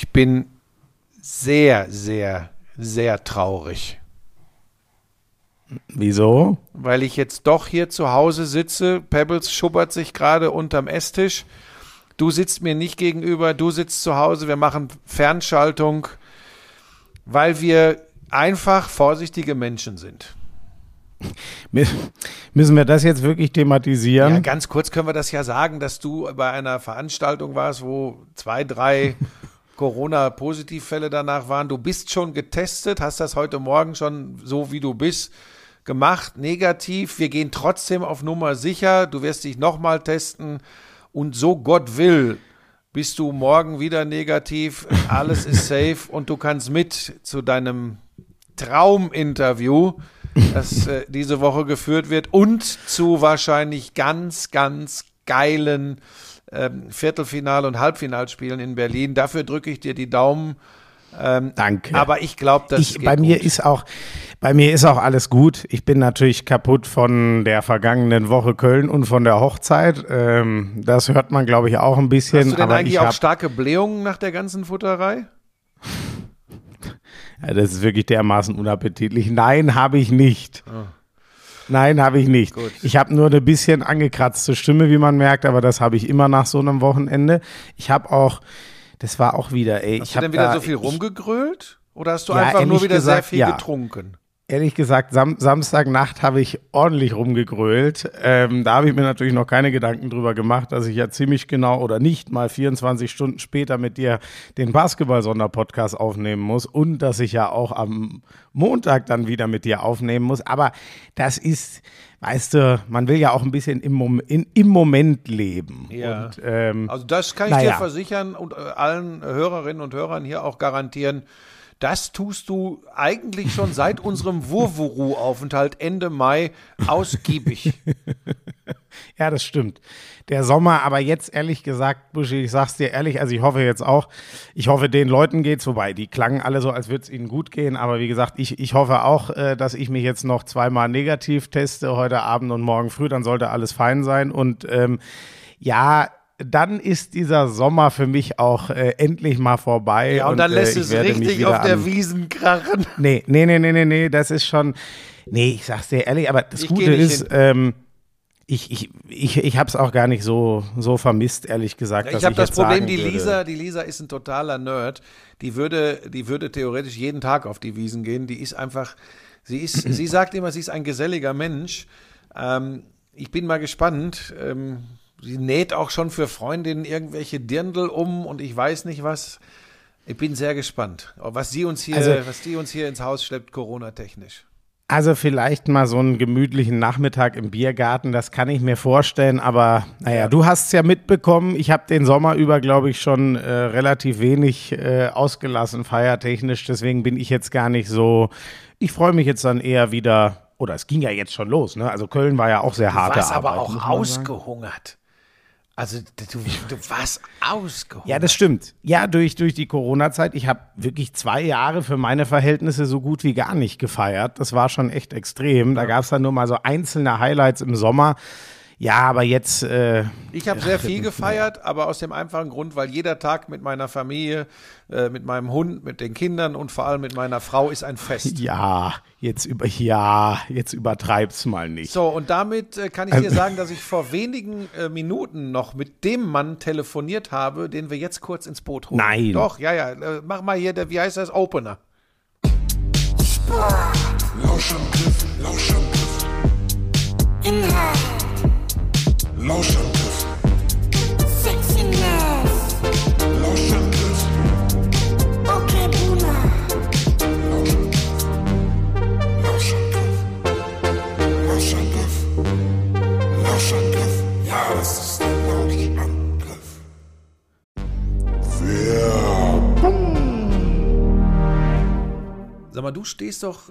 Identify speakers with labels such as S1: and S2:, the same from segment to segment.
S1: Ich bin sehr, sehr, sehr traurig.
S2: Wieso?
S1: Weil ich jetzt doch hier zu Hause sitze. Pebbles schubbert sich gerade unterm Esstisch. Du sitzt mir nicht gegenüber, du sitzt zu Hause, wir machen Fernschaltung, weil wir einfach vorsichtige Menschen sind.
S2: Müssen wir das jetzt wirklich thematisieren?
S1: Ja, ganz kurz können wir das ja sagen, dass du bei einer Veranstaltung warst, wo zwei, drei Corona-Positivfälle danach waren. Du bist schon getestet, hast das heute Morgen schon so wie du bist gemacht, negativ. Wir gehen trotzdem auf Nummer sicher. Du wirst dich nochmal testen und so Gott will, bist du morgen wieder negativ. Alles ist safe und du kannst mit zu deinem Trauminterview das äh, diese Woche geführt wird und zu wahrscheinlich ganz, ganz geilen ähm, Viertelfinal- und Halbfinalspielen in Berlin. Dafür drücke ich dir die Daumen.
S2: Ähm, Danke.
S1: Aber ich glaube, dass
S2: bei mir ist auch bei mir ist auch alles gut. Ich bin natürlich kaputt von der vergangenen Woche Köln und von der Hochzeit. Ähm, das hört man, glaube ich, auch ein bisschen.
S1: Hast du denn eigentlich auch starke Blähungen nach der ganzen Futterei?
S2: Ja, das ist wirklich dermaßen unappetitlich. Nein, habe ich nicht. Oh. Nein, habe ich nicht. Gut. Ich habe nur eine bisschen angekratzte Stimme, wie man merkt, aber das habe ich immer nach so einem Wochenende. Ich habe auch, das war auch wieder, ey.
S1: Hast du denn wieder da, so viel rumgegrölt? Oder hast du ja, einfach nur wieder gesagt, sehr viel ja. getrunken?
S2: Ehrlich gesagt, Sam Samstagnacht habe ich ordentlich rumgegrölt. Ähm, da habe ich mir natürlich noch keine Gedanken drüber gemacht, dass ich ja ziemlich genau oder nicht mal 24 Stunden später mit dir den Basketball-Sonderpodcast aufnehmen muss und dass ich ja auch am Montag dann wieder mit dir aufnehmen muss. Aber das ist, weißt du, man will ja auch ein bisschen im, Mom in, im Moment leben.
S1: Ja. Und, ähm, also das kann ich naja. dir versichern und äh, allen Hörerinnen und Hörern hier auch garantieren das tust du eigentlich schon seit unserem Wurwuru-Aufenthalt Ende Mai ausgiebig.
S2: ja, das stimmt. Der Sommer, aber jetzt ehrlich gesagt, Buschi, ich sag's dir ehrlich, also ich hoffe jetzt auch, ich hoffe, den Leuten geht's vorbei. Die klangen alle so, als würde es ihnen gut gehen, aber wie gesagt, ich, ich hoffe auch, äh, dass ich mich jetzt noch zweimal negativ teste, heute Abend und morgen früh, dann sollte alles fein sein. Und ähm, ja, dann ist dieser Sommer für mich auch äh, endlich mal vorbei.
S1: Ja, und, und dann lässt äh, es richtig auf der Wiesen krachen.
S2: Nee, nee, nee, nee, nee, nee, das ist schon, nee, ich sag's dir ehrlich, aber das ich Gute ist, ähm, ich, ich, ich, ich habe es auch gar nicht so, so vermisst, ehrlich gesagt.
S1: Ja, ich habe das Problem, die Lisa, die Lisa ist ein totaler Nerd. Die würde, die würde theoretisch jeden Tag auf die Wiesen gehen. Die ist einfach, sie ist, sie sagt immer, sie ist ein geselliger Mensch. Ähm, ich bin mal gespannt. Ähm, sie näht auch schon für Freundinnen irgendwelche Dirndl um und ich weiß nicht was. Ich bin sehr gespannt, was sie uns hier, also, was die uns hier ins Haus schleppt, Corona-technisch.
S2: Also vielleicht mal so einen gemütlichen Nachmittag im Biergarten, das kann ich mir vorstellen. Aber naja, du hast es ja mitbekommen. Ich habe den Sommer über, glaube ich, schon äh, relativ wenig äh, ausgelassen, feiertechnisch. Deswegen bin ich jetzt gar nicht so. Ich freue mich jetzt dann eher wieder. Oder es ging ja jetzt schon los, ne? Also Köln war ja auch sehr hart. Du warst
S1: aber auch ausgehungert. Also du, du warst ausgeholt.
S2: Ja, das stimmt. Ja, durch, durch die Corona-Zeit. Ich habe wirklich zwei Jahre für meine Verhältnisse so gut wie gar nicht gefeiert. Das war schon echt extrem. Da gab es dann nur mal so einzelne Highlights im Sommer. Ja, aber jetzt. Äh,
S1: ich habe sehr viel gefeiert, aber aus dem einfachen Grund, weil jeder Tag mit meiner Familie, äh, mit meinem Hund, mit den Kindern und vor allem mit meiner Frau ist ein Fest.
S2: Ja, jetzt über ja, jetzt übertreib's mal nicht.
S1: So und damit äh, kann ich dir sagen, dass ich vor wenigen äh, Minuten noch mit dem Mann telefoniert habe, den wir jetzt kurz ins Boot holen.
S2: Nein.
S1: Doch, ja, ja. Äh, mach mal hier, der, wie heißt das, Opener.
S3: Lauschangriff, Lauschangriff. Inhalt. Lauschangriff. Sexiness. Lauschangriff. Okay, Buna. Lauschangriff. Lauschangriff. Lauschangriff. Ja, das ist der Lauschangriff.
S1: Sag mal, du stehst doch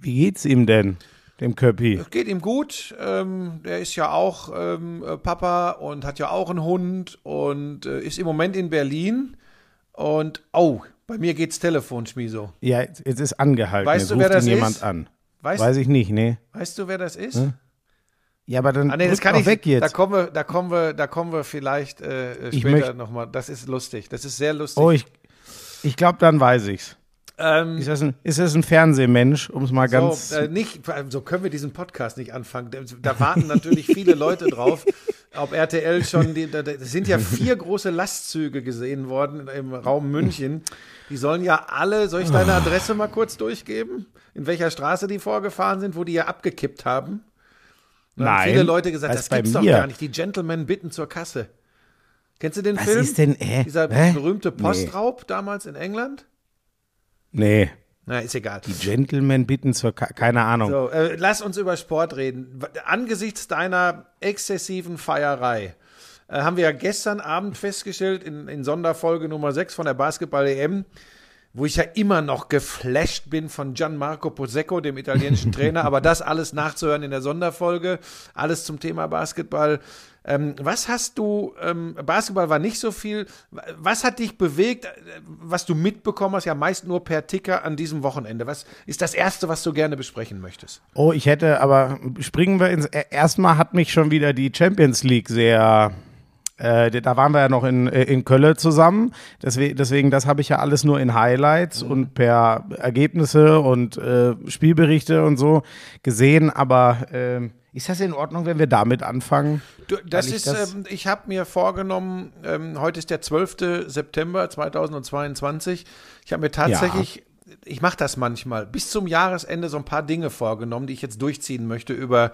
S2: Wie geht's ihm denn, dem Köppi?
S1: Es geht ihm gut. Ähm, der ist ja auch ähm, äh, Papa und hat ja auch einen Hund und äh, ist im Moment in Berlin. Und oh, bei mir geht's Telefon, Schmiso.
S2: Ja, jetzt jetzt ist angehalten.
S1: Weißt
S2: jetzt
S1: du, wer das
S2: jemand
S1: ist?
S2: an.
S1: Weißt,
S2: Weiß ich nicht, nee.
S1: weißt du, wer das ist?
S2: Ja, aber dann
S1: Ah, nee, das kann ich.
S2: weg
S1: Da
S2: jetzt.
S1: kommen wir, da kommen wir, da kommen wir vielleicht äh, später nochmal. Das ist lustig. Das ist sehr lustig.
S2: Oh, ich, ich glaube, dann weiß ich's.
S1: Ähm,
S2: Ist das ein, ist das ein Fernsehmensch, um es mal ganz.
S1: so, äh, nicht, so können wir diesen Podcast nicht anfangen. Da, warten natürlich viele Leute drauf. Ob RTL schon, die, da, da sind ja vier große Lastzüge gesehen worden im Raum München. Die sollen ja alle, soll ich deine Adresse mal kurz durchgeben? In welcher Straße die vorgefahren sind, wo die ja abgekippt haben? Da haben
S2: Nein,
S1: viele Leute gesagt,
S2: das
S1: gibt's doch gar nicht. Die Gentlemen bitten zur Kasse. Kennst du den
S2: Was
S1: Film?
S2: ist denn, äh,
S1: Dieser
S2: hä?
S1: berühmte
S2: Nee.
S1: Postraub damals in England?
S2: Nee,
S1: Na, ist egal.
S2: die Gentlemen bitten zur. Keine Ahnung.
S1: So, äh, lass uns über Sport reden. Angesichts deiner exzessiven Feierei äh, haben wir ja gestern Abend festgestellt, in, in Sonderfolge Nummer 6 von der Basketball-EM, wo ich ja immer noch geflasht bin von Gianmarco Posecco, dem italienischen Trainer, aber das alles nachzuhören in der Sonderfolge, alles zum Thema Basketball. Ähm, was hast du, ähm, Basketball war nicht so viel, was hat dich bewegt, äh, was du mitbekommen hast, ja meist nur per Ticker an diesem Wochenende? Was ist das Erste, was du gerne besprechen möchtest?
S2: Oh, ich hätte, aber springen wir ins. äh, Erstmal hat mich schon wieder die Champions League sehr. Äh, da waren wir ja noch in, äh, in Köln zusammen. Deswegen, deswegen das habe ich ja alles nur in Highlights und per Ergebnisse und äh, Spielberichte und so gesehen. Aber ähm, ist das in Ordnung, wenn wir damit anfangen?
S1: Du, das
S2: ich
S1: ist,
S2: das-
S1: ähm, ich habe mir vorgenommen, ähm, heute ist der 12. September 2022. Ich habe mir tatsächlich, ich mache das manchmal, bis zum Jahresende so ein paar Dinge vorgenommen, die ich jetzt durchziehen möchte über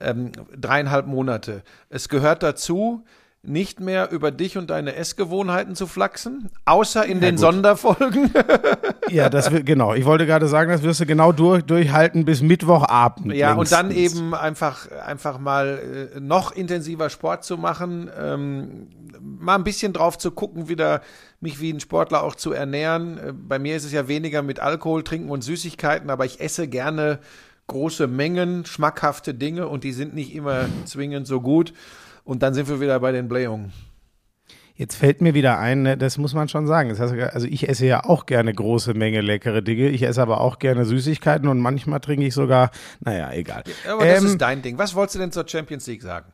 S1: ähm, dreieinhalb Monate. Es gehört dazu, nicht mehr über dich und deine Essgewohnheiten zu flachsen, außer in den
S2: gut.
S1: Sonderfolgen.
S2: Ja, das wird, genau. Ich wollte gerade sagen, das wirst du genau durch, durchhalten bis Mittwochabend.
S1: Ja, und dann
S2: längstens.
S1: eben einfach, einfach mal äh, noch intensiver Sport zu machen, ähm, mal ein bisschen drauf zu gucken, wieder mich wie ein Sportler auch zu ernähren. Äh, bei mir ist es ja weniger mit Alkohol trinken und Süßigkeiten, aber ich esse gerne große Mengen, schmackhafte Dinge und die sind nicht immer zwingend so gut. Und dann sind wir wieder bei den Blähungen.
S2: Jetzt fällt mir wieder ein, ne, das muss man schon sagen. Das heißt, also ich esse ja auch gerne große Menge leckere Dinge. Ich esse aber auch gerne Süßigkeiten und manchmal trinke ich sogar, naja, egal.
S1: Aber das
S2: Ähm,
S1: ist dein Ding. Was wolltest du denn zur Champions League sagen?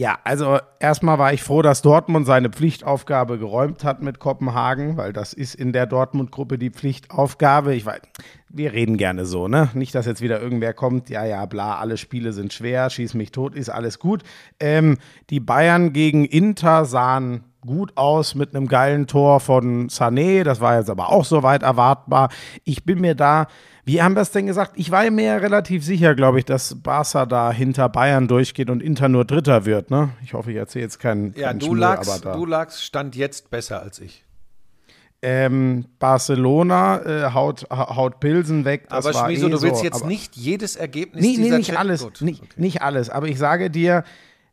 S2: Ja, also erstmal war ich froh, dass Dortmund seine Pflichtaufgabe geräumt hat mit Kopenhagen, weil das ist in der Dortmund-Gruppe die Pflichtaufgabe. Ich weiß, wir reden gerne so, ne? Nicht, dass jetzt wieder irgendwer kommt, ja, ja, bla, alle Spiele sind schwer, schieß mich tot, ist alles gut. Ähm, die Bayern gegen Inter sahen gut aus mit einem geilen Tor von Sané. Das war jetzt aber auch soweit erwartbar. Ich bin mir da, wie haben wir es denn gesagt? Ich war mir ja relativ sicher, glaube ich, dass Barca da hinter Bayern durchgeht und Inter nur Dritter wird. Ne? Ich hoffe, ich erzähle jetzt keinen.
S1: Ja,
S2: keinen
S1: du
S2: Schmuh,
S1: lagst, du lagst Stand jetzt besser als ich.
S2: Ähm, Barcelona äh, haut, ha- haut Pilsen weg. Das
S1: aber Schmieso,
S2: eh
S1: du willst
S2: so,
S1: jetzt nicht jedes Ergebnis
S2: Nee, nee, nicht
S1: Cha-
S2: alles. Nicht,
S1: okay.
S2: nicht alles. Aber ich sage dir,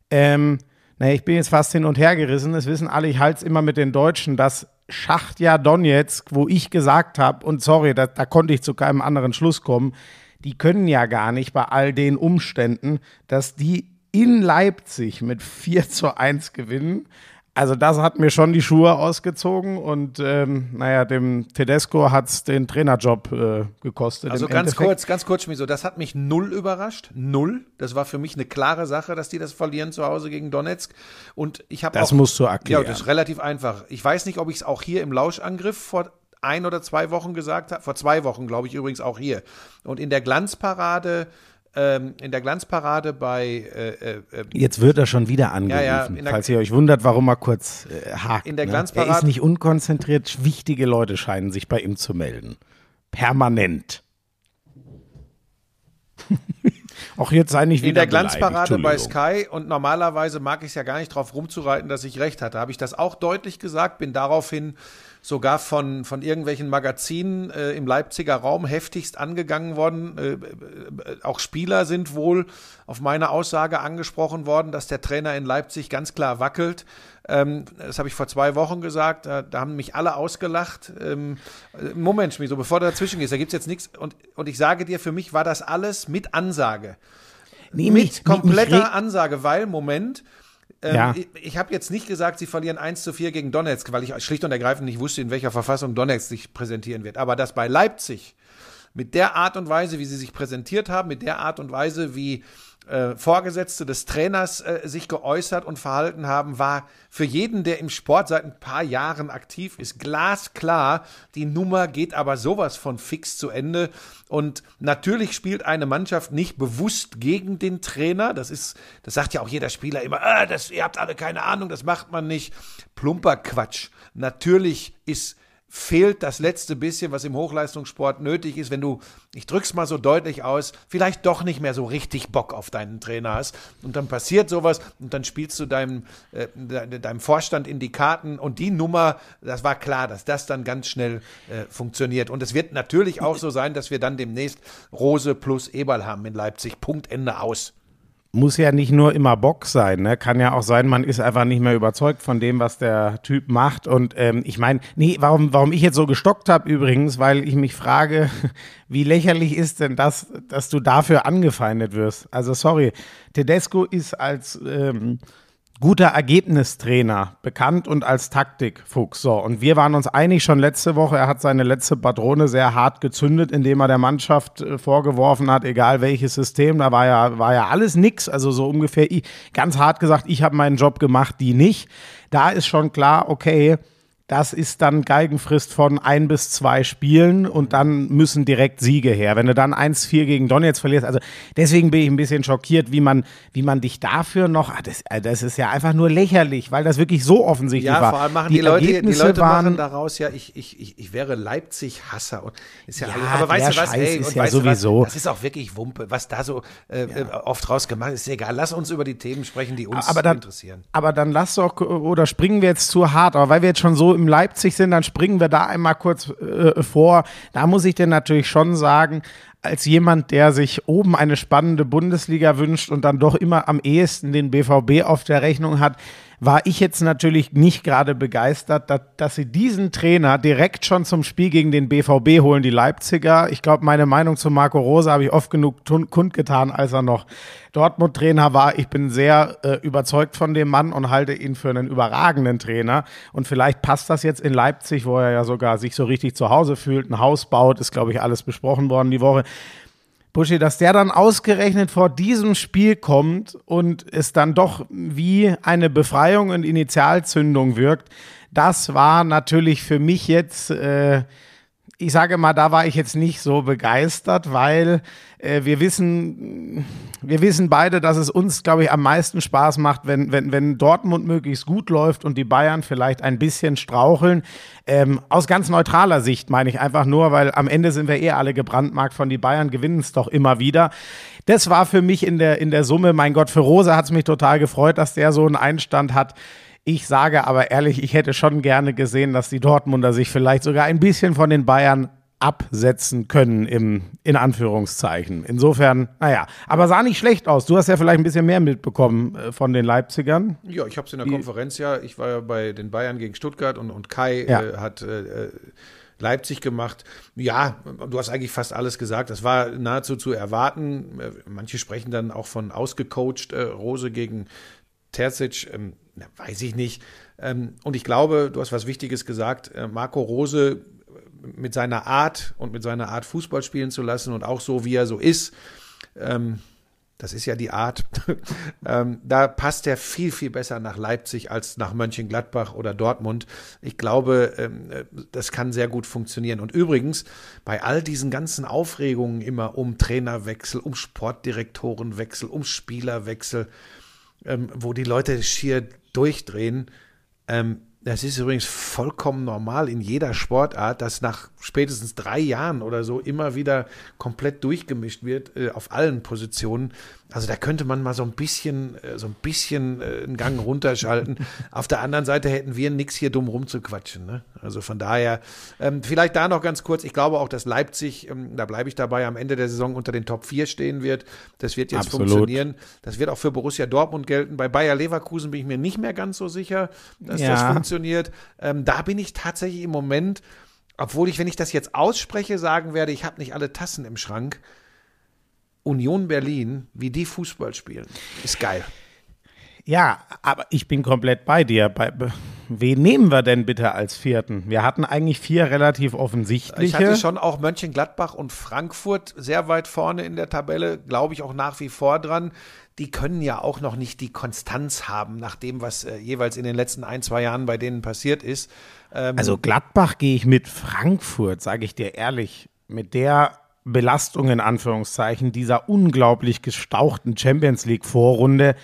S2: ähm, naja, ich bin jetzt fast hin und her gerissen. Es wissen alle, ich halte es immer mit den Deutschen, dass Schachtja Donetsk, wo ich gesagt habe, und sorry, da, da konnte ich zu keinem anderen Schluss kommen, die können ja gar nicht bei all den Umständen, dass die in Leipzig mit 4 zu 1 gewinnen. Also das hat mir schon die Schuhe ausgezogen und ähm, naja, dem Tedesco hat es den Trainerjob äh, gekostet.
S1: Also ganz
S2: Endeffekt.
S1: kurz, ganz kurz, Schmieso, das hat mich null überrascht. Null. Das war für mich eine klare Sache, dass die das verlieren zu Hause gegen Donetsk. Und ich habe
S2: Das
S1: auch,
S2: musst du erklären.
S1: Ja, das ist relativ einfach. Ich weiß nicht, ob ich es auch hier im Lauschangriff vor ein oder zwei Wochen gesagt habe. Vor zwei Wochen, glaube ich, übrigens auch hier. Und in der Glanzparade, ähm, in der Glanzparade bei äh, äh, äh,
S2: Jetzt wird er schon wieder angerufen,
S1: Ja, ja,
S2: falls ihr euch wundert, warum er kurz äh, hakt.
S1: In der
S2: ne?
S1: Glanzparade-
S2: Er ist nicht unkonzentriert, wichtige Leute scheinen sich bei ihm zu melden. Permanent. Auch jetzt sei nicht wieder
S1: in der Glanzparade bei. Sky und normalerweise mag ich es ja gar nicht drauf rumzureiten, dass ich recht hatte. Habe ich das auch deutlich gesagt, bin daraufhin sogar von, von irgendwelchen Magazinen äh, im Leipziger Raum heftigst angegangen worden. Äh, äh, auch Spieler sind wohl auf meine Aussage angesprochen worden, dass der Trainer in Leipzig ganz klar wackelt. Ähm, das habe ich vor zwei Wochen gesagt. Da, da haben mich alle ausgelacht. Ähm, äh, Moment, Schmieso, bevor du dazwischen gehst, da gibt's jetzt nichts. Und, und ich sage dir, für mich war das alles mit Ansage
S2: Nee,
S1: mit
S2: mich- mich- mich
S1: kompletter
S2: regt-
S1: Ansage, weil, Moment, ähm,
S2: Ja.
S1: ich, ich habe jetzt nicht gesagt, sie verlieren 1 zu 4 gegen Donetsk, weil ich schlicht und ergreifend nicht wusste, in welcher Verfassung Donetsk sich präsentieren wird. Aber dass bei Leipzig mit der Art und Weise, wie sie sich präsentiert haben, mit der Art und Weise, wie äh, Vorgesetzte des Trainers äh, sich geäußert und verhalten haben, war für jeden, der im Sport seit ein paar Jahren aktiv ist, glasklar. Die Nummer geht aber sowas von fix zu Ende. Und natürlich spielt eine Mannschaft nicht bewusst gegen den Trainer. Das ist, das sagt ja auch jeder Spieler immer, ah, das, ihr habt alle keine Ahnung, das macht man nicht. Plumper Quatsch. Natürlich ist fehlt das letzte bisschen, was im Hochleistungssport nötig ist, wenn du, ich drück's mal so deutlich aus, vielleicht doch nicht mehr so richtig Bock auf deinen Trainer hast. Und dann passiert sowas und dann spielst du deinem, äh, de- deinem Vorstand in die Karten und die Nummer, das war klar, dass das dann ganz schnell äh, funktioniert. Und es wird natürlich auch so sein, dass wir dann demnächst Rose plus Eberl haben in Leipzig. Punkt, Ende aus.
S2: Muss ja nicht nur immer Bock sein, ne? Kann ja auch sein, man ist einfach nicht mehr überzeugt von dem, was der Typ macht. Und ähm, ich meine, nee, warum, warum ich jetzt so gestockt habe übrigens, weil ich mich frage, wie lächerlich ist denn das, dass du dafür angefeindet wirst? Also sorry, Tedesco ist als ähm, guter Ergebnistrainer bekannt und als Taktikfuchs. So, und wir waren uns einig schon letzte Woche, er hat seine letzte Patrone sehr hart gezündet, indem er der Mannschaft äh, vorgeworfen hat, egal welches System, da war ja, war ja alles nix. Also so ungefähr, ganz hart gesagt, ich habe meinen Job gemacht, die nicht. Da ist schon klar, okay, das ist dann Geigenfrist von ein bis zwei Spielen und dann müssen direkt Siege her. Wenn du dann 1-4 gegen Donetsk verlierst, also deswegen bin ich ein bisschen schockiert, wie man, wie man dich dafür noch, ah, das, äh, das ist ja einfach nur lächerlich, weil das wirklich so offensichtlich
S1: Ja,
S2: war.
S1: vor allem machen die, Leute, die
S2: Ergebnisse
S1: Leute
S2: waren,
S1: machen daraus ja, ich, ich, ich, ich wäre Leipzig-Hasser. Und ist ja,
S2: Ja,
S1: alles, aber weißt du was, ey,
S2: ist ja sowieso-
S1: Was, das ist auch wirklich Wumpe, was da so äh, äh, oft rausgemacht ist. Ist egal, lass uns über die Themen sprechen, die uns
S2: aber dann,
S1: interessieren.
S2: Aber dann lass doch, oder springen wir jetzt zu hart, aber weil wir jetzt schon so im Leipzig sind, dann springen wir da einmal kurz äh, vor. Da muss ich dir natürlich schon sagen, als jemand, der sich oben eine spannende Bundesliga wünscht und dann doch immer am ehesten den BVB auf der Rechnung hat, war ich jetzt natürlich nicht gerade begeistert, dass, dass sie diesen Trainer direkt schon zum Spiel gegen den BVB holen, die Leipziger. Ich glaube, meine Meinung zu Marco Rose habe ich oft genug kundgetan, als er noch Dortmund-Trainer war. Ich bin sehr äh, überzeugt von dem Mann und halte ihn für einen überragenden Trainer. Und vielleicht passt das jetzt in Leipzig, wo er ja sogar sich so richtig zu Hause fühlt, ein Haus baut, ist, glaube ich, alles besprochen worden die Woche. Buschi, dass der dann ausgerechnet vor diesem Spiel kommt und es dann doch wie eine Befreiung und Initialzündung wirkt, das war natürlich für mich jetzt äh, ich sage mal, da war ich jetzt nicht so begeistert, weil äh, wir wissen, wir wissen beide, dass es uns, glaube ich, am meisten Spaß macht, wenn, wenn, wenn Dortmund möglichst gut läuft und die Bayern vielleicht ein bisschen straucheln. Ähm, aus ganz neutraler Sicht meine ich einfach nur, weil am Ende sind wir eh alle gebrandmarkt von die Bayern, gewinnen es doch immer wieder. Das war für mich in der, in der Summe, mein Gott, für Rosa hat es mich total gefreut, dass der so einen Einstand hat. Ich sage aber ehrlich, ich hätte schon gerne gesehen, dass die Dortmunder sich vielleicht sogar ein bisschen von den Bayern absetzen können im in Anführungszeichen. Insofern, naja, aber sah nicht schlecht aus. Du hast ja vielleicht ein bisschen mehr mitbekommen äh, von den Leipzigern.
S1: Ja, ich habe es in der Konferenz ja. Ich war ja bei den Bayern gegen Stuttgart und, und Kai ja. äh, hat äh, Leipzig gemacht. Ja, du hast eigentlich fast alles gesagt. Das war nahezu zu erwarten. Äh, manche sprechen dann auch von ausgecoacht äh, Rose gegen Terzic. Ähm, na, weiß ich nicht. Ähm, und ich glaube, du hast was Wichtiges gesagt. Äh, Marco Rose mit seiner Art und mit seiner Art Fußball spielen zu lassen und auch so, wie er so ist, ähm, das ist ja die Art, ähm, da passt er viel, viel besser nach Leipzig als nach Mönchengladbach oder Dortmund. Ich glaube, ähm, das kann sehr gut funktionieren. Und übrigens, bei all diesen ganzen Aufregungen immer um Trainerwechsel, um Sportdirektorenwechsel, um Spielerwechsel, ähm, wo die Leute schier durchdrehen. Ähm, das ist übrigens vollkommen normal in jeder Sportart, dass nach spätestens drei Jahren oder so immer wieder komplett durchgemischt wird äh, auf allen Positionen. Also da könnte man mal so ein bisschen, äh, so ein bisschen äh, einen Gang runterschalten. auf der anderen Seite hätten wir nichts hier dumm rumzuquatschen. Ne? Also von daher, ähm, vielleicht da noch ganz kurz. Ich glaube auch, dass Leipzig, ähm, da bleibe ich dabei, am Ende der Saison unter den Top 4 stehen wird. Das wird jetzt Absolut. funktionieren. Das wird auch für Borussia Dortmund gelten. Bei Bayer Leverkusen bin ich mir nicht mehr ganz so sicher, dass ja. das funktioniert. Ähm, da bin ich tatsächlich im Moment obwohl ich, wenn ich das jetzt ausspreche, sagen werde, ich habe nicht alle Tassen im Schrank. Union Berlin, wie die Fußball spielen, ist geil.
S2: Ja, aber ich bin komplett bei dir. Bei, wen nehmen wir denn bitte als vierten? Wir hatten eigentlich vier relativ offensichtliche. Ich
S1: hatte schon auch Mönchengladbach und Frankfurt sehr weit vorne in der Tabelle, glaube ich auch nach wie vor dran. Die können ja auch noch nicht die Konstanz haben, nach dem, was äh, jeweils in den letzten ein, zwei Jahren bei denen passiert ist.
S2: Ähm, also Gladbach gehe ich mit Frankfurt, sage ich dir ehrlich, mit der Belastung in Anführungszeichen dieser unglaublich gestauchten Champions League Vorrunde.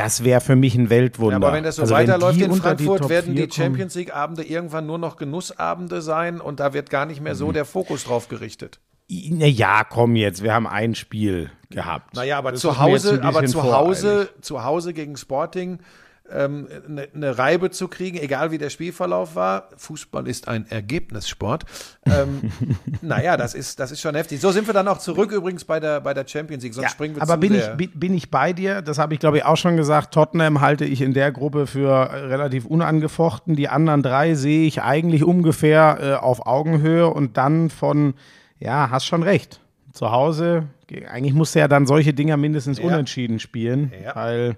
S2: Das wäre für mich ein Weltwunder. Ja,
S1: aber wenn das so also weiterläuft in Frankfurt, die werden die Champions League Abende irgendwann nur noch Genussabende sein und da wird gar nicht mehr so mhm. der Fokus drauf gerichtet.
S2: Ja, komm jetzt, wir haben ein Spiel gehabt.
S1: Naja, aber das zu Hause, aber zu Hause, zu Hause gegen Sporting eine, eine Reibe zu kriegen, egal wie der Spielverlauf war. Fußball ist ein Ergebnissport. Ähm, naja, das ist, das ist schon heftig. So sind wir dann auch zurück übrigens bei der, bei der Champions League. Sonst ja, springen wir
S2: aber bin ich, bin ich bei dir? Das habe ich, glaube ich, auch schon gesagt. Tottenham halte ich in der Gruppe für relativ unangefochten. Die anderen drei sehe ich eigentlich ungefähr äh, auf Augenhöhe und dann von, ja, hast schon recht. Zu Hause, eigentlich musste er dann solche Dinger mindestens ja. unentschieden spielen, ja. weil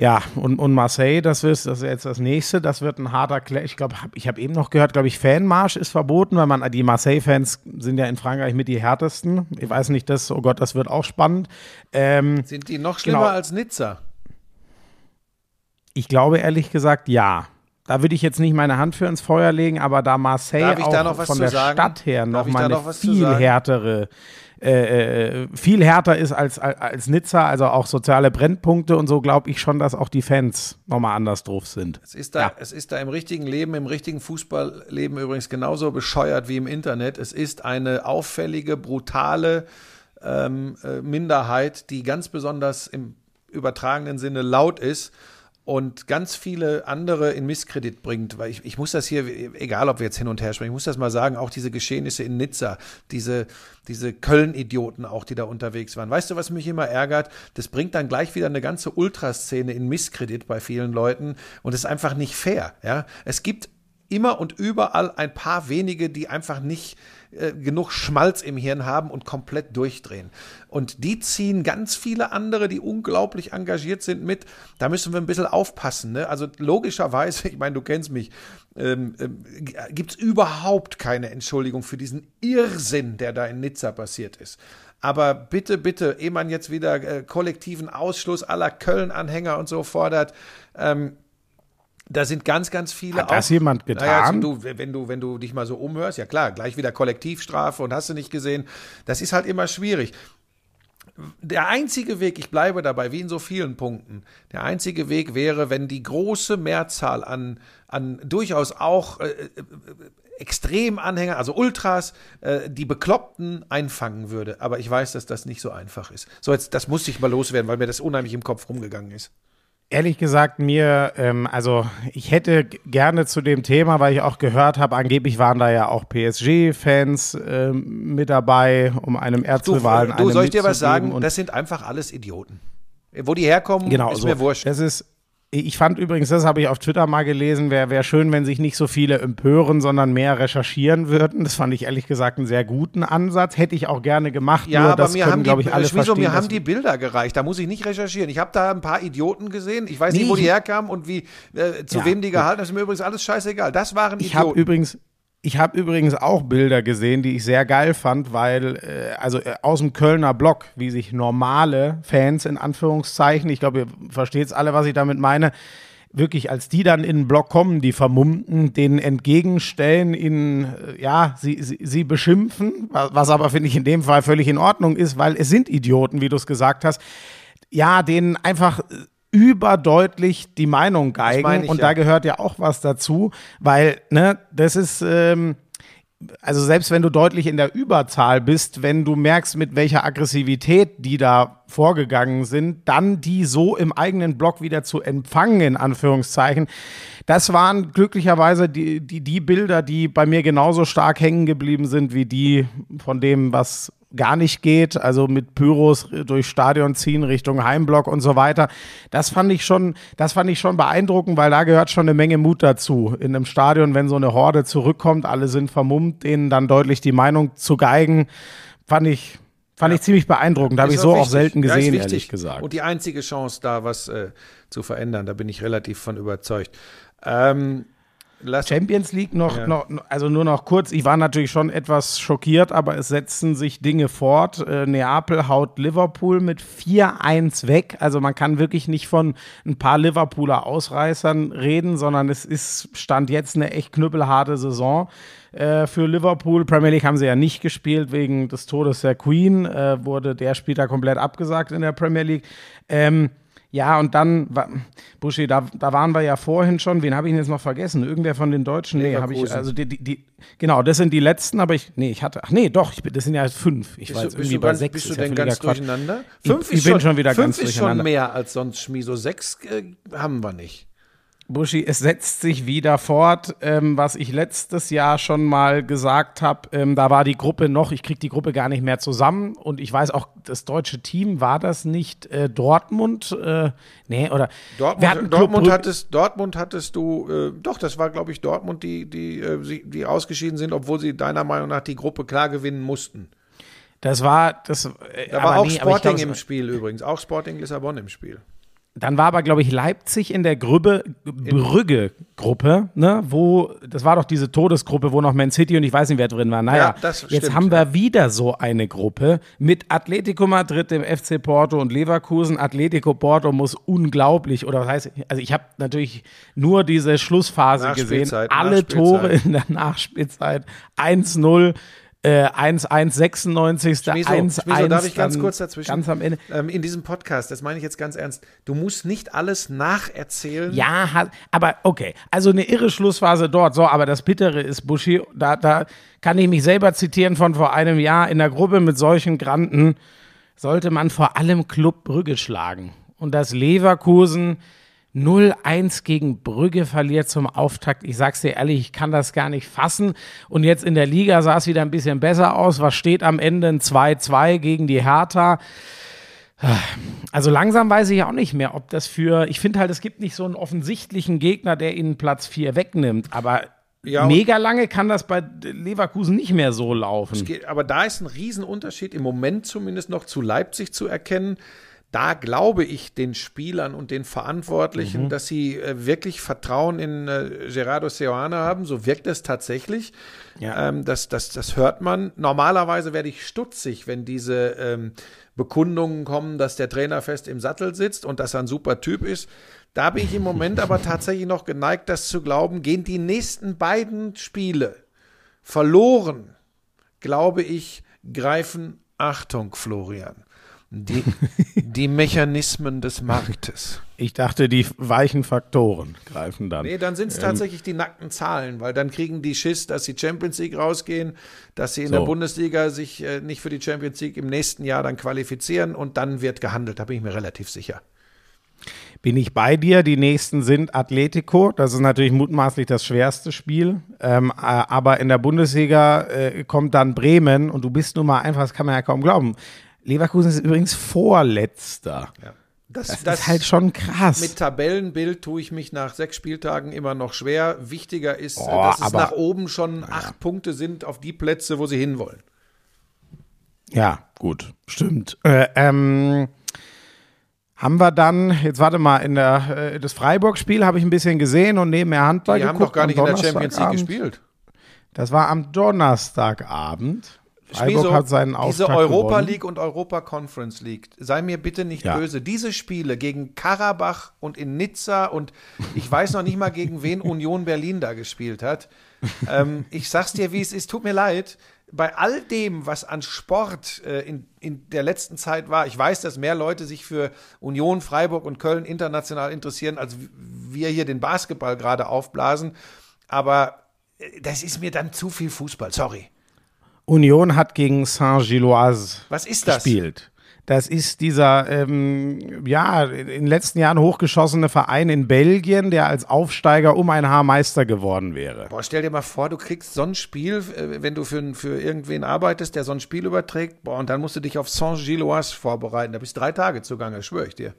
S2: ja, und, und Marseille, das ist, das ist jetzt das nächste, das wird ein harter Clash. Ich glaube, ich habe eben noch gehört, glaube ich, Fanmarsch ist verboten, weil man die Marseille-Fans sind ja in Frankreich mit die härtesten. Ich weiß nicht, das, oh Gott, das wird auch spannend.
S1: Ähm, sind die noch schlimmer genau. als Nizza?
S2: Ich glaube ehrlich gesagt, ja. Da würde ich jetzt nicht meine Hand für ins Feuer legen, aber da Marseille auch von der sagen? Stadt her nochmal eine viel härtere äh, äh, viel härter ist als, als Nizza, also auch soziale Brennpunkte und so, glaube ich schon, dass auch die Fans nochmal anders drauf sind.
S1: Es ist, da, ja. es ist da im richtigen Leben, im richtigen Fußballleben übrigens genauso bescheuert wie im Internet. Es ist eine auffällige, brutale ähm, äh, Minderheit, die ganz besonders im übertragenen Sinne laut ist und ganz viele andere in Misskredit bringt, weil ich, ich muss das hier, egal ob wir jetzt hin und her sprechen, ich muss das mal sagen, auch diese Geschehnisse in Nizza, diese, diese Köln-Idioten auch, die da unterwegs waren. Weißt du, was mich immer ärgert? Das bringt dann gleich wieder eine ganze Ultraszene in Misskredit bei vielen Leuten und ist einfach nicht fair. Ja? Es gibt immer und überall ein paar wenige, die einfach nicht äh, genug Schmalz im Hirn haben und komplett durchdrehen. Und die ziehen ganz viele andere, die unglaublich engagiert sind, mit. Da müssen wir ein bisschen aufpassen. Ne? Also logischerweise, ich meine, du kennst mich, ähm, ähm, gibt es überhaupt keine Entschuldigung für diesen Irrsinn, der da in Nizza passiert ist. Aber bitte, bitte, ehe man jetzt wieder äh, kollektiven Ausschluss aller Köln-Anhänger und so fordert, ähm, da sind ganz, ganz viele.
S2: Hat das jemand getan?
S1: Naja, du, wenn, du, wenn du dich mal so umhörst, ja klar, gleich wieder Kollektivstrafe und hast du nicht gesehen. Das ist halt immer schwierig. Der einzige Weg, ich bleibe dabei, wie in so vielen Punkten, der einzige Weg wäre, wenn die große Mehrzahl an, an durchaus auch äh, äh, Extremanhänger, also Ultras, äh, die Bekloppten einfangen würde. Aber ich weiß, dass das nicht so einfach ist. So, jetzt, das musste ich mal loswerden, weil mir das unheimlich im Kopf rumgegangen ist.
S2: Ehrlich gesagt, mir, ähm, also ich hätte gerne zu dem Thema, weil ich auch gehört habe, angeblich waren da ja auch PSG-Fans ähm, mit dabei, um einem Erzrivalen
S1: Du, du soll ich dir was sagen? Das sind einfach alles Idioten. Wo die herkommen,
S2: genau,
S1: ist
S2: so.
S1: mir wurscht.
S2: Das ist, ich fand übrigens, das habe ich auf Twitter mal gelesen, wäre wär schön, wenn sich nicht so viele empören, sondern mehr recherchieren würden. Das fand ich ehrlich gesagt einen sehr guten Ansatz. Hätte ich auch gerne gemacht.
S1: Ja, aber mir
S2: können,
S1: haben, die,
S2: ich, alle
S1: Schmizo, mir haben die Bilder gereicht. Da muss ich nicht recherchieren. Ich habe da ein paar Idioten gesehen. Ich weiß
S2: Nee,
S1: nicht, wo die herkamen und wie, äh, zu
S2: Ja,
S1: wem die gehalten haben. Das ist mir übrigens alles scheißegal. Das waren
S2: Ich habe
S1: Idioten.
S2: übrigens, ich habe übrigens auch Bilder gesehen, die ich sehr geil fand, weil äh, also äh, aus dem Kölner Block, wie sich normale Fans in Anführungszeichen, ich glaube, ihr versteht es alle, was ich damit meine, wirklich, als die dann in den Block kommen, die Vermummten, denen entgegenstellen, ihnen, äh, ja, sie, sie, sie beschimpfen, was, aber, finde ich, in dem Fall völlig in Ordnung ist, weil es sind Idioten, wie du es gesagt hast, ja, denen einfach äh, überdeutlich die Meinung geigen
S1: ich
S2: und
S1: ja.
S2: da gehört ja auch was dazu, weil, ne, das ist, ähm, also selbst wenn du deutlich in der Überzahl bist, wenn du merkst, mit welcher Aggressivität die da vorgegangen sind, dann die so im eigenen Block wieder zu empfangen, in Anführungszeichen. Das waren glücklicherweise die, die, die Bilder, die bei mir genauso stark hängen geblieben sind, wie die von dem, was gar nicht geht, also mit Pyros durch Stadion ziehen Richtung Heimblock und so weiter. Das fand ich schon, das fand ich schon beeindruckend, weil da gehört schon eine Menge Mut dazu. In einem Stadion, wenn so eine Horde zurückkommt, alle sind vermummt, denen dann deutlich die Meinung zu geigen, fand ich, fand ich ziemlich beeindruckend. Da habe ich so auch
S1: wichtig.
S2: selten
S1: Ja, ist
S2: gesehen,
S1: wichtig.
S2: ehrlich gesagt.
S1: Und die einzige Chance, da was äh, zu verändern, da bin ich relativ von überzeugt. Ähm, lass
S2: Champions League noch,
S1: Ja.
S2: noch, also nur noch kurz. Ich war natürlich schon etwas schockiert, aber es setzen sich Dinge fort. Äh, Neapel haut Liverpool mit 4-1 weg. Also man kann wirklich nicht von ein paar Liverpooler Ausreißern reden, sondern es ist stand jetzt eine echt knüppelharte Saison äh, für Liverpool. Premier League haben sie ja nicht gespielt wegen des Todes der Queen. Äh, wurde der Spieltag komplett abgesagt in der Premier League. Ähm, ja, und dann, Buschi, da, da waren wir ja vorhin schon, wen habe ich denn jetzt noch vergessen? Irgendwer von den Deutschen? Nee, habe ich, also die, die, die, genau, das sind die letzten, aber ich, nee, ich hatte, ach nee, doch, ich, bin- das sind ja fünf. Ich war
S1: bist
S2: jetzt
S1: du,
S2: irgendwie bei
S1: ganz,
S2: sechs.
S1: bist du
S2: ist ja
S1: denn ganz
S2: Quatsch.
S1: durcheinander?
S2: Ich- ich bin schon wieder
S1: fünf
S2: ganz
S1: ist schon mehr als sonst, Schmiso. Sechs äh, haben wir nicht.
S2: Buschi, es setzt sich wieder fort, ähm, was ich letztes Jahr schon mal gesagt habe. Ähm, da war die Gruppe noch, ich kriege die Gruppe gar nicht mehr zusammen. Und ich weiß auch, das deutsche Team war das nicht äh, Dortmund. Äh, nee, oder
S1: Dortmund, Dortmund, hattest, Dortmund hattest du, äh, doch, das war, glaube ich, Dortmund, die, die, äh, die ausgeschieden sind, obwohl sie deiner Meinung nach die Gruppe klar gewinnen mussten.
S2: Das war das. Äh,
S1: Da war auch
S2: nee,
S1: Sporting
S2: glaub,
S1: im Spiel übrigens, auch Sporting Lissabon im Spiel.
S2: Dann war aber, glaube ich, Leipzig in der Grübbe, Brügge-Gruppe, ne, wo, das war doch diese Todesgruppe, wo noch Man City und ich weiß nicht, wer drin war. Naja,
S1: Ja,
S2: jetzt
S1: stimmt,
S2: haben wir
S1: ja.
S2: wieder so eine Gruppe mit Atletico Madrid, dem FC Porto und Leverkusen. Atletico Porto muss unglaublich, oder was heißt, also ich habe natürlich nur diese Schlussphase gesehen. Alle. Tore in der Nachspielzeit. 1-0. Äh, 1-1, 96.
S1: Schmiso,
S2: 1-1.
S1: Schmiso, darf ich ganz kurz dazwischen?
S2: Ganz am Ende.
S1: Ähm, in diesem Podcast, das meine ich jetzt ganz ernst, du musst nicht alles nacherzählen.
S2: Ja, aber okay. Also eine irre Schlussphase dort. So, aber das Bittere ist, Buschi, da, da kann ich mich selber zitieren von vor einem Jahr. In der Gruppe mit solchen Granten sollte man vor allem Club Brügge schlagen. Und das Leverkusen 0-1 gegen Brügge verliert zum Auftakt. Ich sag's dir ehrlich, ich kann das gar nicht fassen. Und jetzt in der Liga sah es wieder ein bisschen besser aus. Was steht am Ende? Ein 2-2 gegen die Hertha. Also langsam weiß ich auch nicht mehr, ob das für. Ich finde halt, es gibt nicht so einen offensichtlichen Gegner, der ihnen Platz 4 wegnimmt. Aber
S1: Ja,
S2: mega lange kann das bei Leverkusen nicht mehr so laufen.
S1: Geht- Aber da ist ein Riesenunterschied im Moment zumindest noch zu Leipzig zu erkennen. Da glaube ich den Spielern und den Verantwortlichen, dass sie äh, wirklich Vertrauen in äh, Gerardo Seoane haben. So wirkt es tatsächlich.
S2: Ja.
S1: Ähm, das, das, das hört man. Normalerweise werde ich stutzig, wenn diese ähm, Bekundungen kommen, dass der Trainer fest im Sattel sitzt und dass er ein super Typ ist. Da bin ich im Moment aber tatsächlich noch geneigt, das zu glauben. Gehen die nächsten beiden Spiele verloren, glaube ich, greifen, Achtung, Florian, die, die Mechanismen des Marktes.
S2: Ich dachte, die weichen Faktoren greifen dann.
S1: Nee, dann sind es tatsächlich die nackten Zahlen, weil dann kriegen die Schiss, dass sie Champions League rausgehen, dass sie in
S2: So.
S1: der Bundesliga sich äh, nicht für die Champions League im nächsten Jahr dann qualifizieren und dann wird gehandelt. Da bin ich mir relativ sicher.
S2: Bin ich bei dir. Die nächsten sind Atletico. Das ist natürlich mutmaßlich das schwerste Spiel. Ähm, äh, aber in der Bundesliga äh, kommt dann Bremen und du bist nun mal einfach, das kann man ja kaum glauben. Leverkusen ist übrigens Vorletzter.
S1: Das,
S2: Das, ist halt schon krass.
S1: Mit Tabellenbild tue ich mich nach sechs Spieltagen immer noch schwer. Wichtiger ist,
S2: Oh,
S1: dass es
S2: aber-
S1: nach oben schon acht Punkte sind auf die Plätze, wo sie hinwollen.
S2: Ja, gut, stimmt. Äh, ähm, haben wir dann, jetzt warte mal, in der, äh, das Freiburg-Spiel habe ich ein bisschen gesehen und nebenher Handball
S1: Die haben
S2: geguckt.
S1: doch gar nicht in der Champions League gespielt.
S2: Das war am Donnerstagabend. Freiburg hat seinen
S1: diese
S2: Auftakt
S1: Europa
S2: gewonnen.
S1: League und Europa Conference League, sei mir bitte nicht
S2: Ja.
S1: böse, diese Spiele gegen Karabach und in Nizza und ich weiß noch nicht mal, gegen wen Union Berlin da gespielt hat. Ähm, ich sag's dir, wie es ist, tut mir leid. Bei all dem, was an Sport äh, in, in der letzten Zeit war, ich weiß, dass mehr Leute sich für Union, Freiburg und Köln international interessieren, als wir hier den Basketball gerade aufblasen. Aber äh, das ist mir dann zu viel Fußball, sorry.
S2: Union hat gegen Saint-Gilloise
S1: Was ist das?
S2: gespielt. Das ist dieser, ähm, ja, in den letzten Jahren hochgeschossene Verein in Belgien, der als Aufsteiger um ein Haar Meister geworden wäre.
S1: Boah, stell dir mal vor, du kriegst so ein Spiel, äh, wenn du für, für irgendwen arbeitest, der so ein Spiel überträgt, boah, und dann musst du dich auf Saint-Gilloise vorbereiten. Da bist du drei Tage zugange, schwöre ich dir.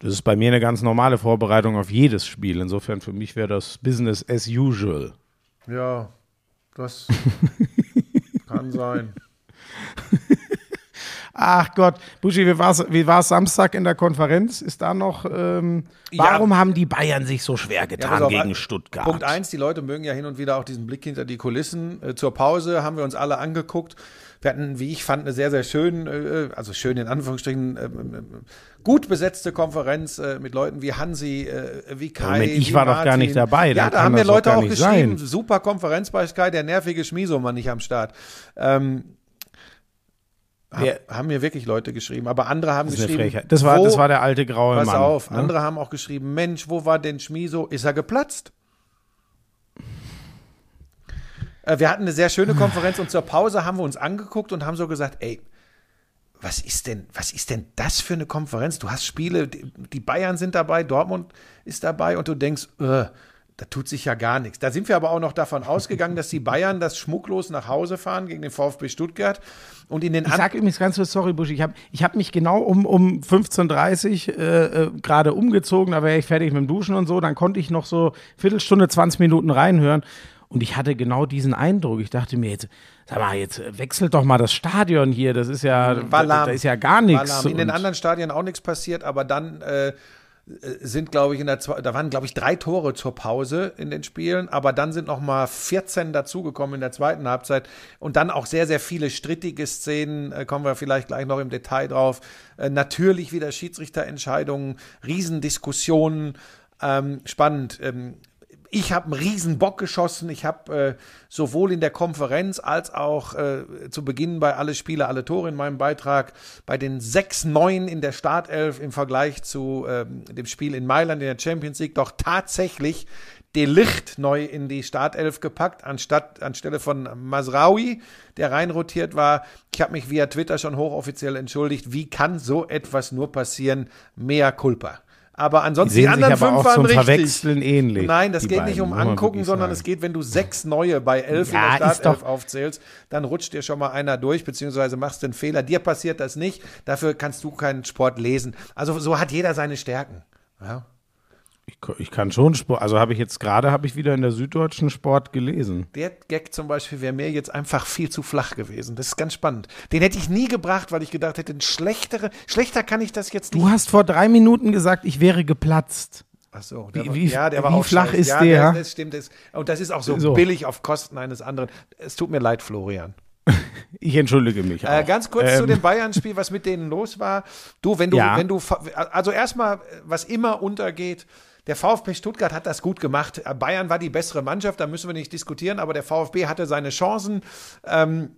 S2: Das ist bei mir eine ganz normale Vorbereitung auf jedes Spiel. Insofern für mich wäre das Business as usual.
S1: Ja, das kann sein.
S2: Ach Gott, Buschi, wie war es wie war's Samstag in der Konferenz? Ist da noch, ähm,
S1: Ja.
S2: warum haben die Bayern sich so schwer
S1: Ja,
S2: getan
S1: pass auf,
S2: gegen Stuttgart?
S1: Punkt eins, die Leute mögen ja hin und wieder auch diesen Blick hinter die Kulissen. Äh, zur Pause haben wir uns alle angeguckt. Wir hatten, wie ich fand, eine sehr, sehr schön, äh, also schön in Anführungsstrichen, äh, gut besetzte Konferenz äh, mit Leuten wie Hansi, wie Kai.
S2: Moment, ich
S1: wie
S2: war doch gar nicht dabei,
S1: Ja, da haben mir Leute auch geschrieben,
S2: sein.
S1: super Konferenz bei Sky, der nervige Schmieso mal nicht am Start. Ähm,
S2: Wer-
S1: haben mir wirklich Leute geschrieben, aber andere haben
S2: das
S1: geschrieben.
S2: Das war,
S1: wo-
S2: das war der alte graue
S1: Pass
S2: Mann.
S1: auf,
S2: ne?
S1: andere haben auch geschrieben, Mensch, wo war denn Schmieso? Ist er geplatzt? Äh, Wir hatten eine sehr schöne Konferenz und zur Pause haben wir uns angeguckt und haben so gesagt, ey, was ist denn, was ist denn das für eine Konferenz? Du hast Spiele, die Bayern sind dabei, Dortmund ist dabei und du denkst, äh, da tut sich ja gar nichts. Da sind wir aber auch noch davon ausgegangen, dass die Bayern das schmucklos nach Hause fahren gegen den VfB Stuttgart und in den
S2: Ich sage übrigens ganz kurz, sorry, Busch, ich habe ich hab mich genau um, um 15.30 Uhr äh, äh, gerade umgezogen, da wäre ich fertig mit dem Duschen und so, dann konnte ich noch so Viertelstunde, 20 Minuten reinhören und ich hatte genau diesen Eindruck. Ich dachte mir jetzt, sag mal, jetzt wechselt doch mal das Stadion hier, das ist ja,
S1: War
S2: da, ist ja gar nichts.
S1: In den anderen Stadien auch nichts passiert, aber dann äh, sind, glaube ich, in der da waren, glaube ich, drei Tore zur Pause in den Spielen, aber dann sind noch mal 14 dazugekommen in der zweiten Halbzeit und dann auch sehr, sehr viele strittige Szenen, äh, kommen wir vielleicht gleich noch im Detail drauf. Äh, natürlich wieder Schiedsrichterentscheidungen, Riesendiskussionen, ähm, spannend. Ähm, ich habe einen riesen Bock geschossen. Ich habe äh, sowohl in der Konferenz als auch äh, zu Beginn bei alle Spiele, alle Tore in meinem Beitrag bei den 6-9 in der Startelf im Vergleich zu ähm, dem Spiel in Mailand in der Champions League doch tatsächlich Delicht neu in die Startelf gepackt, anstatt anstelle von Masraoui, der reinrotiert war. Ich habe mich via Twitter schon hochoffiziell entschuldigt. Wie kann so etwas nur passieren? Mea culpa. Aber
S2: Die
S1: ansonsten die
S2: sich
S1: anderen
S2: aber
S1: fünf
S2: auch
S1: waren
S2: zum
S1: richtig.
S2: Verwechseln ähnlich.
S1: Nein, das
S2: die
S1: geht
S2: beiden,
S1: nicht um angucken, sondern es geht, wenn du sechs neue bei elf
S2: Ja,
S1: in der Startelf aufzählst, dann rutscht dir schon mal einer durch, beziehungsweise machst du einen Fehler. Dir passiert das nicht, dafür kannst du keinen Sport lesen. Also so hat jeder seine Stärken. Ja.
S2: Ich, ich kann schon Sport, also habe ich jetzt gerade, habe ich wieder in der Süddeutschen Sport gelesen.
S1: Der Gag zum Beispiel wäre mir jetzt einfach viel zu flach gewesen. Das ist ganz spannend. Den hätte ich nie gebracht, weil ich gedacht hätte, ein schlechtere, schlechter kann ich das jetzt nicht.
S2: Du hast vor drei Minuten gesagt, ich wäre geplatzt.
S1: Ach so,
S2: Wie-
S1: der war,
S2: wie-
S1: ja, der war
S2: wie
S1: auch
S2: flach
S1: scheiße.
S2: ist
S1: ja,
S2: der?
S1: Das, das stimmt. Das, und das ist auch so,
S2: So.
S1: billig auf Kosten eines anderen. Es tut mir leid, Florian.
S2: Ich entschuldige mich.
S1: Äh, ganz kurz zu
S2: Ähm,
S1: dem Bayern-Spiel, was mit denen los war. Du, wenn du,
S2: Ja.
S1: wenn du, also erstmal, was immer untergeht, der VfB Stuttgart hat das gut gemacht. Bayern war die bessere Mannschaft, da müssen wir nicht diskutieren, aber der VfB hatte seine Chancen. Ähm,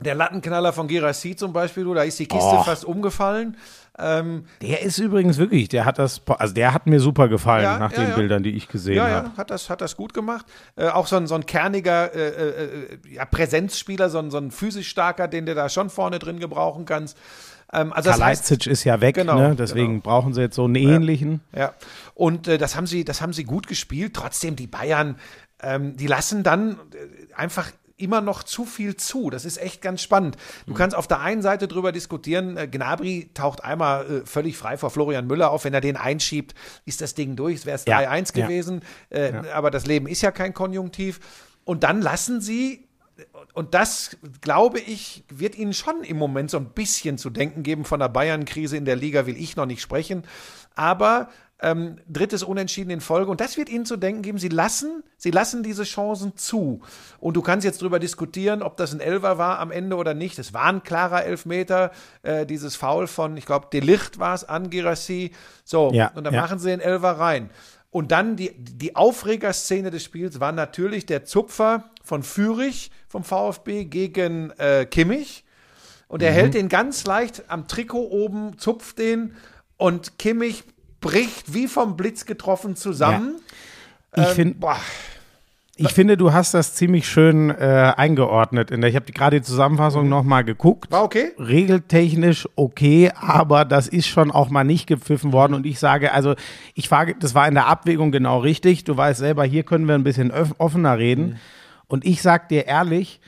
S1: der Lattenknaller von Gerassi zum Beispiel, da ist die Kiste
S2: Och.
S1: fast umgefallen. Ähm,
S2: Der ist übrigens wirklich, der hat das, also der hat mir super gefallen
S1: Ja,
S2: nach
S1: ja,
S2: den
S1: ja.
S2: Bildern, die ich gesehen
S1: ja,
S2: habe.
S1: ja, hat das, hat das gut gemacht. Äh, auch so ein, so ein kerniger äh, äh, ja, Präsenzspieler, so ein, so ein physisch starker, den du da schon vorne drin gebrauchen kannst. Ähm, also das heißt,
S2: ist ja weg,
S1: Genau,
S2: ne? deswegen
S1: genau.
S2: brauchen sie jetzt so einen ähnlichen.
S1: Ja, und äh, das haben sie, das haben sie gut gespielt. Trotzdem die Bayern, ähm, die lassen dann äh, einfach immer noch zu viel zu. Das ist echt ganz spannend. Du kannst auf der einen Seite drüber diskutieren, äh, Gnabry taucht einmal äh, völlig frei vor Florian Müller auf. Wenn er den einschiebt, ist das Ding durch. Es wäre es
S2: Ja,
S1: 3-1
S2: ja.
S1: gewesen. Äh, Aber das Leben ist ja kein Konjunktiv. Und dann lassen sie und das, glaube ich, wird Ihnen schon im Moment so ein bisschen zu denken geben. Von der Bayern-Krise in der Liga will ich noch nicht sprechen. Aber ähm, drittes Unentschieden in Folge. Und das wird Ihnen zu denken geben. Sie lassen, Sie lassen diese Chancen zu. Und du kannst jetzt darüber diskutieren, ob das ein Elfer war am Ende oder nicht. Es war ein klarer Elfmeter. Äh, dieses Foul von, ich glaube, Delicht war es an Girassi. So,
S2: Ja,
S1: und dann
S2: ja.
S1: machen sie den Elfer rein. Und dann die, die Aufregerszene des Spiels war natürlich der Zupfer von Fürich vom VfB gegen äh, Kimmich. Und er
S2: Mhm.
S1: hält den ganz leicht am Trikot oben, zupft den und Kimmich bricht wie vom Blitz getroffen zusammen.
S2: Ich,
S1: Ähm,
S2: find,
S1: boah,
S2: ich finde, du hast das ziemlich schön äh, eingeordnet. In der, ich habe gerade die Zusammenfassung noch mal geguckt.
S1: war okay?
S2: regeltechnisch okay, aber das ist schon auch mal nicht gepfiffen worden. Und ich sage, also ich frage, das war in der Abwägung genau richtig. Du weißt selber, hier können wir ein bisschen offener reden. Und ich sag dir ehrlich,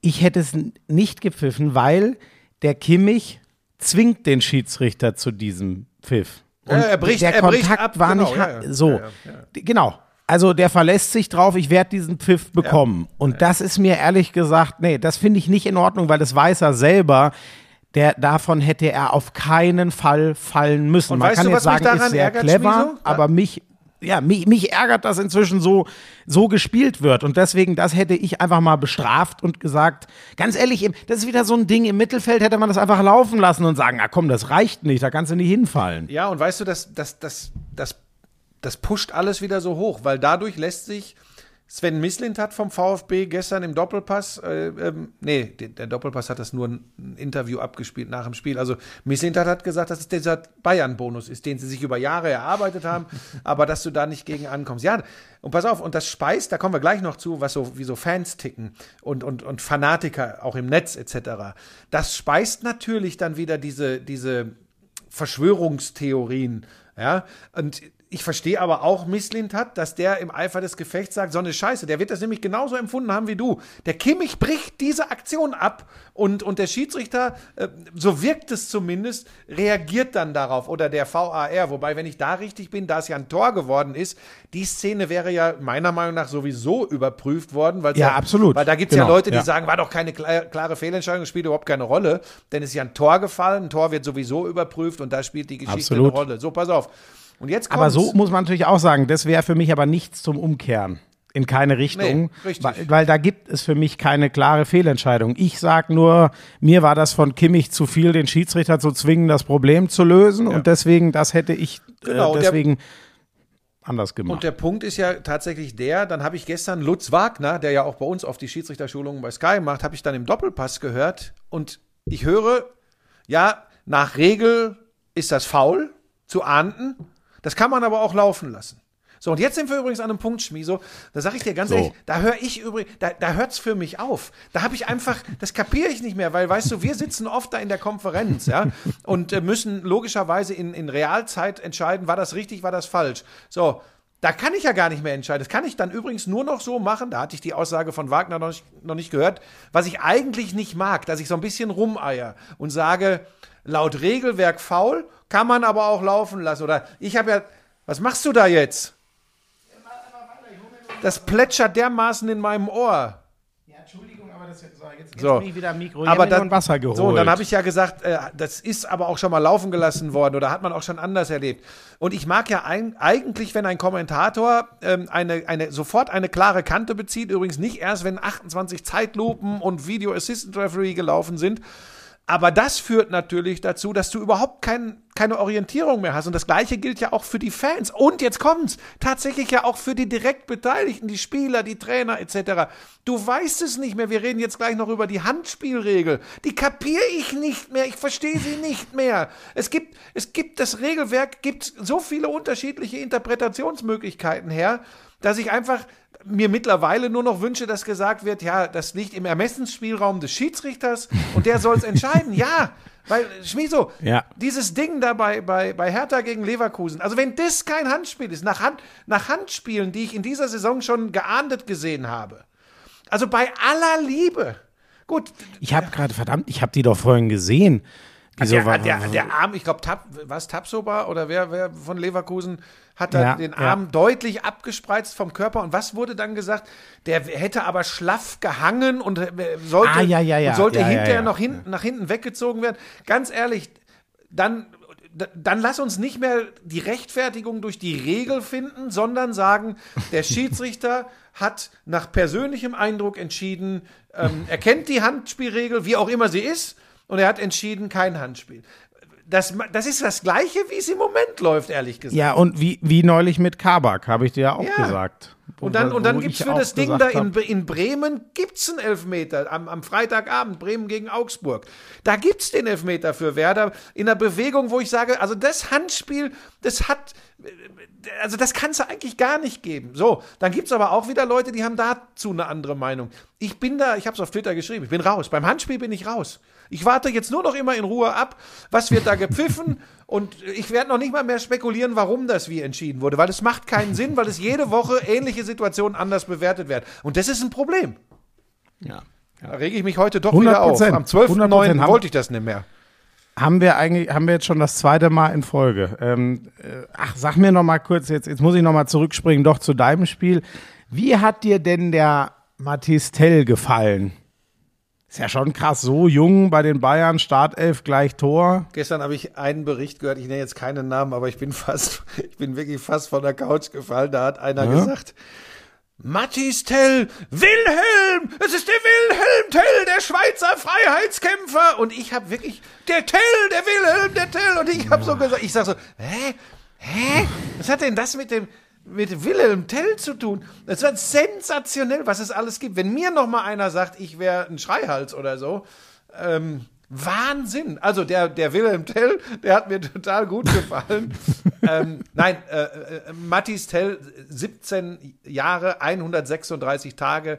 S2: ich hätte es nicht gepfiffen, weil der Kimmich zwingt den Schiedsrichter zu diesem Pfiff.
S1: Ja, er bricht-
S2: der
S1: er bricht
S2: Kontakt
S1: ab,
S2: war
S1: genau,
S2: nicht
S1: ja, ja.
S2: so. Genau. Also der verlässt sich drauf, ich werde diesen Pfiff bekommen. Und das ist mir ehrlich gesagt, nee, das finde ich nicht in Ordnung, weil das weiß er selber. Der, davon hätte er auf keinen Fall fallen müssen.
S1: Und
S2: Man
S1: weißt
S2: kann
S1: du,
S2: jetzt
S1: was mich
S2: sagen,
S1: daran
S2: ist sehr
S1: ärgert,
S2: clever,
S1: Schmieso?
S2: aber mich, ja, mich, mich ärgert, dass inzwischen so, so gespielt wird. Und deswegen, das hätte ich einfach mal bestraft und gesagt, ganz ehrlich, das ist wieder so ein Ding, im Mittelfeld hätte man das einfach laufen lassen und sagen, na komm, das reicht nicht, da kannst du nicht hinfallen.
S1: Ja, und weißt du, das, das, das, das, das pusht alles wieder so hoch, weil dadurch lässt sich Sven Mislint hat vom VfB gestern im Doppelpass, äh, ähm, nee, der, Doppelpass hat das nur ein Interview abgespielt nach dem Spiel. Also Mislint hat gesagt, dass es dieser Bayern-Bonus ist, den sie sich über Jahre erarbeitet haben, aber dass du da nicht gegen ankommst. Ja, und pass auf, und das speist, da kommen wir gleich noch zu, was so, wie so Fans ticken und, und, und Fanatiker auch im Netz etc. Das speist natürlich dann wieder diese, diese Verschwörungstheorien. Ja, und ich verstehe aber auch Misslint hat, dass der im Eifer des Gefechts sagt, so eine Scheiße. Der wird das nämlich genauso empfunden haben wie du. Der Kimmich bricht diese Aktion ab und, und der Schiedsrichter, äh, so wirkt es zumindest, reagiert dann darauf oder der VAR. Wobei, wenn ich da richtig bin, da es ja ein Tor geworden ist, die Szene wäre ja meiner Meinung nach sowieso überprüft worden. Weil
S2: Ja, absolut.
S1: Weil da gibt es
S2: Genau,
S1: ja Leute, die
S2: ja.
S1: sagen, war doch keine kla- klare Fehlentscheidung, spielt überhaupt keine Rolle. Denn es ist ja ein Tor gefallen, ein Tor wird sowieso überprüft und da spielt die Geschichte
S2: Absolut.
S1: eine Rolle. So, pass auf. Und jetzt
S2: Aber so muss man natürlich auch sagen, das wäre für mich aber nichts zum Umkehren. In keine Richtung.
S1: Nee, richtig.
S2: Weil, weil da gibt es für mich keine klare Fehlentscheidung. Ich sage nur, mir war das von Kimmich zu viel, den Schiedsrichter zu zwingen, das Problem zu lösen. Und deswegen, das hätte ich
S1: Genau,
S2: äh, deswegen anders
S1: Und
S2: gemacht.
S1: der Punkt ist ja tatsächlich der, dann habe ich gestern Lutz Wagner, der ja auch bei uns auf die Schiedsrichterschulungen bei Sky macht, habe ich dann im Doppelpass gehört und ich höre, ja, nach Regel ist das faul zu ahnden, das kann man aber auch laufen lassen. So, und jetzt sind wir übrigens an einem Punkt, Schmieso, da sage ich dir ganz
S2: So.
S1: ehrlich, da höre ich übrigens, da, da hört es für mich auf. Da habe ich einfach, das kapiere ich nicht mehr, weil, weißt du, wir sitzen oft da in der Konferenz, ja, und äh, müssen logischerweise in, in Realzeit entscheiden, war das richtig, war das falsch. So, da kann ich ja gar nicht mehr entscheiden. Das kann ich dann übrigens nur noch so machen, da hatte ich die Aussage von Wagner noch nicht, noch nicht gehört, was ich eigentlich nicht mag, dass ich so ein bisschen rumeier und sage, laut Regelwerk faul, kann man aber auch laufen lassen. Oder ich habe ja, was machst du da jetzt? Das plätschert dermaßen in meinem Ohr.
S2: Ja, Entschuldigung, aber das jetzt, so, jetzt, jetzt
S1: So.
S2: bin ich wieder am Mikro.
S1: aber
S2: dann
S1: dann,
S2: Wasser geholt.
S1: So, und dann habe ich ja gesagt, äh, das ist aber auch schon mal laufen gelassen worden oder hat man auch schon anders erlebt. Und ich mag ja ein, eigentlich, wenn ein Kommentator ähm, eine, eine, sofort eine klare Kante bezieht, übrigens nicht erst, wenn 28 Zeitlupen und Video Assistant Referee gelaufen sind. Aber das führt natürlich dazu, dass du überhaupt kein, keine Orientierung mehr hast. Und das Gleiche gilt ja auch für die Fans. Und jetzt kommt's, tatsächlich ja auch für die direkt Beteiligten, die Spieler, die Trainer etc. Du weißt es nicht mehr. Wir reden jetzt gleich noch über die Handspielregel. Die kapiere ich nicht mehr. Ich verstehe sie nicht mehr. Es gibt, es gibt das Regelwerk, gibt so viele unterschiedliche Interpretationsmöglichkeiten her, dass ich einfach mir mittlerweile nur noch wünsche, dass gesagt wird, ja, das liegt im Ermessensspielraum des Schiedsrichters und der soll es entscheiden. Ja, weil, Schmieso,
S2: Ja.
S1: dieses Ding da bei, bei, bei Hertha gegen Leverkusen, also wenn das kein Handspiel ist, nach, Hand, nach Handspielen, die ich in dieser Saison schon geahndet gesehen habe, also bei aller Liebe, gut,
S2: Ich habe gerade, verdammt, ich habe die doch vorhin gesehen. Wieso
S1: der,
S2: war,
S1: der, der Arm, ich glaube, Tab, was Tapsoba oder wer, wer von Leverkusen hat da
S2: Ja,
S1: den
S2: ja.
S1: Arm deutlich abgespreizt vom Körper. Und was wurde dann gesagt? Der hätte aber schlaff gehangen und äh, sollte,
S2: Ah, ja, ja, ja.
S1: Und sollte
S2: Ja, ja,
S1: hinterher
S2: ja.
S1: noch hinten, nach hinten weggezogen werden. Ganz ehrlich, dann, dann lass uns nicht mehr die Rechtfertigung durch die Regel finden, sondern sagen, der Schiedsrichter hat nach persönlichem Eindruck entschieden, ähm, er kennt die Handspielregel, wie auch immer sie ist, und er hat entschieden, kein Handspiel. Das, das ist das Gleiche, wie es im Moment läuft, ehrlich gesagt.
S2: ja, und wie, wie neulich mit Kabak, habe ich dir ja auch
S1: Ja.
S2: gesagt.
S1: Und dann, und dann gibt es für das Ding da in, in Bremen gibt's einen Elfmeter am, am Freitagabend, Bremen gegen Augsburg. Da gibt's den Elfmeter für Werder in einer Bewegung, wo ich sage, also das Handspiel, das hat, also das kann es eigentlich gar nicht geben. So, dann gibt's aber auch wieder Leute, die haben dazu eine andere Meinung. Ich bin da, ich habe es auf Twitter geschrieben, ich bin raus. Beim Handspiel bin ich raus. Ich warte jetzt nur noch immer in Ruhe ab, was wird da gepfiffen und ich werde noch nicht mal mehr spekulieren, warum das wie entschieden wurde, weil es macht keinen Sinn, weil es jede Woche ähnliche Situationen anders bewertet werden. Und das ist ein Problem.
S2: ja.
S1: Da rege ich mich heute doch wieder auf.
S2: 100%.
S1: Am 12.09.
S2: 100% haben-
S1: wollte ich das nicht mehr.
S2: Haben wir eigentlich, haben wir jetzt schon das zweite Mal in Folge. Ähm, äh, ach, sag mir noch mal kurz, jetzt, jetzt muss ich noch mal zurückspringen, doch zu deinem Spiel. Wie hat dir denn der Mathis Tell gefallen? Ist ja schon krass, so jung bei den Bayern, Startelf gleich Tor.
S1: Gestern habe ich einen Bericht gehört, ich nenne jetzt keinen Namen, aber ich bin fast, ich bin wirklich fast von der Couch gefallen. Da hat einer
S2: Ja?
S1: gesagt, Mathis Tell, Wilhelm, es ist der Wilhelm Tell, der Schweizer Freiheitskämpfer. Und ich habe wirklich, der Tell, der Wilhelm, der Tell. Und ich habe so gesagt, ich sag so, hä, hä, was hat denn das mit dem, mit Wilhelm Tell zu tun? Das war sensationell, was es alles gibt. Wenn mir noch mal einer sagt, ich wäre ein Schreihals oder so, ähm, Wahnsinn. Also der, der Wilhelm Tell, der hat mir total gut gefallen. ähm, nein, äh, äh, Mattis Tell, 17 Jahre, 136 Tage,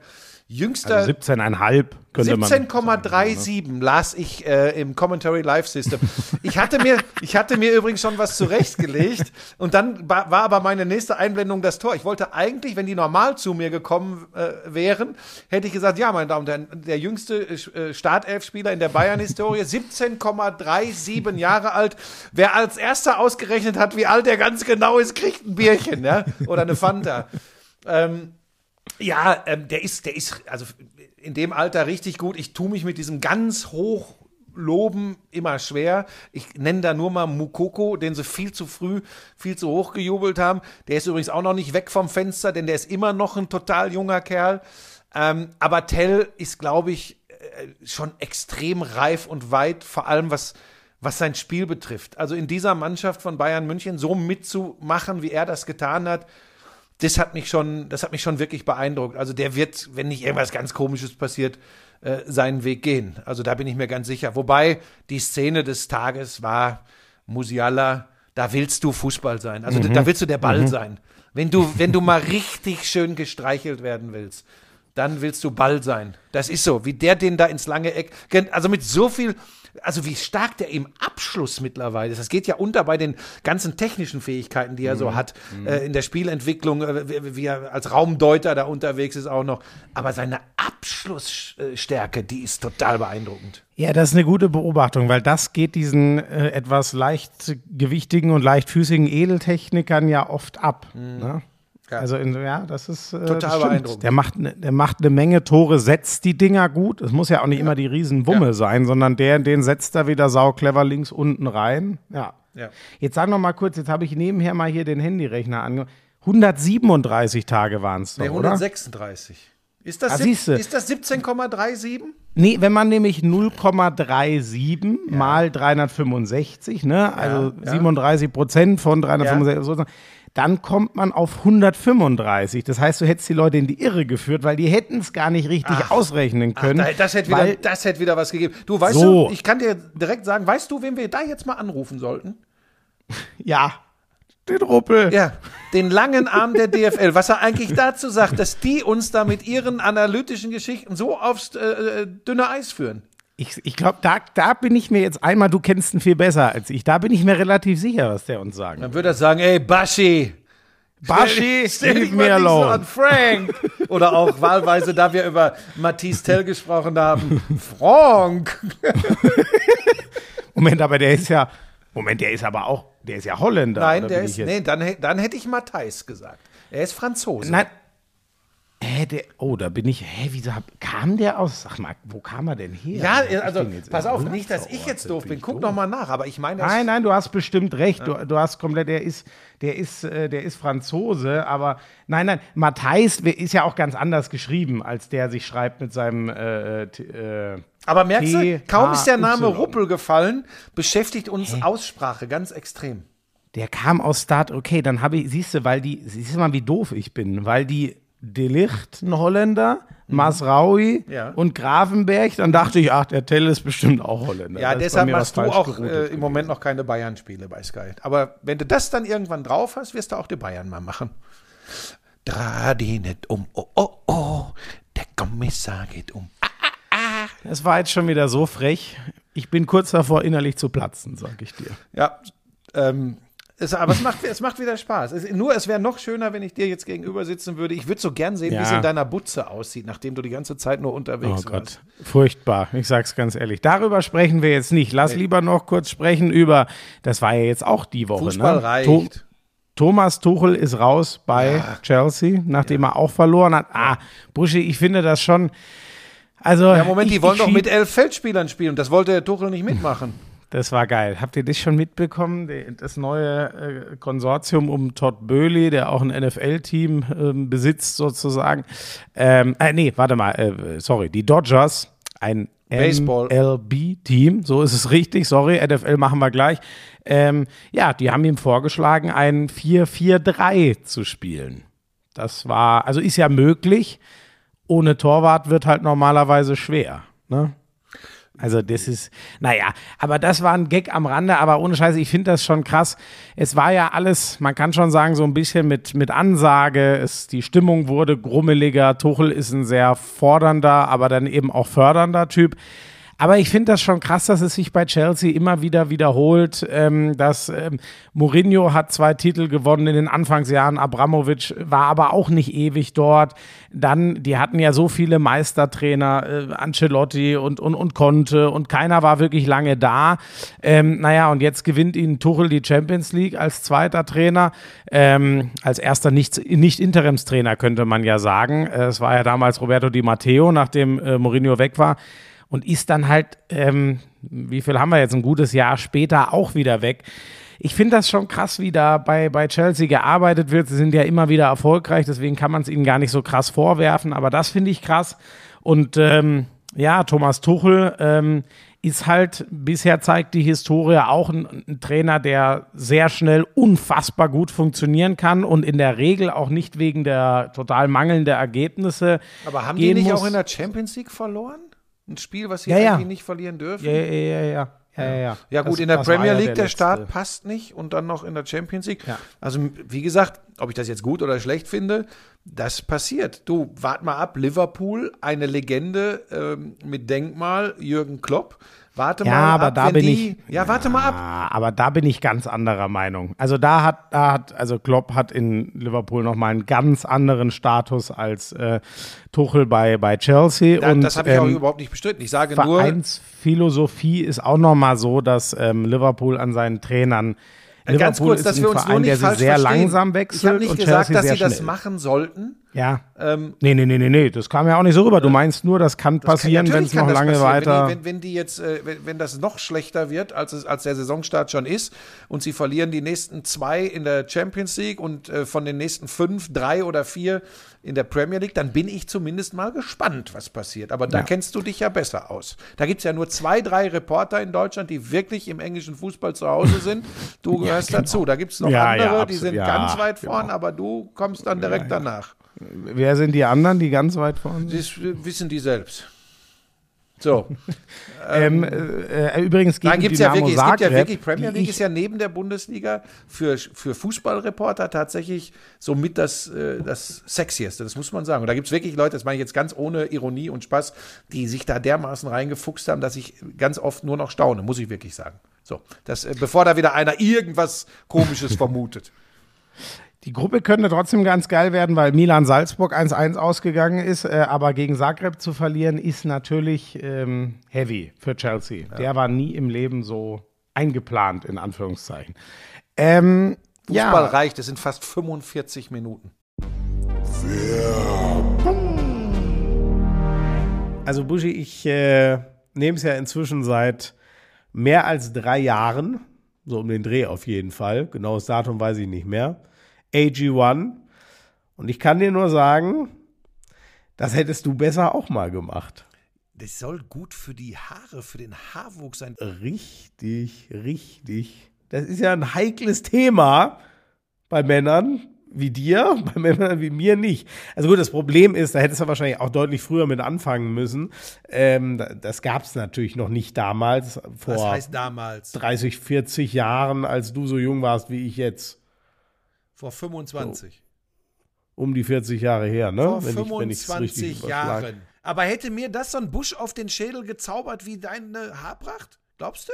S1: jüngster.
S2: Also 17,5 könnte man.
S1: 17,37 las ich äh, im Commentary Live System. Ich hatte mir, ich hatte mir übrigens schon was zurechtgelegt und dann war aber meine nächste Einblendung das Tor. Ich wollte eigentlich, wenn die normal zu mir gekommen äh, wären, hätte ich gesagt, ja, meine Damen und Herren, der jüngste äh, Startelfspieler in der Bayern-Historie, 17,37 Jahre alt. Wer als erster ausgerechnet hat, wie alt er ganz genau ist, kriegt ein Bierchen, ja, oder eine Fanta. Ähm, ja, ähm, der ist, der ist, also in dem Alter richtig gut. Ich tue mich mit diesem ganz hoch Loben immer schwer. Ich nenne da nur mal Mukoko, den sie viel zu früh, viel zu hoch gejubelt haben. Der ist übrigens auch noch nicht weg vom Fenster, denn der ist immer noch ein total junger Kerl. Ähm, aber Tell ist, glaube ich, äh, schon extrem reif und weit, vor allem was, was sein Spiel betrifft. Also in dieser Mannschaft von Bayern München so mitzumachen, wie er das getan hat, das hat mich schon, das hat mich schon wirklich beeindruckt. Also der wird, wenn nicht irgendwas ganz Komisches passiert, äh, seinen Weg gehen. Also da bin ich mir ganz sicher. Wobei die Szene des Tages war Musiala, da willst du Fußball sein. Also da willst du der Ball sein. Wenn du, wenn du mal richtig schön gestreichelt werden willst, dann willst du Ball sein. Das ist so, wie der den da ins lange Eck, also mit so viel, also wie stark der im Abschluss mittlerweile ist. Das geht ja unter bei den ganzen technischen Fähigkeiten, die er so hat, äh, in der Spielentwicklung, äh, wie, wie er als Raumdeuter da unterwegs ist auch noch. Aber seine Abschlussstärke, die ist total beeindruckend.
S2: Ja, das ist eine gute Beobachtung, weil das geht diesen äh, etwas leichtgewichtigen und leichtfüßigen Edeltechnikern ja oft ab. Ne?
S1: Ja.
S2: Also in, ja, das ist äh,
S1: Total
S2: das
S1: beeindruckend.
S2: Der macht, ne, der macht eine Menge Tore, setzt die Dinger gut. Es muss ja auch nicht immer die Riesenwumme
S1: Ja.
S2: sein, sondern der, den setzt er wieder sauclever links unten rein. Ja.
S1: Ja.
S2: Jetzt sag noch mal kurz, jetzt habe ich nebenher mal hier den Handyrechner angemacht. 137 Tage waren es doch,
S1: Nee,
S2: oder?
S1: 136. Ist das,
S2: Ah,
S1: ist das 17,37?
S2: Nee, wenn man nämlich 0,37 mal 365, ne, also
S1: ja.
S2: 37 Prozent von 365, sozusagen, dann kommt man auf 135. Das heißt, du hättest die Leute in die Irre geführt, weil die hätten es gar nicht richtig ausrechnen können.
S1: Da, das, hätte wieder,
S2: weil,
S1: das hätte wieder was gegeben. Du, weißt
S2: So.
S1: du, ich kann dir direkt sagen, weißt du, wen wir da jetzt mal anrufen sollten?
S2: ja, den Ruppel.
S1: Ja, den langen Arm der DFL, was er eigentlich dazu sagt, dass die uns da mit ihren analytischen Geschichten so aufs äh, äh, dünne Eis führen.
S2: Ich, ich glaube, da, da bin ich mir jetzt einmal, du kennst ihn viel besser als ich, da bin ich mir relativ sicher, was der uns sagen.
S1: Dann würde er sagen, ey, Baschi,
S2: Baschi,
S1: mal
S2: me
S1: nicht so
S2: alone.
S1: an Frank. Oder auch wahlweise, da wir über Matisse Tell gesprochen haben, Frank.
S2: Moment, aber der ist ja, Moment, der ist aber auch, der ist ja Holländer.
S1: Nein, der ist, nee, dann, dann hätte ich Matthijs gesagt. Er ist Franzose.
S2: Nein. Hä, der, oh, da bin ich, hä, wieso hab, kam der aus, sag mal, wo kam er denn her?
S1: Ja, also pass auf, nicht, dass ich jetzt doof bin. Guck
S2: doof?
S1: noch mal nach, aber ich meine,
S2: Nein, nein, du hast bestimmt recht. Du, du hast komplett, der ist, der ist, äh, der ist Franzose, aber nein, nein, Matthijs ist ja auch ganz anders geschrieben, als der sich schreibt mit seinem äh, t- äh,
S1: Aber merkst du, kaum ist der Name. Ruppel gefallen, beschäftigt uns Aussprache ganz extrem.
S2: Der kam aus Start, okay, dann habe ich, siehst du, weil die, siehst du mal, wie doof ich bin, weil die Delicht, ein Holländer, Masraui
S1: Mhm. Ja.
S2: und Grafenberg, dann dachte ich, ach, der Tell ist bestimmt auch Holländer.
S1: Ja, deshalb machst du auch äh, im Moment noch keine Bayern-Spiele bei Sky. Aber wenn du das dann irgendwann drauf hast, wirst du auch die Bayern mal machen. Dreh die nicht um, oh, oh, oh, der Kommissar geht um.
S2: Es war jetzt schon wieder so frech. Ich bin kurz davor, innerlich zu platzen, sag ich dir.
S1: Ja, ähm, es, aber es macht, es macht wieder Spaß. Es, nur, es wäre noch schöner, wenn ich dir jetzt gegenüber sitzen würde. Ich würde so gern sehen, wie
S2: Ja.
S1: es in deiner Butze aussieht, nachdem du die ganze Zeit nur
S2: Oh
S1: unterwegs
S2: Gott,
S1: warst.
S2: furchtbar. Ich sag's ganz ehrlich. Darüber sprechen wir jetzt nicht. Lass lieber noch kurz sprechen über, das war ja jetzt auch die Woche.
S1: Fußball
S2: ne?
S1: reicht.
S2: To Thomas Tuchel ist raus bei Chelsea, nachdem er auch verloren hat. Ah, Buschi, ich finde das schon. Also,
S1: Ja, Moment,
S2: ich,
S1: die wollen doch mit elf Feldspielern spielen. Das wollte der Tuchel nicht mitmachen.
S2: Das war geil. Habt ihr das schon mitbekommen? Das neue äh, Konsortium um Todd Böhli, der auch ein NFL-Team ähm, besitzt, sozusagen. Ähm, äh, nee, warte mal, äh, sorry, die Dodgers, ein
S1: Baseball.
S2: MLB-Team, so ist es richtig, sorry, NFL machen wir gleich. Ähm, ja, die haben ihm vorgeschlagen, ein 4-4-3 zu spielen. Das war, also ist ja möglich. Ohne Torwart wird halt normalerweise schwer. Ne? Also das ist, naja, aber das war ein Gag am Rande, aber ohne Scheiße, ich finde das schon krass. Es war ja alles, man kann schon sagen, so ein bisschen mit, mit Ansage, es, die Stimmung wurde grummeliger, Tuchel ist ein sehr fordernder, aber dann eben auch fördernder Typ. Aber ich finde das schon krass, dass es sich bei Chelsea immer wieder wiederholt, ähm, dass ähm, Mourinho hat zwei Titel gewonnen in den Anfangsjahren, Abramovic war aber auch nicht ewig dort. Dann, die hatten ja so viele Meistertrainer, äh, Ancelotti und, und, und Conte und keiner war wirklich lange da. Ähm, naja, und jetzt gewinnt ihnen Tuchel die Champions League als zweiter Trainer, ähm, als erster nicht, nicht könnte man ja sagen. Äh, Es war ja damals Roberto Di Matteo, nachdem äh, Mourinho weg war und ist dann halt, ähm, wie viel haben wir jetzt, ein gutes Jahr später auch wieder weg. Ich finde das schon krass, wie da bei, bei Chelsea gearbeitet wird. Sie sind ja immer wieder erfolgreich, deswegen kann man es ihnen gar nicht so krass vorwerfen, aber das finde ich krass. Und ähm, ja, Thomas Tuchel ähm, ist halt, bisher zeigt die Historie auch ein, ein Trainer, der sehr schnell unfassbar gut funktionieren kann und in der Regel auch nicht wegen der total mangelnden Ergebnisse.
S1: Aber haben die nicht
S2: muss.
S1: auch in der Champions League verloren? Ein Spiel, was sie
S2: Ja, ja.
S1: eigentlich nicht verlieren dürfen?
S2: Ja, ja, ja, ja. Ja, ja, ja.
S1: Ja gut,
S2: Das-
S1: in der Premier League
S2: der
S1: der. Start passt nicht und dann noch in der Champions League.
S2: Ja.
S1: Also wie gesagt, ob ich das jetzt gut oder schlecht finde, das passiert. Du, wart mal ab, Liverpool, eine Legende ähm, mit Denkmal, Jürgen Klopp. Warte
S2: Ja,
S1: mal
S2: aber
S1: ab,
S2: da bin
S1: die,
S2: ich.
S1: Ja, warte mal ab.
S2: Ah, aber da bin ich ganz anderer Meinung. Also da hat, da hat, also Klopp hat in Liverpool nochmal einen ganz anderen Status als äh, Tuchel bei, bei Chelsea.
S1: Da,
S2: und,
S1: das habe ich auch
S2: ähm,
S1: überhaupt nicht bestritten. Ich sage nur,
S2: Vereinsphilosophie ist auch nochmal so, dass ähm, Liverpool an seinen Trainern
S1: Äh, ganz
S2: Liverpool
S1: kurz,
S2: ist
S1: dass wir uns
S2: Verein,
S1: nur nicht falsch
S2: sehr
S1: verstehen.
S2: langsam
S1: Ich
S2: wechselt
S1: habe nicht gesagt,
S2: Chelsea
S1: dass sie das
S2: schnell.
S1: machen sollten.
S2: Ja.
S1: Ähm,
S2: Nee, nee, nee, nee, nee, das kam ja auch nicht so rüber. Du meinst nur, das kann passieren, wenn es noch
S1: das
S2: lange
S1: passieren.
S2: weiter.
S1: Wenn die, wenn, wenn die jetzt, äh, wenn, wenn das noch schlechter wird, als, es, als der Saisonstart schon ist, und sie verlieren die nächsten zwei in der Champions League und äh, von den nächsten fünf, drei oder vier in der Premier League, dann bin ich zumindest mal gespannt, was passiert. Aber da
S2: Ja.
S1: kennst du dich ja besser aus. Da gibt es ja nur zwei, drei Reporter in Deutschland, die wirklich im englischen Fußball zu Hause sind. Du gehörst dazu. Da gibt es noch
S2: genau. Ja, ja,
S1: andere, die sind
S2: Ja,
S1: ganz weit vorn,
S2: genau.
S1: aber du kommst dann direkt danach.
S2: Wer sind die anderen, die ganz weit vorne sind?
S1: Das wissen die selbst. So.
S2: Ähm, äh, übrigens gegen
S1: Nein, gibt's ja
S2: Dynamo
S1: wirklich, es gibt ja
S2: Zagreb,
S1: wirklich, Premier League ist ja neben der Bundesliga für, für Fußballreporter tatsächlich somit das, äh, das Sexieste, das muss man sagen. Und da gibt es wirklich Leute, das meine ich jetzt ganz ohne Ironie und Spaß, die sich da dermaßen reingefuchst haben, dass ich ganz oft nur noch staune, muss ich wirklich sagen. So, das, äh, bevor da wieder einer irgendwas Komisches vermutet.
S2: Die Gruppe könnte trotzdem ganz geil werden, weil Milan Salzburg 1-1 ausgegangen ist, äh, aber gegen Zagreb zu verlieren ist natürlich ähm, heavy für Chelsea. Der war nie im Leben so eingeplant, in Anführungszeichen. Ähm,
S1: Fußball
S2: ja,
S1: reicht, es sind fast 45 Minuten.
S4: Also Buschi, ich äh, nehme es ja inzwischen seit mehr als drei Jahren, so um den Dreh auf jeden Fall, genaues Datum weiß ich nicht mehr, AG1. Und ich kann dir nur sagen, das hättest du besser auch mal gemacht.
S1: Das soll gut für die Haare, für den Haarwuchs sein.
S4: Richtig, richtig. Das ist ja ein heikles Thema bei Männern wie dir, bei Männern wie mir nicht. Also gut, das Problem ist, da hättest du wahrscheinlich auch deutlich früher mit anfangen müssen. Ähm, da- das gab es natürlich noch nicht damals, vor
S1: Was heißt damals?
S4: 30, 40 Jahren, als du so jung warst wie ich jetzt.
S1: Vor 25.
S4: Um die 40 Jahre her, ne?
S1: Vor
S4: Wenn ich- wenn ich's
S1: 25
S4: richtig überschlage.
S1: Jahren. Aber hätte mir das so ein Busch auf den Schädel gezaubert wie deine Haarpracht? Glaubst du?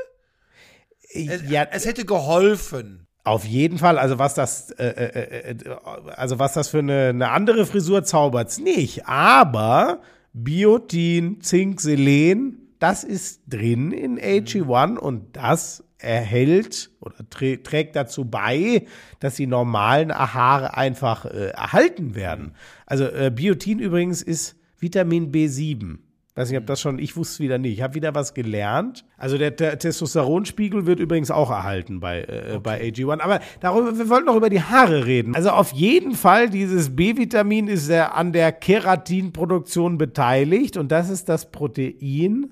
S1: Es,
S4: Ja,
S1: es hätte geholfen.
S4: Auf jeden Fall, also was das, äh, äh, äh, also was das für eine, eine andere Frisur zaubert's nicht. Aber Biotin, Zink, Selen, das ist drin in AG1 und das erhält oder trä trägt dazu bei, dass die normalen Haare einfach äh, erhalten werden. Also äh, Biotin übrigens ist Vitamin B7. Weiß nicht, ob das schon, ich wusste es wieder nicht. Ich habe wieder was gelernt. Also der, der Testosteronspiegel wird übrigens auch erhalten bei, äh, bei AG1. Aber darüber, wir wollten noch über die Haare reden. Also auf jeden Fall, dieses B-Vitamin ist der, an der Keratinproduktion beteiligt und das ist das Protein,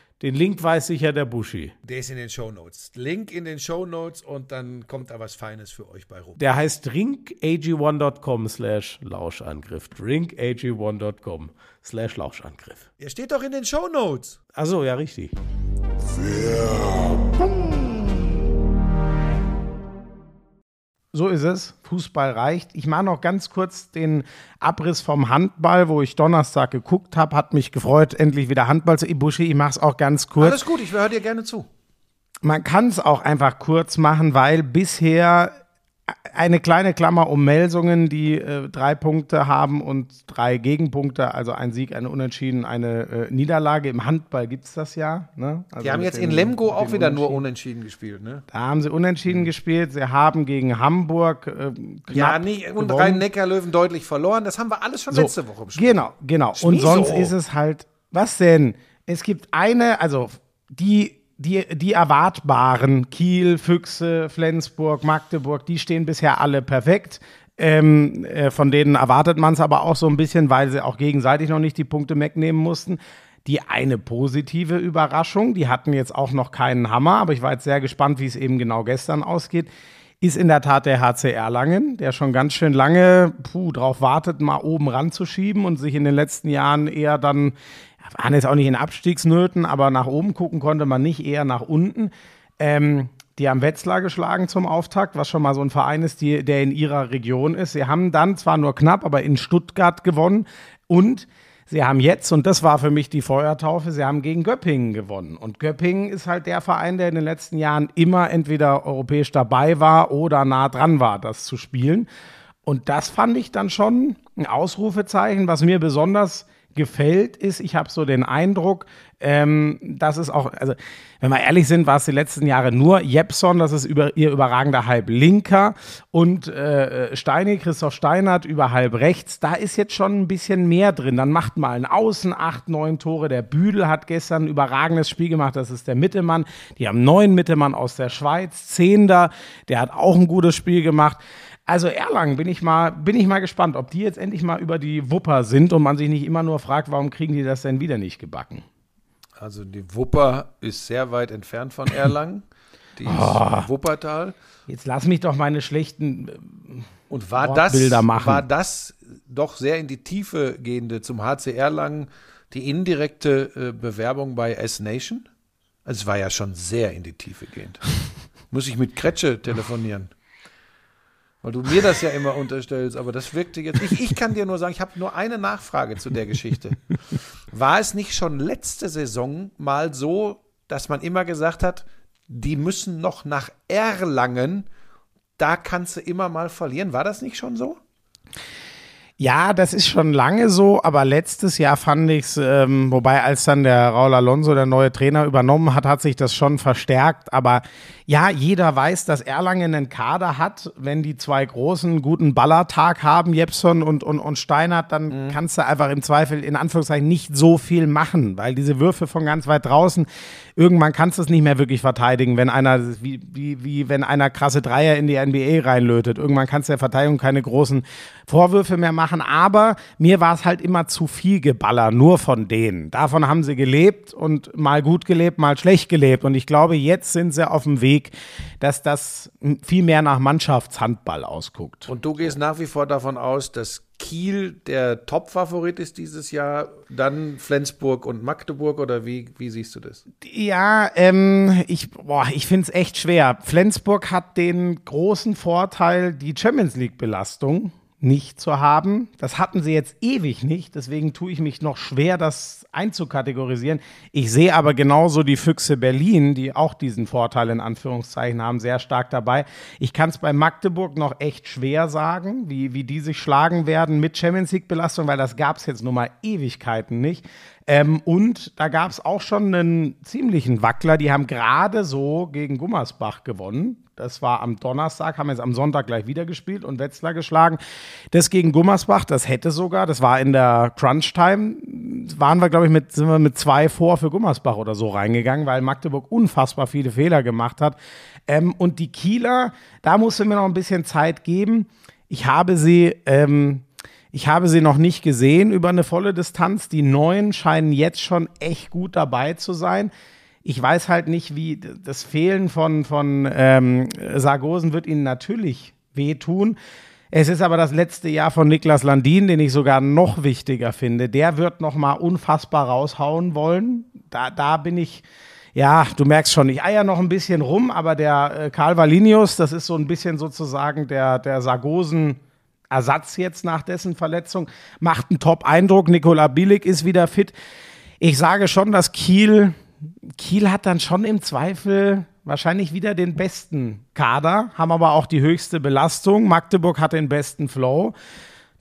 S4: den Link weiß sicher der Buschi.
S1: Der ist in den Shownotes. Link in den Shownotes und dann kommt da was Feines für euch bei rum.
S4: Der heißt drinkag1.com slash Lauschangriff. drinkag1.com slash Lauschangriff.
S1: Der steht doch in den Shownotes.
S4: Achso, ja, richtig.
S2: So ist es. Fußball reicht. Ich mache noch ganz kurz den Abriss vom Handball, wo ich Donnerstag geguckt habe. Hat mich gefreut, endlich wieder Handball zu Ibushi. Ich mache es auch ganz kurz.
S1: Alles gut, ich höre dir gerne zu.
S2: Man kann es auch einfach kurz machen, weil bisher eine kleine Klammer um Melsungen, die äh, drei Punkte haben und drei Gegenpunkte, also ein Sieg, eine Unentschieden, eine äh, Niederlage. Im Handball gibt es das ja. Ne? Also
S1: Die haben jetzt in Lemgo auch wieder nur Unentschieden. gespielt, ne?
S2: Da haben sie unentschieden gespielt. Sie haben gegen Hamburg äh,
S1: Ja, nie, und. Rhein-Neckar-Löwen deutlich verloren. Das haben wir alles schon
S2: So,
S1: letzte Woche besprochen.
S2: Genau, genau. Und
S1: nie
S2: sonst
S1: so.
S2: ist es halt, was denn? Es gibt eine, also die, die, die erwartbaren, Kiel, Füchse, Flensburg, Magdeburg, die stehen bisher alle perfekt. Ähm, äh, von denen erwartet man es aber auch so ein bisschen, weil sie auch gegenseitig noch nicht die Punkte wegnehmen mussten. Die eine positive Überraschung, die hatten jetzt auch noch keinen Hammer, aber ich war jetzt sehr gespannt, wie es eben genau gestern ausgeht, ist in der Tat der HC Erlangen, der schon ganz schön lange puh, drauf wartet, mal oben ranzuschieben und sich in den letzten Jahren eher dann, waren jetzt auch nicht in Abstiegsnöten, aber nach oben gucken konnte man nicht, eher nach unten. Ähm, die haben Wetzlar geschlagen zum Auftakt, was schon mal so ein Verein ist, die, der in ihrer Region ist. Sie haben dann zwar nur knapp, aber in Stuttgart gewonnen und Sie haben jetzt, und das war für mich die Feuertaufe, sie haben gegen Göppingen gewonnen. Und Göppingen ist halt der Verein, der in den letzten Jahren immer entweder europäisch dabei war oder nah dran war, das zu spielen. Und das fand ich dann schon ein Ausrufezeichen, was mir besonders gefällt, ist, ich habe so den Eindruck, ähm, dass es auch, also wenn wir ehrlich sind, war es die letzten Jahre nur Jepson, das ist über, ihr überragender Halb linker und äh, Steini, Christoph Steinert über halb rechts. Da ist jetzt schon ein bisschen mehr drin. Dann macht mal ein Außen acht, neun Tore. Der Büdel hat gestern ein überragendes Spiel gemacht, das ist der Mittemann. Die haben neun Mittemann aus der Schweiz, Zehnder, der hat auch ein gutes Spiel gemacht. Also Erlangen bin ich mal, bin ich mal gespannt, ob die jetzt endlich mal über die Wupper sind und man sich nicht immer nur fragt, warum kriegen die das denn wieder nicht gebacken?
S1: Also die Wupper ist sehr weit entfernt von Erlangen. Die ist
S2: Oh.
S1: Wuppertal.
S2: Jetzt lass mich doch meine schlechten. äh,
S1: Und war das,
S2: Wortbilder machen.
S1: war das doch sehr in die Tiefe gehende zum HC Erlangen die indirekte äh, Bewerbung bei S-Nation? Also es war ja schon sehr in die Tiefe gehend. Muss ich mit Kretsche telefonieren? Weil du mir das ja immer unterstellst, aber das wirkte jetzt. Ich, ich kann dir nur sagen, ich habe nur eine Nachfrage zu der Geschichte. War es nicht schon letzte Saison mal so, dass man immer gesagt hat, die müssen noch nach Erlangen, da kannst du immer mal verlieren? War das nicht schon so?
S2: Ja, das ist schon lange so, aber letztes Jahr fand ich es, ähm, wobei als dann der Raul Alonso, der neue Trainer, übernommen hat, hat sich das schon verstärkt. Aber ja, jeder weiß, dass Erlangen einen Kader hat. Wenn die zwei großen guten Ballertag haben, Jepson und, und, und Steinert, dann kannst du einfach im Zweifel in Anführungszeichen nicht so viel machen, weil diese Würfe von ganz weit draußen, irgendwann kannst du es nicht mehr wirklich verteidigen, wenn einer, wie, wie, wie wenn einer krasse Dreier in die NBA reinlötet. Irgendwann kannst du der Verteidigung keine großen Vorwürfe mehr machen, aber mir war es halt immer zu viel Geballer, nur von denen. Davon haben sie gelebt und mal gut gelebt, mal schlecht gelebt. Und ich glaube, jetzt sind sie auf dem Weg, dass das viel mehr nach Mannschaftshandball ausguckt.
S1: Und du gehst nach wie vor davon aus, dass Kiel der Top-Favorit ist dieses Jahr, dann Flensburg und Magdeburg oder wie, wie siehst du das?
S2: Ja, ähm, ich, boah, ich finde es echt schwer. Flensburg hat den großen Vorteil, die Champions League-Belastung nicht zu haben. Das hatten sie jetzt ewig nicht, deswegen tue ich mich noch schwer, das einzukategorisieren. Ich sehe aber genauso die Füchse Berlin, die auch diesen Vorteil in Anführungszeichen haben, sehr stark dabei. Ich kann es bei Magdeburg noch echt schwer sagen, wie, wie die sich schlagen werden mit Champions League-Belastung, weil das gab es jetzt nun mal Ewigkeiten nicht. Ähm, und da gab es auch schon einen ziemlichen Wackler. Die haben gerade so gegen Gummersbach gewonnen. Das war am Donnerstag, haben jetzt am Sonntag gleich wieder gespielt und Wetzlar geschlagen. Das gegen Gummersbach, das hätte sogar, das war in der Crunch-Time, waren wir, glaube ich, mit, sind wir mit zwei vor für Gummersbach oder so reingegangen, weil Magdeburg unfassbar viele Fehler gemacht hat. Ähm, und die Kieler, da musste mir noch ein bisschen Zeit geben. Ich habe sie, ähm, ich habe sie noch nicht gesehen über eine volle Distanz. Die Neuen scheinen jetzt schon echt gut dabei zu sein. Ich weiß halt nicht, wie das Fehlen von, von ähm, Sargosen wird ihnen natürlich wehtun. Es ist aber das letzte Jahr von Niklas Landin, den ich sogar noch wichtiger finde. Der wird noch mal unfassbar raushauen wollen. Da, da bin ich, ja, du merkst schon, ich eier noch ein bisschen rum, aber der äh, Karl Valinius, das ist so ein bisschen sozusagen der, der Sargosen Ersatz jetzt nach dessen Verletzung, macht einen Top-Eindruck. Nikola Bilic ist wieder fit. Ich sage schon, dass Kiel, Kiel hat dann schon im Zweifel wahrscheinlich wieder den besten Kader, haben aber auch die höchste Belastung. Magdeburg hat den besten Flow.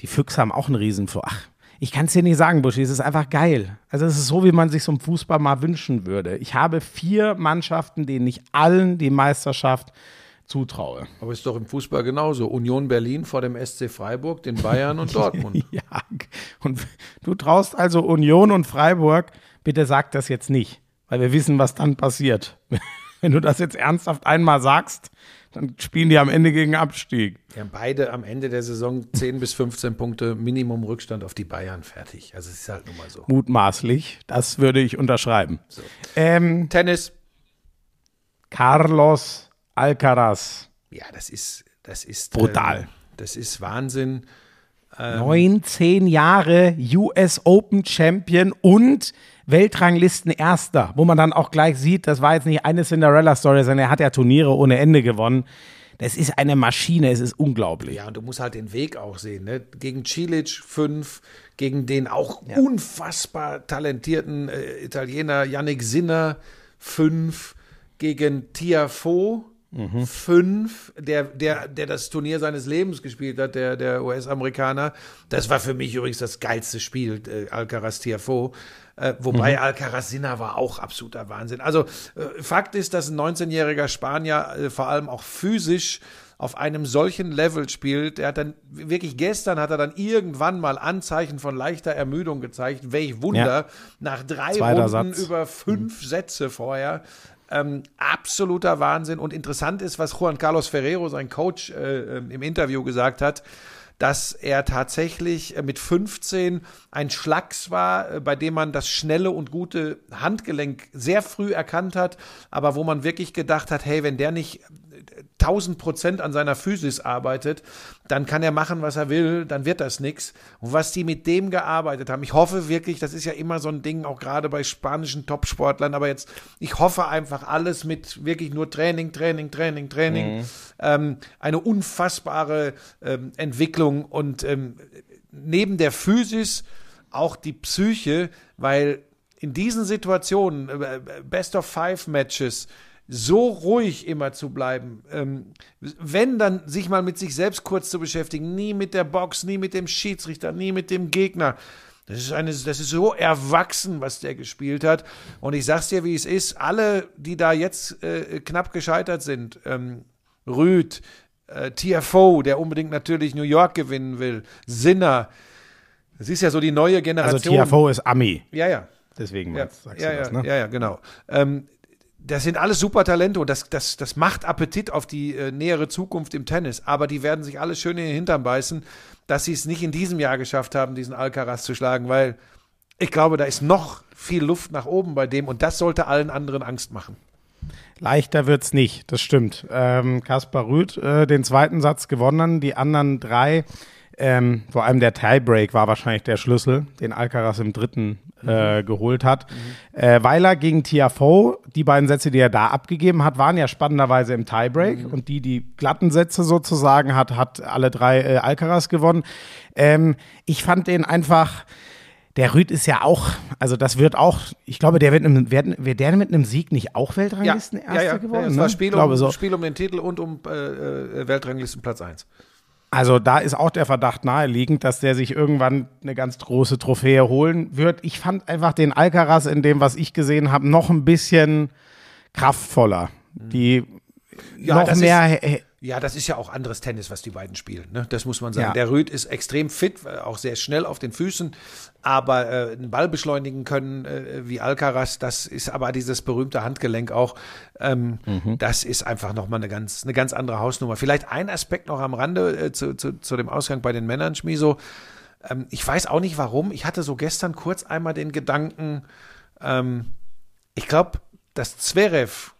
S2: Die Füchse haben auch einen riesen Flow. Ach, ich kann es dir nicht sagen, Buschi, es ist einfach geil. Also es ist so, wie man sich so im Fußball mal wünschen würde. Ich habe vier Mannschaften, denen ich allen die Meisterschaft zutraue.
S1: Aber ist doch im Fußball genauso. Union Berlin vor dem SC Freiburg, den Bayern und Dortmund.
S2: Ja, und du traust also Union und Freiburg, bitte sag das jetzt nicht, weil wir wissen, was dann passiert. Wenn du das jetzt ernsthaft einmal sagst, dann spielen die am Ende gegen Abstieg.
S1: Die haben beide am Ende der Saison 10 bis 15 Punkte Minimum Rückstand auf die Bayern fertig. Also es ist halt nun mal so.
S2: Mutmaßlich. Das würde ich unterschreiben. Ähm,
S1: Tennis,
S2: Carlos Alcaraz.
S1: ja, das ist, das ist
S2: Brutal.
S1: Ähm, das ist Wahnsinn.
S2: 19 Jahre US Open Champion und Weltranglisten Erster, wo man dann auch gleich sieht, das war jetzt nicht eine Cinderella-Story, sondern er hat ja Turniere ohne Ende gewonnen. Das ist eine Maschine, es ist unglaublich.
S1: Ja, und du musst halt den Weg auch sehen. Ne? Gegen Cilic 5, gegen den auch unfassbar talentierten äh, Italiener Yannick Sinner 5, gegen Tiafoe 5, der, der, der das Turnier seines Lebens gespielt hat, der, der US-Amerikaner. Das war für mich übrigens das geilste Spiel, äh, Alcaraz Tiafoe. Äh, wobei Alcaraz Sinner war auch absoluter Wahnsinn. Also äh, Fakt ist, dass ein 19-jähriger Spanier äh, vor allem auch physisch auf einem solchen Level spielt. Er hat dann wirklich gestern hat er dann irgendwann mal Anzeichen von leichter Ermüdung gezeigt. Welch Wunder
S2: Ja.
S1: nach drei
S2: Zweiter
S1: Runden
S2: Satz.
S1: über fünf Sätze vorher. Ähm, absoluter Wahnsinn. Und interessant ist, was Juan Carlos Ferrero, sein Coach, äh, ähm, im Interview gesagt hat, dass er tatsächlich äh, mit 15 ein Schlags war, äh, bei dem man das schnelle und gute Handgelenk sehr früh erkannt hat, aber wo man wirklich gedacht hat, hey, wenn der nicht 1000 Prozent an seiner Physis arbeitet, dann kann er machen, was er will, dann wird das nix. Und was die mit dem gearbeitet haben, ich hoffe wirklich, das ist ja immer so ein Ding, auch gerade bei spanischen Topsportlern, aber jetzt, ich hoffe einfach alles mit wirklich nur Training, Training, Training, Training, ähm, eine unfassbare ähm, Entwicklung und ähm, neben der Physis auch die Psyche, weil in diesen Situationen, äh, Best of Five Matches, so ruhig immer zu bleiben, ähm, wenn dann sich mal mit sich selbst kurz zu beschäftigen, nie mit der Box, nie mit dem Schiedsrichter, nie mit dem Gegner. Das ist, eine, das ist so erwachsen, was der gespielt hat. Und ich sag's dir, wie es ist. Alle, die da jetzt äh, knapp gescheitert sind, ähm, Rüd, äh, TFO, der unbedingt natürlich New York gewinnen will, Sinner, das ist ja so die neue
S2: Also
S1: Generation.
S2: Tiafoe ist Ami,
S1: Ja, ja.
S2: deswegen
S1: Ja,
S2: sagst
S1: ja,
S2: du das,
S1: ja,
S2: ne?
S1: ja, ja, genau. Ähm, das sind alles super Talente und das, das, das macht Appetit auf die äh, nähere Zukunft im Tennis. Aber die werden sich alle schön in den Hintern beißen, dass sie es nicht in diesem Jahr geschafft haben, diesen Alcaraz zu schlagen, weil ich glaube, da ist noch viel Luft nach oben bei dem und das sollte allen anderen Angst machen.
S2: Leichter wird's nicht, das stimmt. Ähm, Kaspar Rüth äh, den zweiten Satz gewonnen, die anderen drei, ähm, vor allem der Tiebreak war wahrscheinlich der Schlüssel, den Alcaraz im dritten äh, geholt hat. Äh, Weiler gegen Tiafoe, die beiden Sätze, die er da abgegeben hat, waren ja spannenderweise im Tiebreak und die, die glatten Sätze sozusagen hat, hat alle drei äh, Alcaraz gewonnen. Ähm, ich fand den einfach, der Rüd ist ja auch, also das wird auch, ich glaube, der wird, werden, wird der mit einem Sieg nicht auch Weltranglisten Erster
S1: ja, ja,
S2: geworden?
S1: ja, es
S2: ne?
S1: war Spiel um,
S2: so.
S1: Spiel um den Titel und um äh, äh, Weltranglistenplatz 1.
S2: Also da ist auch der Verdacht naheliegend, dass der sich irgendwann eine ganz große Trophäe holen wird. Ich fand einfach den Alcaraz in dem, was ich gesehen habe, noch ein bisschen kraftvoller. Die
S1: Ja,
S2: noch
S1: das
S2: mehr.
S1: Ja, das ist ja auch anderes Tennis, was die beiden spielen. Ne? Das muss man sagen.
S2: Ja.
S1: Der Rüd ist extrem fit, auch sehr schnell auf den Füßen, aber äh, einen Ball beschleunigen können äh, wie Alcaraz, das ist aber dieses berühmte Handgelenk auch. Ähm, Das ist einfach nochmal eine ganz, eine ganz andere Hausnummer. Vielleicht ein Aspekt noch am Rande äh, zu, zu, zu dem Ausgang bei den Männern, Schmiso. Ähm, ich weiß auch nicht warum. Ich hatte so gestern kurz einmal den Gedanken, ähm, ich glaube, dass Zverev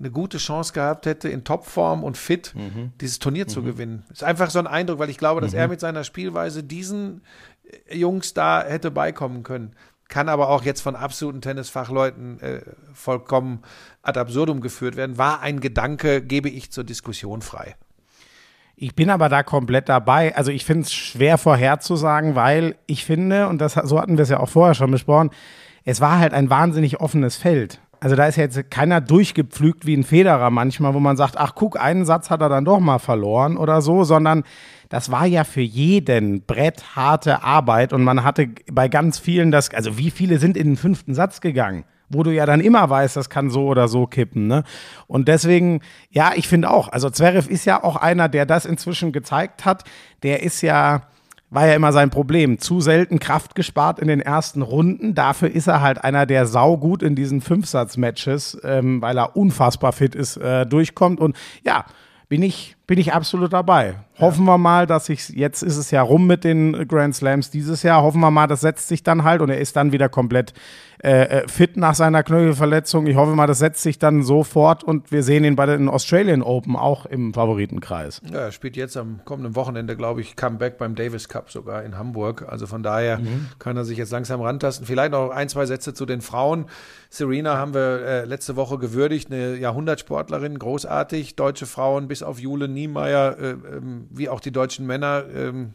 S1: eine gute Chance gehabt hätte, in Topform und fit dieses Turnier zu gewinnen. Ist einfach so ein Eindruck, weil ich glaube, dass er mit seiner Spielweise diesen Jungs da hätte beikommen können. Kann aber auch jetzt von absoluten Tennisfachleuten äh, vollkommen ad absurdum geführt werden. War ein Gedanke, gebe ich zur Diskussion frei.
S2: Ich bin aber da komplett dabei. Also ich finde es schwer vorherzusagen, weil ich finde, und das, so hatten wir es ja auch vorher schon besprochen, es war halt ein wahnsinnig offenes Feld. Also da ist jetzt keiner durchgepflügt wie ein Federer manchmal, wo man sagt, ach guck, einen Satz hat er dann doch mal verloren oder so, sondern das war ja für jeden Brett harte Arbeit und man hatte bei ganz vielen das, also wie viele sind in den fünften Satz gegangen? wo du ja dann immer weißt, das kann so oder so kippen. Ne? Und deswegen, ja, ich finde auch, also Zverev ist ja auch einer, der das inzwischen gezeigt hat. Der ist ja, war ja immer sein Problem, zu selten Kraft gespart in den ersten Runden. Dafür ist er halt einer, der saugut in diesen Fünfsatz-Matches, ähm, weil er unfassbar fit ist, äh, durchkommt. Und ja, bin ich, bin ich absolut dabei. Hoffen wir mal, dass ich, jetzt ist es ja rum mit den Grand Slams dieses Jahr, hoffen wir mal, das setzt sich dann halt und er ist dann wieder komplett äh, äh, fit nach seiner Knöchelverletzung. Ich hoffe mal, das setzt sich dann sofort und wir sehen ihn bei den Australian Open auch im Favoritenkreis.
S1: Ja, er spielt jetzt am kommenden Wochenende, glaube ich, Comeback beim Davis Cup sogar in Hamburg. Also von daher
S2: Mhm.
S1: kann er sich jetzt langsam rantasten. Vielleicht noch ein, zwei Sätze zu den Frauen. Serena haben wir äh, letzte Woche gewürdigt, eine Jahrhundertsportlerin, großartig. Deutsche Frauen bis auf Jule Niemeyer, äh, ähm, wie auch die deutschen Männer, ähm,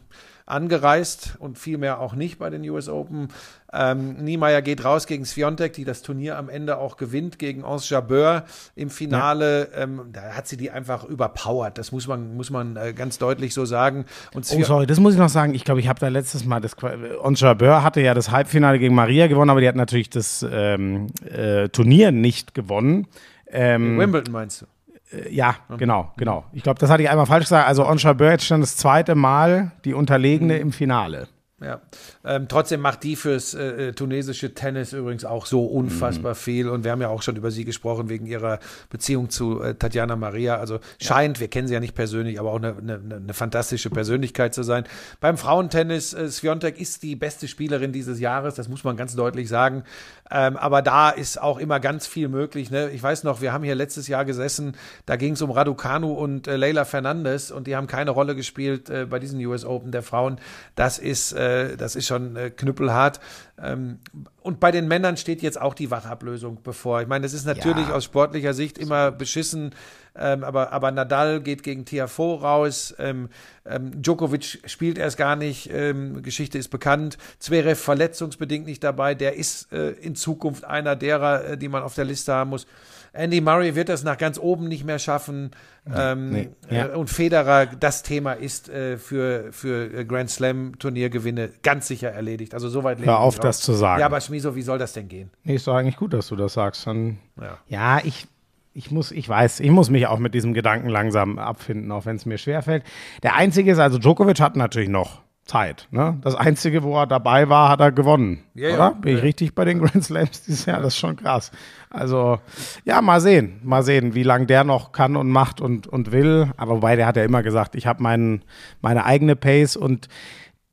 S1: angereist und vielmehr auch nicht bei den US Open. Ähm, Niemeyer geht raus gegen Sviontek, die das Turnier am Ende auch gewinnt gegen Ons Jabeur im Finale. Ähm, da hat sie die einfach überpowert. Das muss man, muss man äh, ganz deutlich so sagen. Und
S2: Oh, sorry, das muss ich noch sagen. Ich glaube, ich habe da letztes Mal das Onsha Bör hatte ja das Halbfinale gegen Maria gewonnen, aber die hat natürlich das ähm, äh, Turnier nicht gewonnen. Ähm,
S1: Wimbledon meinst du?
S2: Äh, ja, genau, genau. Ich glaube, das hatte ich einmal falsch gesagt. Also Onsha jetzt schon das zweite Mal die Unterlegene im Finale.
S1: Ja, ähm, trotzdem macht die fürs äh, äh, tunesische Tennis übrigens auch so unfassbar viel. Und wir haben ja auch schon über sie gesprochen wegen ihrer Beziehung zu äh, Tatjana Maria. Also scheint, wir kennen sie ja nicht persönlich, aber auch eine, eine, eine fantastische Persönlichkeit zu sein. Beim Frauentennis, äh, Sviontek ist die beste Spielerin dieses Jahres, das muss man ganz deutlich sagen. Ähm, aber da ist auch immer ganz viel möglich. Ne? Ich weiß noch, wir haben hier letztes Jahr gesessen, da ging es um Raducanu und äh, Leila Fernandes und die haben keine Rolle gespielt äh, bei diesen US Open der Frauen. Das ist, äh, das ist schon äh, knüppelhart. Ähm, und bei den Männern steht jetzt auch die Wachablösung bevor. Ich meine, das ist natürlich
S2: Ja.
S1: aus sportlicher Sicht immer beschissen, ähm, aber, aber Nadal geht gegen Tiafoe raus, ähm, ähm, Djokovic spielt erst gar nicht, ähm, Geschichte ist bekannt, Zverev verletzungsbedingt nicht dabei, der ist äh, in Zukunft einer derer, äh, die man auf der Liste haben muss. Andy Murray wird das nach ganz oben nicht mehr schaffen. Ähm,
S2: nee, ja.
S1: äh, und Federer, das Thema ist äh, für, für Grand Slam Turniergewinne ganz sicher erledigt. Also soweit
S2: Hör auf, das zu sagen.
S1: Ja, aber Schmiso, wie soll das denn gehen?
S2: Nee, ist doch eigentlich gut, dass du das sagst. Dann,
S1: Ja.
S2: ja, ich, ich muss, ich weiß, ich muss mich auch mit diesem Gedanken langsam abfinden, auch wenn es mir schwerfällt. Der einzige ist, also Djokovic hat natürlich noch Zeit. Ne? Das einzige, wo er dabei war, hat er gewonnen.
S1: Ja,
S2: oder? Bin ich richtig bei den Grand Slams dieses Jahr? Das ist schon krass. Also, ja, mal sehen. Mal sehen, wie lange der noch kann und macht und, und will. Aber wobei, der hat ja immer gesagt, ich habe meinen, meine eigene Pace und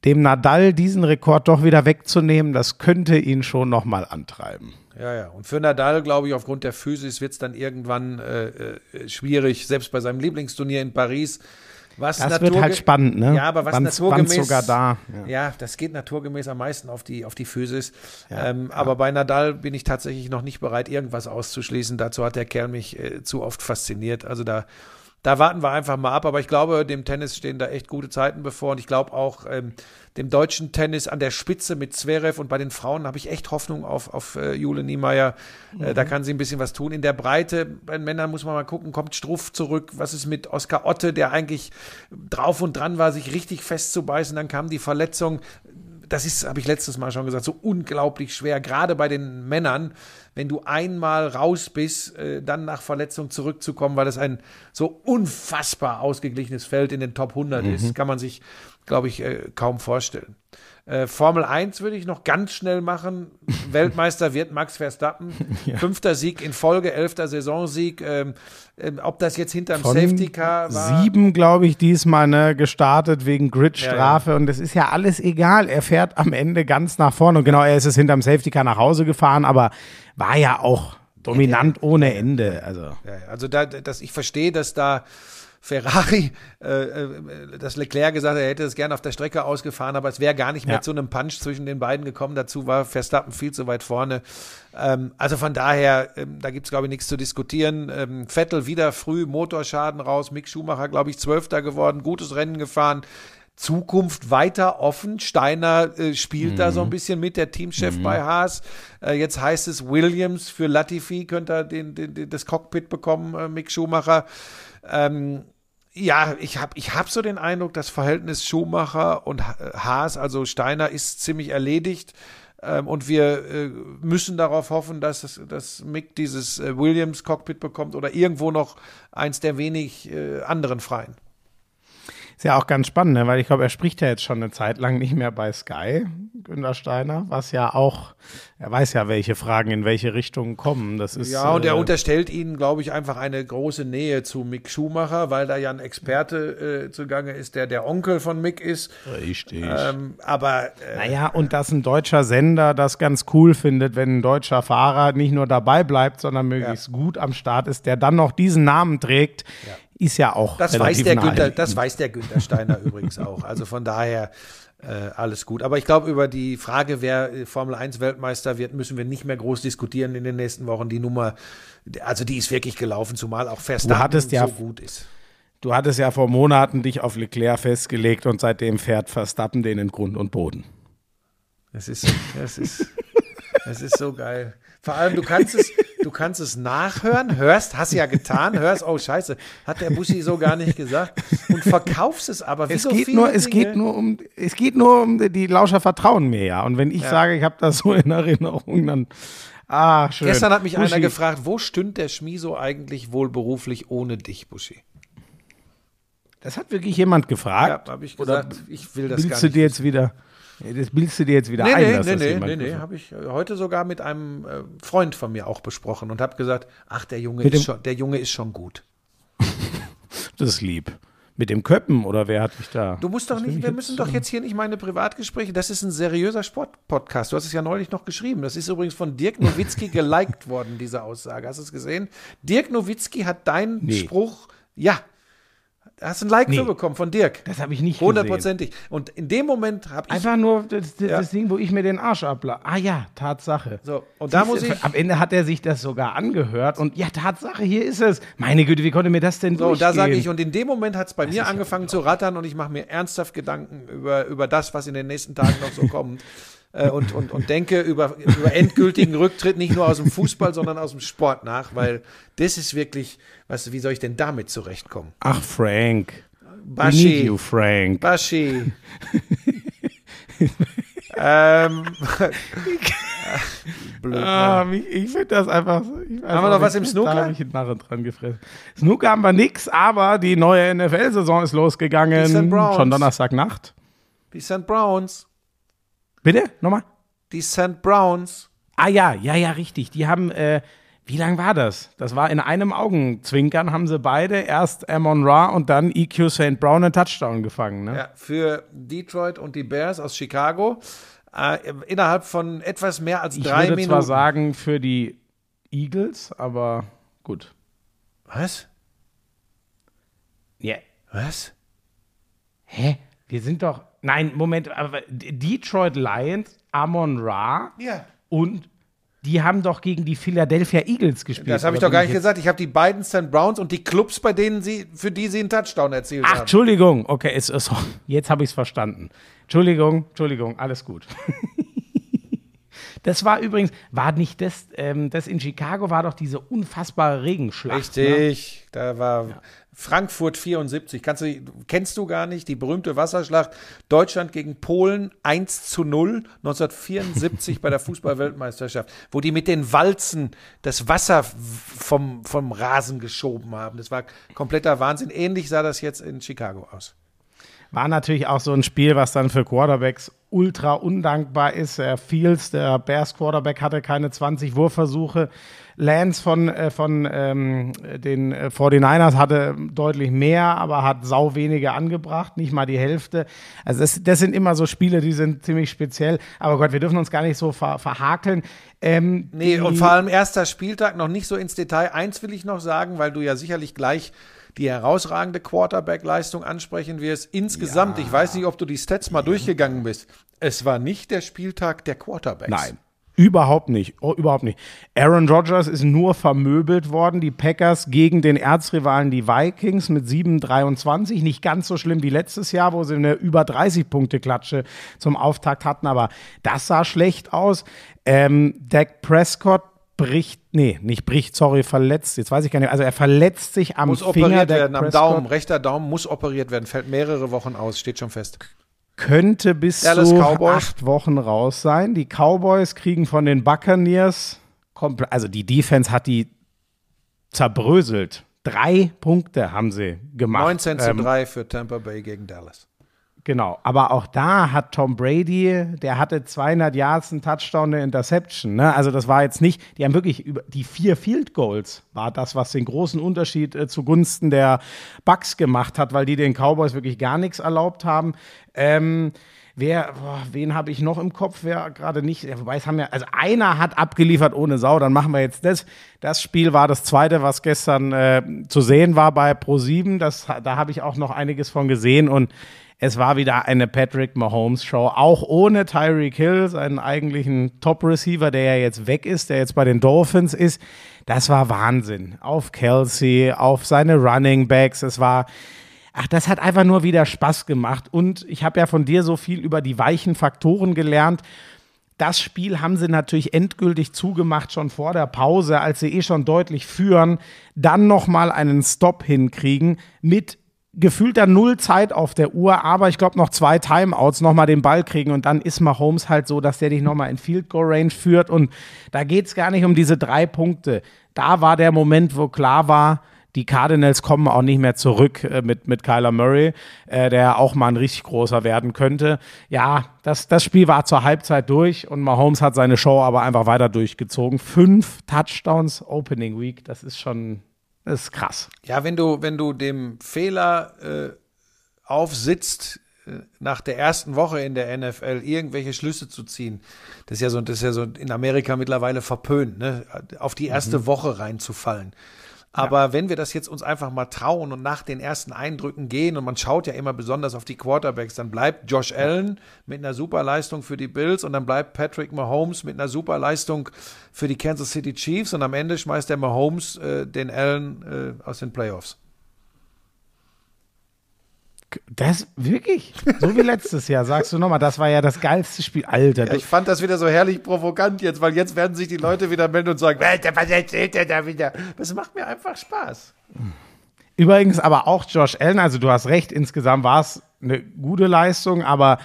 S2: dem Nadal diesen Rekord doch wieder wegzunehmen, das könnte ihn schon nochmal antreiben.
S1: Ja, ja. Und für Nadal, glaube ich, aufgrund der Physis wird es dann irgendwann äh, äh, schwierig, selbst bei seinem Lieblingsturnier in Paris. Was
S2: Das wird halt spannend, ne?
S1: Ja, aber was
S2: Wann's-
S1: naturgemäß.
S2: wann's sogar da,
S1: Ja.
S2: ja.
S1: das geht naturgemäß am meisten auf die, auf die Physis.
S2: Ja,
S1: ähm, Aber bei Nadal bin ich tatsächlich noch nicht bereit, irgendwas auszuschließen. Dazu hat der Kerl mich äh, zu oft fasziniert. Also da. Da warten wir einfach mal ab, aber ich glaube, dem Tennis stehen da echt gute Zeiten bevor und ich glaube auch ähm, dem deutschen Tennis an der Spitze mit Zverev und bei den Frauen habe ich echt Hoffnung auf, auf äh, Jule Niemeyer. Äh, da kann sie ein bisschen was tun. In der Breite, bei den Männern muss man mal gucken, kommt Struff zurück. Was ist mit Oskar Otte, der eigentlich drauf und dran war, sich richtig festzubeißen. Dann kam die Verletzung. Das ist, habe ich letztes Mal schon gesagt, so unglaublich schwer, gerade bei den Männern, wenn du einmal raus bist, äh, dann nach Verletzung zurückzukommen, weil das ein so unfassbar ausgeglichenes Feld in den Top 100 ist, kann man sich, glaube ich, äh, kaum vorstellen. Äh, Formel 1 würde ich noch ganz schnell machen. Weltmeister wird Max Verstappen. Fünfter Sieg in Folge, elfter Saisonsieg. Ähm, ähm, ob das jetzt hinterm
S2: Von
S1: Safety Car war.
S2: Sieben, glaube ich, diesmal ne, gestartet wegen Gridstrafe und es ist ja alles egal. Er fährt am Ende ganz nach vorne und genau, er ist es hinterm Safety Car nach Hause gefahren, aber war ja auch dominant ohne Ende. Also
S1: Ja, ja, also da, das, ich verstehe, dass da Ferrari, äh, äh, dass Leclerc gesagt hat, er hätte es gerne auf der Strecke ausgefahren, aber es wäre gar nicht mehr
S2: Ja.
S1: zu einem Punch zwischen den beiden gekommen. Dazu war Verstappen viel zu weit vorne. Ähm, also von daher, ähm, da gibt's glaube ich nichts zu diskutieren. Ähm, Vettel wieder früh, Motorschaden raus, Mick Schumacher, glaube ich, Zwölfter geworden, gutes Rennen gefahren. Zukunft weiter offen. Steiner äh, spielt da so ein bisschen mit, der Teamchef bei Haas. Äh, jetzt heißt es Williams für Latifi, könnte er den, den, den, das Cockpit bekommen, äh, Mick Schumacher. Ähm, ja, ich habe ich hab so den Eindruck, das Verhältnis Schumacher und Ha- Haas, also Steiner, ist ziemlich erledigt. Ähm, und wir äh, müssen darauf hoffen, dass, es- dass Mick dieses äh, Williams-Cockpit bekommt oder irgendwo noch eins der wenig äh, anderen Freien.
S2: Ist ja auch ganz spannend, ne? weil ich glaube, er spricht ja jetzt schon eine Zeit lang nicht mehr bei Sky, Günter Steiner, was ja auch, er weiß ja, welche Fragen in welche Richtung kommen. Das ist,
S1: Ja, und er
S2: äh,
S1: unterstellt ihnen, glaube ich, einfach eine große Nähe zu Mick Schumacher, weil da ja ein Experte äh, zugange ist, der der Onkel von Mick ist.
S2: Richtig.
S1: Ähm, aber äh,
S2: Naja, und dass ein deutscher Sender das ganz cool findet, wenn ein deutscher Fahrer nicht nur dabei bleibt, sondern möglichst gut am Start ist, der dann noch diesen Namen trägt, ist ja auch
S1: das weiß der Günther, das weiß der Günther Steiner übrigens auch. Also von daher äh, alles gut. Aber ich glaube, über die Frage, wer äh, Formel 1 Weltmeister wird, müssen wir nicht mehr groß diskutieren in den nächsten Wochen. Die Nummer, also die ist wirklich gelaufen, zumal auch Verstappen
S2: hattest ja-
S1: so gut ist.
S2: Du hattest ja vor Monaten dich auf Leclerc festgelegt und seitdem fährt Verstappen den in Grund und Boden.
S1: Es ist, es ist, es ist so geil. Vor allem, du kannst es, du kannst es nachhören, hörst, hast ja getan, hörst, oh Scheiße, hat der Buschi so gar nicht gesagt und verkaufst es aber. Wie
S2: Es
S1: so
S2: geht, nur, es geht nur um, es geht nur um die Lauscher vertrauen mir ja. Und wenn ich sage, ich habe das so in Erinnerung, dann ah schön.
S1: Gestern hat mich
S2: Buschi,
S1: einer gefragt, wo stünd der Schmiso eigentlich wohl beruflich ohne dich, Buschi?
S2: Das hat wirklich jemand
S1: Ja,
S2: gefragt.
S1: habe ich
S2: Oder
S1: gesagt, ich will das gar
S2: Bildest du
S1: nicht.
S2: dir jetzt wieder? Das bildest du dir jetzt wieder
S1: Nee,
S2: ein,
S1: nee,
S2: dass
S1: nee,
S2: das
S1: nee, nee, nee, habe ich äh, heute sogar mit einem äh, Freund von mir auch besprochen und habe gesagt, ach, der Junge,
S2: Mit
S1: ist schon, der Junge ist schon gut.
S2: Das ist lieb. Mit dem Köppen oder wer hat dich da?
S1: Du musst doch nicht, wir müssen doch jetzt hier nicht meine Privatgespräche, das ist ein seriöser Sportpodcast. Du hast es ja neulich noch geschrieben. Das ist übrigens von Dirk Nowitzki geliked worden, diese Aussage. Hast du es gesehen? Dirk Nowitzki hat deinen
S2: Nee.
S1: Spruch, ja, hast ein Like
S2: Nee.
S1: für bekommen von Dirk.
S2: Das habe ich nicht.
S1: Hundertprozentig. Und in dem Moment habe ich
S2: Einfach nur das, das,
S1: Ja.
S2: das Ding, wo ich mir den Arsch abla. Ah ja, Tatsache.
S1: So, und da muss
S2: Siehst
S1: ich-
S2: Am Ende hat er sich das sogar angehört und ja, Tatsache, hier ist es. Meine Güte, wie konnte mir das denn
S1: So, und da
S2: durchgehen?
S1: sage ich, und in dem Moment hat es bei mir angefangen zu rattern und ich mache mir ernsthaft Gedanken über, über das, was in den nächsten Tagen noch so kommt. Äh, und, und, und denke über, über endgültigen Rücktritt nicht nur aus dem Fußball, sondern aus dem Sport nach, weil das ist wirklich, was, wie soll ich denn damit zurechtkommen?
S2: Ach, Frank. We need
S1: Baschi,
S2: you, Frank.
S1: Baschi. ähm, blöd,
S2: Ah, mich- ich finde das einfach. Ich
S1: Haben wir noch was im Snooker?
S2: Da habe ich einen Narren dran gefressen. Snooker haben wir nix, aber die neue NFL-Saison ist
S1: Die
S2: losgegangen.
S1: St. Browns.
S2: Schon Donnerstagnacht.
S1: die St. Browns.
S2: Bitte? Nochmal?
S1: Die St. Browns.
S2: Ah ja, ja, ja, richtig. Die haben, äh, wie lang war das? Das war in einem Augenzwinkern, haben sie beide erst Amon Ra und dann EQ St. Brown einen Touchdown gefangen. Ne?
S1: Ja, für Detroit und die Bears aus Chicago. Äh, innerhalb von etwas mehr als
S2: ich
S1: drei
S2: würde
S1: Minuten.
S2: zwar sagen für die Eagles, aber gut.
S1: Was?
S2: Ja.
S1: Was?
S2: Hä? Wir sind doch. Nein, Moment, aber Detroit Lions, Amon Ra
S1: Ja.
S2: und die haben doch gegen die Philadelphia Eagles gespielt.
S1: Das habe ich doch gar nicht gesagt. Ich habe die beiden St. Browns und die Clubs, bei denen sie, für die sie einen Touchdown erzielt
S2: Ach,
S1: haben.
S2: Entschuldigung. Okay, es ist, jetzt habe ich es verstanden. Entschuldigung, Entschuldigung, alles gut. Das war übrigens, war nicht das, ähm, das in Chicago war doch diese unfassbare Regenschlacht. Ne?
S1: Richtig, da war Frankfurt 74. Kannst du, kennst du gar nicht die berühmte Wasserschlacht Deutschland gegen Polen 1 zu 0 1974 bei der Fußball-Weltmeisterschaft, wo die mit den Walzen das Wasser vom, vom Rasen geschoben haben. Das war kompletter Wahnsinn. Ähnlich sah das jetzt in Chicago aus.
S2: War natürlich auch so ein Spiel, was dann für Quarterbacks ultra undankbar ist. Fields, der Bears Quarterback, hatte keine 20 Wurfversuche. Lance von, äh, von ähm, den äh, 49ers hatte deutlich mehr, aber hat sau wenige angebracht, nicht mal die Hälfte. Also das, das sind immer so Spiele, die sind ziemlich speziell. Aber Gott, wir dürfen uns gar nicht so ver verhakeln. Ähm,
S1: Nee, und vor allem erster Spieltag noch nicht so ins Detail. Eins will ich noch sagen, weil du ja sicherlich gleich die herausragende Quarterback-Leistung ansprechen wirst. Insgesamt, ich weiß nicht, ob du die Stats mal durchgegangen bist. Es war nicht der Spieltag der Quarterbacks.
S2: Nein. Überhaupt nicht. Oh, überhaupt nicht. Aaron Rodgers ist nur vermöbelt worden. Die Packers gegen den Erzrivalen, die Vikings, mit 7-23. Nicht ganz so schlimm wie letztes Jahr, wo sie eine über 30-Punkte-Klatsche zum Auftakt hatten. Aber das sah schlecht aus. Ähm, Dak Prescott bricht, nee, nicht bricht, sorry, verletzt. Jetzt weiß ich gar nicht. Also er verletzt sich am
S1: Muss
S2: Finger.
S1: operiert
S2: Dak
S1: werden, am Daumen, rechter Daumen muss operiert werden, fällt mehrere Wochen aus, steht schon fest.
S2: Könnte bis
S1: Dallas
S2: zu
S1: Cowboys.
S2: acht Wochen raus sein. Die Cowboys kriegen von den Buccaneers, also die Defense hat die zerbröselt. Drei Punkte haben sie gemacht.
S1: 19 zu
S2: Ähm,
S1: 3 für Tampa Bay gegen Dallas.
S2: Genau, aber auch da hat Tom Brady, der hatte 200 Yards, einen Touchdown, eine Interception. Ne? Also das war jetzt nicht, die haben wirklich über die vier Field Goals war das, was den großen Unterschied äh, zugunsten der Bucks gemacht hat, weil die den Cowboys wirklich gar nichts erlaubt haben. Ähm, wer, boah, wen habe ich noch im Kopf? Wer gerade nicht, ja, wobei es haben ja, also einer hat abgeliefert ohne Sau, dann machen wir jetzt das. Das Spiel war das zweite, was gestern äh, zu sehen war bei Pro7. Das, da habe ich auch noch einiges von gesehen und es war wieder eine Patrick Mahomes Show, auch ohne Tyreek Hill, seinen eigentlichen Top-Receiver, der ja jetzt weg ist, der jetzt bei den Dolphins ist. Das war Wahnsinn. Auf Kelsey, auf seine Running Backs. Es war, ach, das hat einfach nur wieder Spaß gemacht. Und ich habe ja von dir so viel über die weichen Faktoren gelernt. Das Spiel haben sie natürlich endgültig zugemacht schon vor der Pause, als sie eh schon deutlich führen, dann nochmal einen Stop hinkriegen mit gefühlter Null Zeit auf der Uhr, aber ich glaube noch zwei Timeouts nochmal den Ball kriegen und dann ist Mahomes halt so, dass der dich nochmal in Field Goal Range führt und da geht es gar nicht um diese drei Punkte. Da war der Moment, wo klar war, die Cardinals kommen auch nicht mehr zurück äh, mit, mit Kyler Murray, äh, der auch mal ein richtig großer werden könnte. Ja, das, das Spiel war zur Halbzeit durch und Mahomes hat seine Show aber einfach weiter durchgezogen. Fünf Touchdowns Opening Week, das ist schon, das ist krass.
S1: Ja, wenn du, wenn du dem Fehler äh, aufsitzt, äh, nach der ersten Woche in der NFL irgendwelche Schlüsse zu ziehen, das ist ja so, das ist ja so in Amerika mittlerweile verpönt, ne? auf die erste Woche reinzufallen. Aber wenn wir das jetzt uns einfach mal trauen und nach den ersten Eindrücken gehen und man schaut ja immer besonders auf die Quarterbacks, dann bleibt Josh Allen mit einer super Leistung für die Bills und dann bleibt Patrick Mahomes mit einer super Leistung für die Kansas City Chiefs und am Ende schmeißt der Mahomes äh, den Allen äh, aus den Playoffs.
S2: Das wirklich? So wie letztes Jahr, sagst du nochmal, das war ja das geilste Spiel. Alter,
S1: Ja, ich fand das wieder so herrlich provokant jetzt, weil jetzt werden sich die Leute wieder melden und sagen, was erzählt der da wieder? Das macht mir einfach Spaß.
S2: Übrigens aber auch Josh Allen, also du hast recht, insgesamt war es eine gute Leistung, aber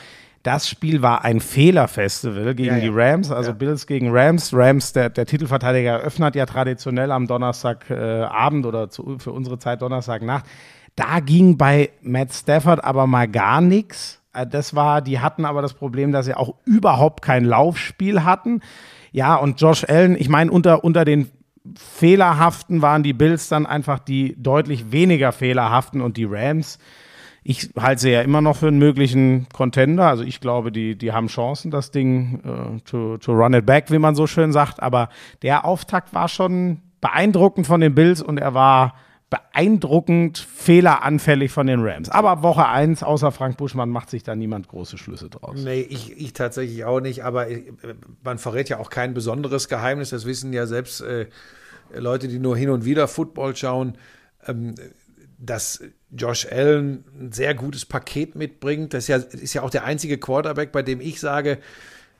S2: das Spiel war ein Fehlerfestival gegen
S1: Ja, ja.
S2: die Rams, also
S1: Ja.
S2: Bills gegen Rams. Rams, der, der Titelverteidiger, eröffnet ja traditionell am Donnerstagabend äh, oder zu, für unsere Zeit Donnerstagnacht. Da ging bei Matt Stafford aber mal gar nichts. Äh, Das war, die hatten aber das Problem, dass sie auch überhaupt kein Laufspiel hatten. Ja, und Josh Allen, ich meine, unter, unter den fehlerhaften waren die Bills dann einfach die deutlich weniger fehlerhaften und die Rams. Ich halte sie ja immer noch für einen möglichen Contender. Also ich glaube, die, die haben Chancen, das Ding äh, to, to run it back, wie man so schön sagt. Aber der Auftakt war schon beeindruckend von den Bills und er war beeindruckend fehleranfällig von den Rams. Aber Woche 1, außer Frank Buschmann, macht sich da niemand große Schlüsse draus.
S1: Nee, ich, ich tatsächlich auch nicht, aber äh, man verrät ja auch kein besonderes Geheimnis. Das wissen ja selbst äh, Leute, die nur hin und wieder Football schauen, ähm, dass Josh Allen ein sehr gutes Paket mitbringt. Das ist ja, ist ja auch der einzige Quarterback, bei dem ich sage,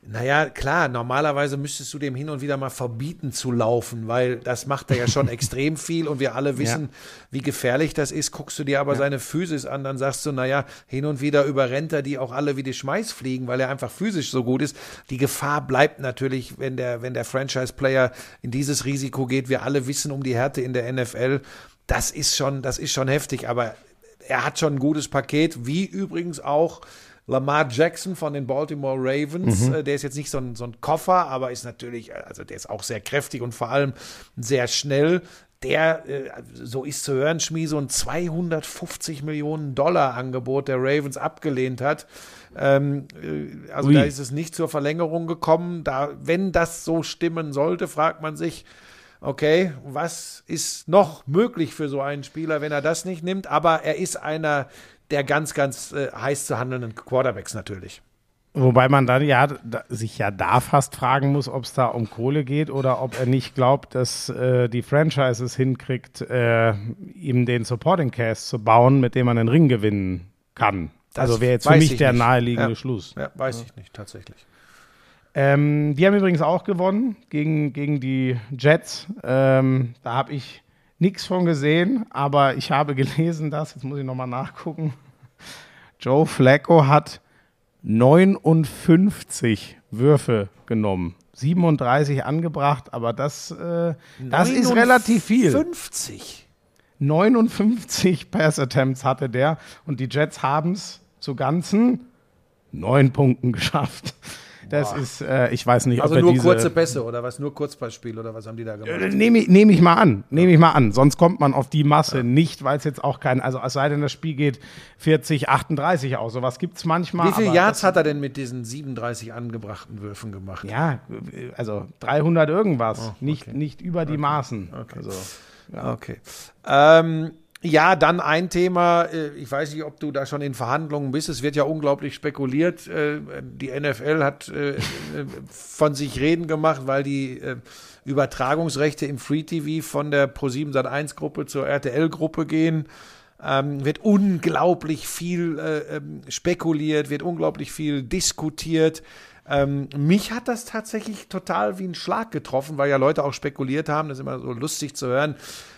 S1: naja, klar, normalerweise müsstest du dem hin und wieder mal verbieten zu laufen, weil das macht er ja schon extrem viel und wir alle wissen, wie gefährlich das ist. Guckst du dir aber seine Physis an, dann sagst du, naja, hin und wieder überrennt er die auch alle wie die Schmeißfliegen, weil er einfach physisch so gut ist. Die Gefahr bleibt natürlich, wenn der, wenn der Franchise-Player in dieses Risiko geht. Wir alle wissen um die Härte in der NFL. Das ist schon, das ist schon heftig, aber er hat schon ein gutes Paket, wie übrigens auch Lamar Jackson von den Baltimore Ravens. Äh, Der ist jetzt nicht so ein, so ein Koffer, aber ist natürlich, also der ist auch sehr kräftig und vor allem sehr schnell. Der, äh, so ist zu hören, Schmie, so ein 250 Millionen Dollar Angebot der Ravens abgelehnt hat. Ähm, äh, also
S2: Ui.
S1: da ist es nicht zur Verlängerung gekommen. Da, wenn das so stimmen sollte, fragt man sich, okay, was ist noch möglich für so einen Spieler, wenn er das nicht nimmt? Aber er ist einer der ganz, ganz äh, heiß zu handelnden Quarterbacks natürlich.
S2: Wobei man dann ja da, sich ja da fast fragen muss, ob es da um Kohle geht oder ob er nicht glaubt, dass äh, die Franchises hinkriegt, äh, ihm den Supporting Cast zu bauen, mit dem man den Ring gewinnen kann.
S1: Das
S2: also wäre jetzt für mich
S1: ich
S2: der
S1: nicht.
S2: naheliegende
S1: Ja.
S2: Schluss.
S1: Ja, weiß ich nicht, tatsächlich.
S2: Ähm, die haben übrigens auch gewonnen gegen, gegen die Jets. Ähm, da habe ich nichts von gesehen, aber ich habe gelesen, dass, jetzt muss ich nochmal nachgucken, Joe Flacco hat 59 Würfe genommen. 37 angebracht, aber das, äh, das ist relativ viel.
S1: 50.
S2: 59 Pass-Attempts hatte der und die Jets haben es zu ganzen neun Punkten geschafft. Das ist, äh, ich weiß nicht,
S1: Also
S2: ob
S1: nur
S2: diese,
S1: kurze Pässe oder was? Nur Kurzballspiel oder was haben die da gemacht?
S2: Äh, Nehme ich, nehm ich mal an, nehme ich mal an. Sonst kommt man auf die Masse nicht, weil es jetzt auch kein, also es sei denn, das Spiel geht 40, 38 aus. Sowas gibt es manchmal.
S1: Wie viele
S2: aber
S1: Yards hat er denn mit diesen 37 angebrachten Würfen gemacht?
S2: Ja, also 300 irgendwas, nicht, nicht über die Maßen. Also,
S1: Okay. Ähm, ja, dann ein Thema, äh, ich weiß nicht, ob du da schon in Verhandlungen bist, es wird ja unglaublich spekuliert. Äh, Die NFL hat äh, von sich reden gemacht, weil die Übertragungsrechte im Free TV von der Pro7 Sat1 Gruppe zur RTL Gruppe gehen. Ähm, wird unglaublich viel äh, ähm, spekuliert, wird unglaublich viel diskutiert. Ähm, mich hat das tatsächlich total wie ein Schlag getroffen, weil ja Leute auch spekuliert haben, das ist immer so lustig zu hören.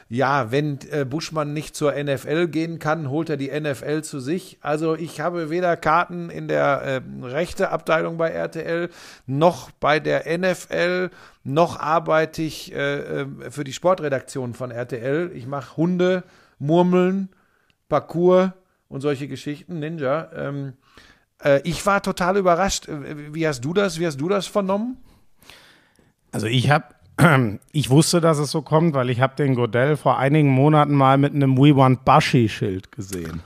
S1: Ja, wenn äh, Buschmann nicht zur NFL gehen kann, holt er die NFL zu sich. Also ich habe weder Karten in der äh, rechte Abteilung bei RTL, noch bei der NFL, noch arbeite ich äh, äh, für die Sportredaktion von RTL. Ich mache Hunde, Murmeln, Parcours und solche Geschichten, Ninja. Ähm, äh, ich war total überrascht. Äh, Wie hast du das? Wie hast du das vernommen?
S2: Also ich habe, ich wusste, dass es so kommt, weil ich habe den Godell vor einigen Monaten mal mit einem We Want Bashi-Schild gesehen.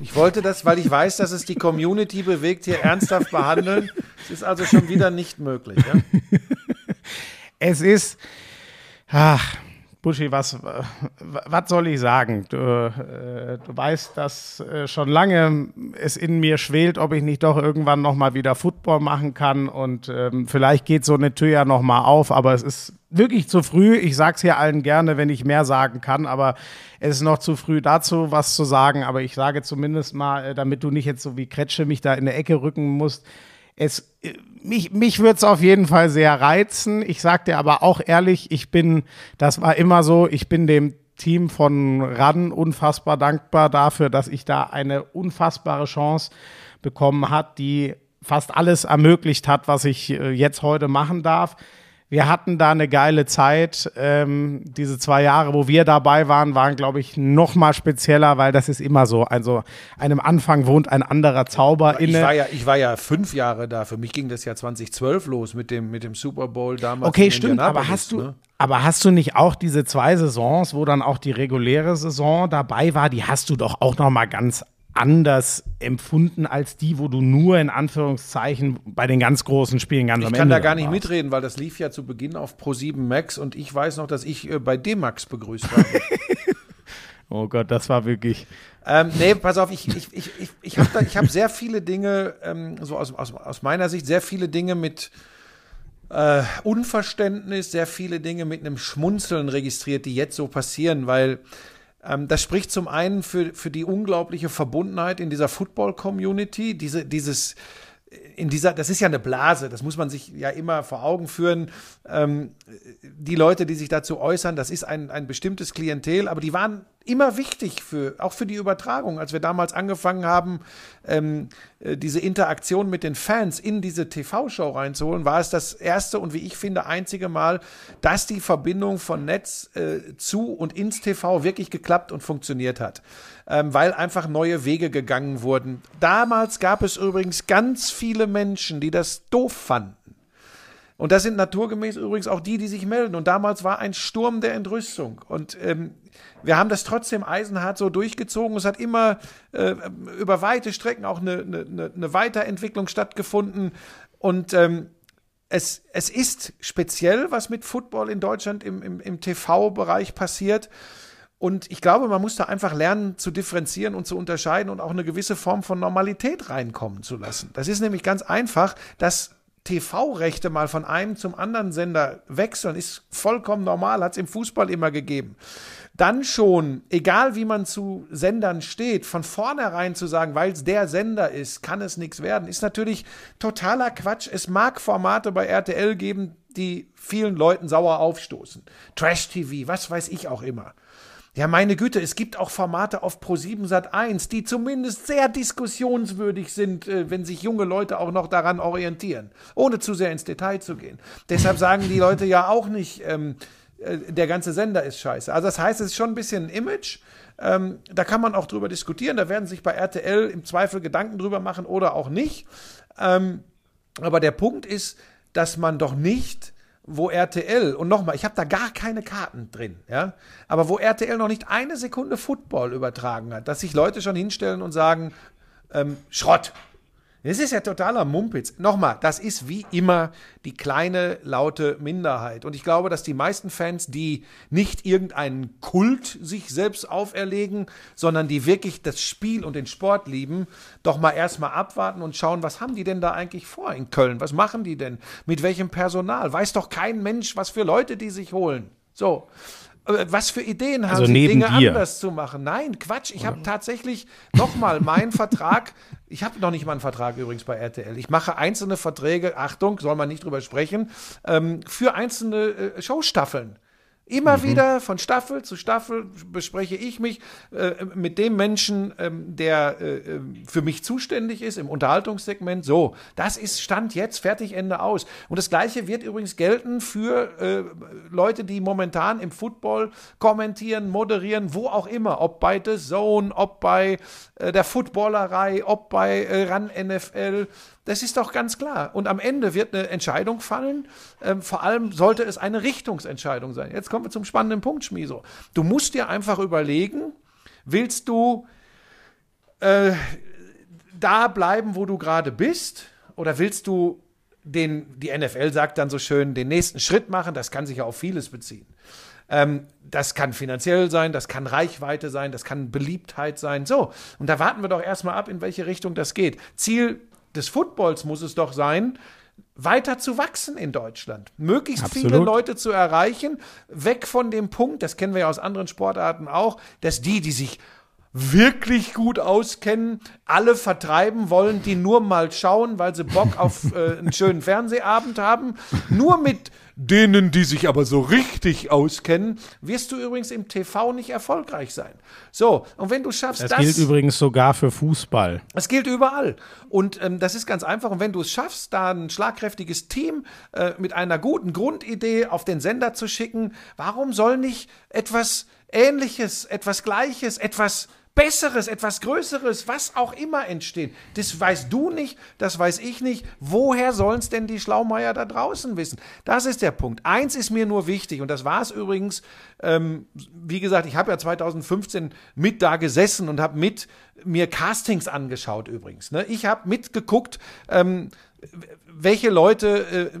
S1: Ich wollte das, weil ich weiß, dass es die Community bewegt, hier ernsthaft behandeln. Es ist also schon wieder nicht möglich. Ja?
S2: Es ist, ach, Buschi, was, äh, was soll ich sagen? Du, äh, du weißt, dass äh, schon lange es in mir schwelt, ob ich nicht doch irgendwann noch mal wieder Football machen kann und ähm, vielleicht geht so eine Tür ja noch mal auf, aber es ist wirklich zu früh. Ich sag's hier allen gerne, wenn ich mehr sagen kann, aber es ist noch zu früh dazu, was zu sagen. Aber ich sage zumindest mal, äh, damit du nicht jetzt so wie Kretsche mich da in der Ecke rücken musst, es, äh, mich, mich würde es auf jeden Fall sehr reizen. Ich sag dir aber auch ehrlich, ich bin, das war immer so, ich bin dem Team von RAN unfassbar dankbar dafür, dass ich da eine unfassbare Chance bekommen hat, die fast alles ermöglicht hat, was ich äh, jetzt heute machen darf. Wir hatten da eine geile Zeit. Ähm, diese zwei Jahre, wo wir dabei waren, waren, glaube ich, noch mal spezieller, weil das ist immer so. Also einem Anfang wohnt ein anderer Zauber
S1: Ich
S2: inne.
S1: war, ja, ich war ja fünf Jahre da. Für mich ging das ja 2012 los mit dem, mit dem Super Bowl damals.
S2: Okay, stimmt, aber hast du,
S1: ne?
S2: aber hast du nicht auch diese zwei Saisons, wo dann auch die reguläre Saison dabei war, die hast du doch auch noch mal ganz anders empfunden als die, wo du nur in Anführungszeichen bei den ganz großen Spielen ganz
S1: Ich
S2: am
S1: kann
S2: Ende
S1: da gar nicht
S2: warst.
S1: mitreden, weil das lief ja zu Beginn auf Pro7 Max und ich weiß noch, dass ich äh, bei D-Max begrüßt habe.
S2: Oh Gott, das war wirklich.
S1: Ähm, nee, pass auf, ich, ich, ich, ich, ich habe hab sehr viele Dinge, ähm, so aus, aus, aus meiner Sicht, sehr viele Dinge mit äh, Unverständnis, sehr viele Dinge mit einem Schmunzeln registriert, die jetzt so passieren, weil das spricht zum einen für, für die unglaubliche Verbundenheit in dieser Football-Community, diese, dieses in dieser, das ist ja eine Blase, das muss man sich ja immer vor Augen führen. Ähm, die Leute, die sich dazu äußern, das ist ein, ein bestimmtes Klientel, aber die waren immer wichtig für, auch für die Übertragung. Als wir damals angefangen haben, ähm, äh, diese Interaktion mit den Fans in diese TV-Show reinzuholen, war es das erste und wie ich finde einzige Mal, dass die Verbindung von Netz äh, zu und ins TV wirklich geklappt und funktioniert hat. Ähm, weil einfach neue Wege gegangen wurden. Damals gab es übrigens ganz viele Menschen, die das doof fanden. Und das sind naturgemäß übrigens auch die, die sich melden. Und damals war ein Sturm der Entrüstung. Und ähm, wir haben das trotzdem eisenhart so durchgezogen. Es hat immer äh, über weite Strecken auch eine, eine, eine Weiterentwicklung stattgefunden. Und ähm, es, es ist speziell, was mit Football in Deutschland im, im, im TV-Bereich passiert. Und ich glaube, man muss da einfach lernen zu differenzieren und zu unterscheiden und auch eine gewisse Form von Normalität reinkommen zu lassen. Das ist nämlich ganz einfach, dass TV-Rechte mal von einem zum anderen Sender wechseln, ist vollkommen normal, hat es im Fußball immer gegeben. Dann schon, egal wie man zu Sendern steht, von vornherein zu sagen, weil es der Sender ist, kann es nichts werden, ist natürlich totaler Quatsch. Es mag Formate bei RTL geben, die vielen Leuten sauer aufstoßen. Trash-TV, was weiß ich auch immer. Ja, meine Güte, es gibt auch Formate auf Pro7 Sat 1, die zumindest sehr diskussionswürdig sind, äh, wenn sich junge Leute auch noch daran orientieren, ohne zu sehr ins Detail zu gehen. Deshalb sagen die Leute ja auch nicht, ähm, äh, der ganze Sender ist scheiße. Also das heißt, es ist schon ein bisschen ein Image. Ähm, da kann man auch drüber diskutieren. Da werden sich bei RTL im Zweifel Gedanken drüber machen oder auch nicht. Ähm, aber der Punkt ist, dass man doch nicht, wo RTL, und nochmal, ich habe da gar keine Karten drin, ja, aber wo RTL noch nicht eine Sekunde Football übertragen hat, dass sich Leute schon hinstellen und sagen, ähm, Schrott, das ist ja totaler Mumpitz. Nochmal, das ist wie immer die kleine, laute Minderheit. Und ich glaube, dass die meisten Fans, die nicht irgendeinen Kult sich selbst auferlegen, sondern die wirklich das Spiel und den Sport lieben, doch mal erstmal abwarten und schauen, was haben die denn da eigentlich vor in Köln? Was machen die denn? Mit welchem Personal? Weiß doch kein Mensch, was für Leute die sich holen. So. Äh, Was für Ideen haben
S2: Also
S1: Sie, Dinge
S2: dir.
S1: anders zu machen? Nein, Quatsch. Ich habe tatsächlich nochmal meinen Vertrag. Ich habe noch nicht mal einen Vertrag übrigens bei RTL. Ich mache einzelne Verträge, Achtung, soll man nicht drüber sprechen, ähm, für einzelne äh, Showstaffeln. Immer
S2: Mhm.
S1: wieder von Staffel zu Staffel bespreche ich mich äh, mit dem Menschen, ähm, der äh, äh, für mich zuständig ist im Unterhaltungssegment. So, das ist Stand jetzt, fertig, Ende aus. Und das Gleiche wird übrigens gelten für äh, Leute, die momentan im Football kommentieren, moderieren, wo auch immer. Ob bei The Zone, ob bei äh, der Footballerei, ob bei äh, RAN NFL. Das ist doch ganz klar. Und am Ende wird eine Entscheidung fallen. Ähm, vor allem sollte es eine Richtungsentscheidung sein. Jetzt kommen wir zum spannenden Punkt, Schmiso. Du musst dir einfach überlegen, willst du äh, da bleiben, wo du gerade bist? Oder willst du den, die NFL sagt dann so schön, den nächsten Schritt machen? Das kann sich ja auf vieles beziehen. Ähm, das kann finanziell sein, das kann Reichweite sein, das kann Beliebtheit sein. So, und da warten wir doch erstmal ab, in welche Richtung das geht. Ziel des Footballs muss es doch sein, weiter zu wachsen in Deutschland. Möglichst viele
S2: Absolut.
S1: Leute zu erreichen, weg von dem Punkt, das kennen wir ja aus anderen Sportarten auch, dass die, die sich wirklich gut auskennen, alle vertreiben wollen, die nur mal schauen, weil sie Bock auf äh, einen schönen Fernsehabend haben. Nur mit denen, die sich aber so richtig auskennen, wirst du übrigens im TV nicht erfolgreich sein. So, und wenn du schaffst,
S2: Das,
S1: das,
S2: gilt übrigens sogar für Fußball.
S1: das gilt überall. Und ähm, das ist ganz einfach. Und wenn du es schaffst, da ein schlagkräftiges Team äh, mit einer guten Grundidee auf den Sender zu schicken, warum soll nicht etwas Ähnliches, etwas Gleiches, etwas Besseres, etwas Größeres, was auch immer entstehen. Das weißt du nicht, das weiß ich nicht. Woher sollen es denn die Schlaumeier da draußen wissen? Das ist der Punkt. Eins ist mir nur wichtig, und das war es übrigens, ähm, wie gesagt, ich habe ja 2015 mit da gesessen und habe mit mir Castings angeschaut übrigens. Ne? Ich habe mitgeguckt, ähm, welche Leute äh,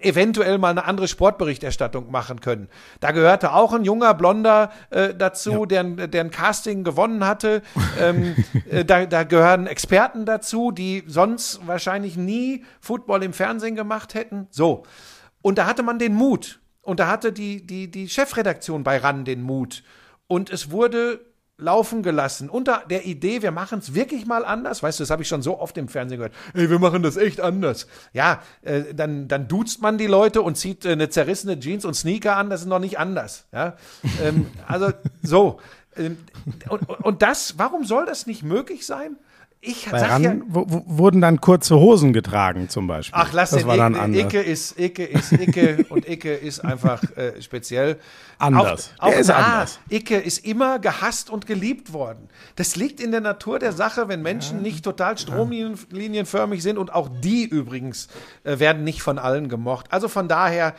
S1: eventuell mal eine andere Sportberichterstattung machen können. Da gehörte auch ein junger Blonder äh, dazu, der, ein- der ein Casting gewonnen hatte. ähm, äh, da, da gehören Experten dazu, die sonst wahrscheinlich nie Football im Fernsehen gemacht hätten. So. Und da hatte man den Mut. Und da hatte die, die, die Chefredaktion bei RAN den Mut. Und es wurde laufen gelassen unter der Idee, wir machen es wirklich mal anders. Weißt du, das habe ich schon so oft im Fernsehen gehört. Ey, wir machen das echt anders. Ja, äh, dann, dann duzt man die Leute und zieht äh, eine zerrissene Jeans und Sneaker an. Das ist noch nicht anders. Ja, ähm, also so. Ähm, und, und das, warum soll das nicht möglich sein? Ich
S2: Bei RAN
S1: ja,
S2: wurden dann kurze Hosen getragen zum Beispiel.
S1: Ach, lass
S2: das
S1: den
S2: war dann
S1: Icke,
S2: anders.
S1: Icke ist, Icke ist Icke und Icke ist einfach äh, speziell.
S2: Anders.
S1: Auch, auch
S2: Der ist
S1: da,
S2: anders.
S1: Icke ist immer gehasst und geliebt worden. Das liegt in der Natur der Sache, wenn Menschen nicht total stromlinienförmig sind und auch die übrigens äh, werden nicht von allen gemocht. Also von daher.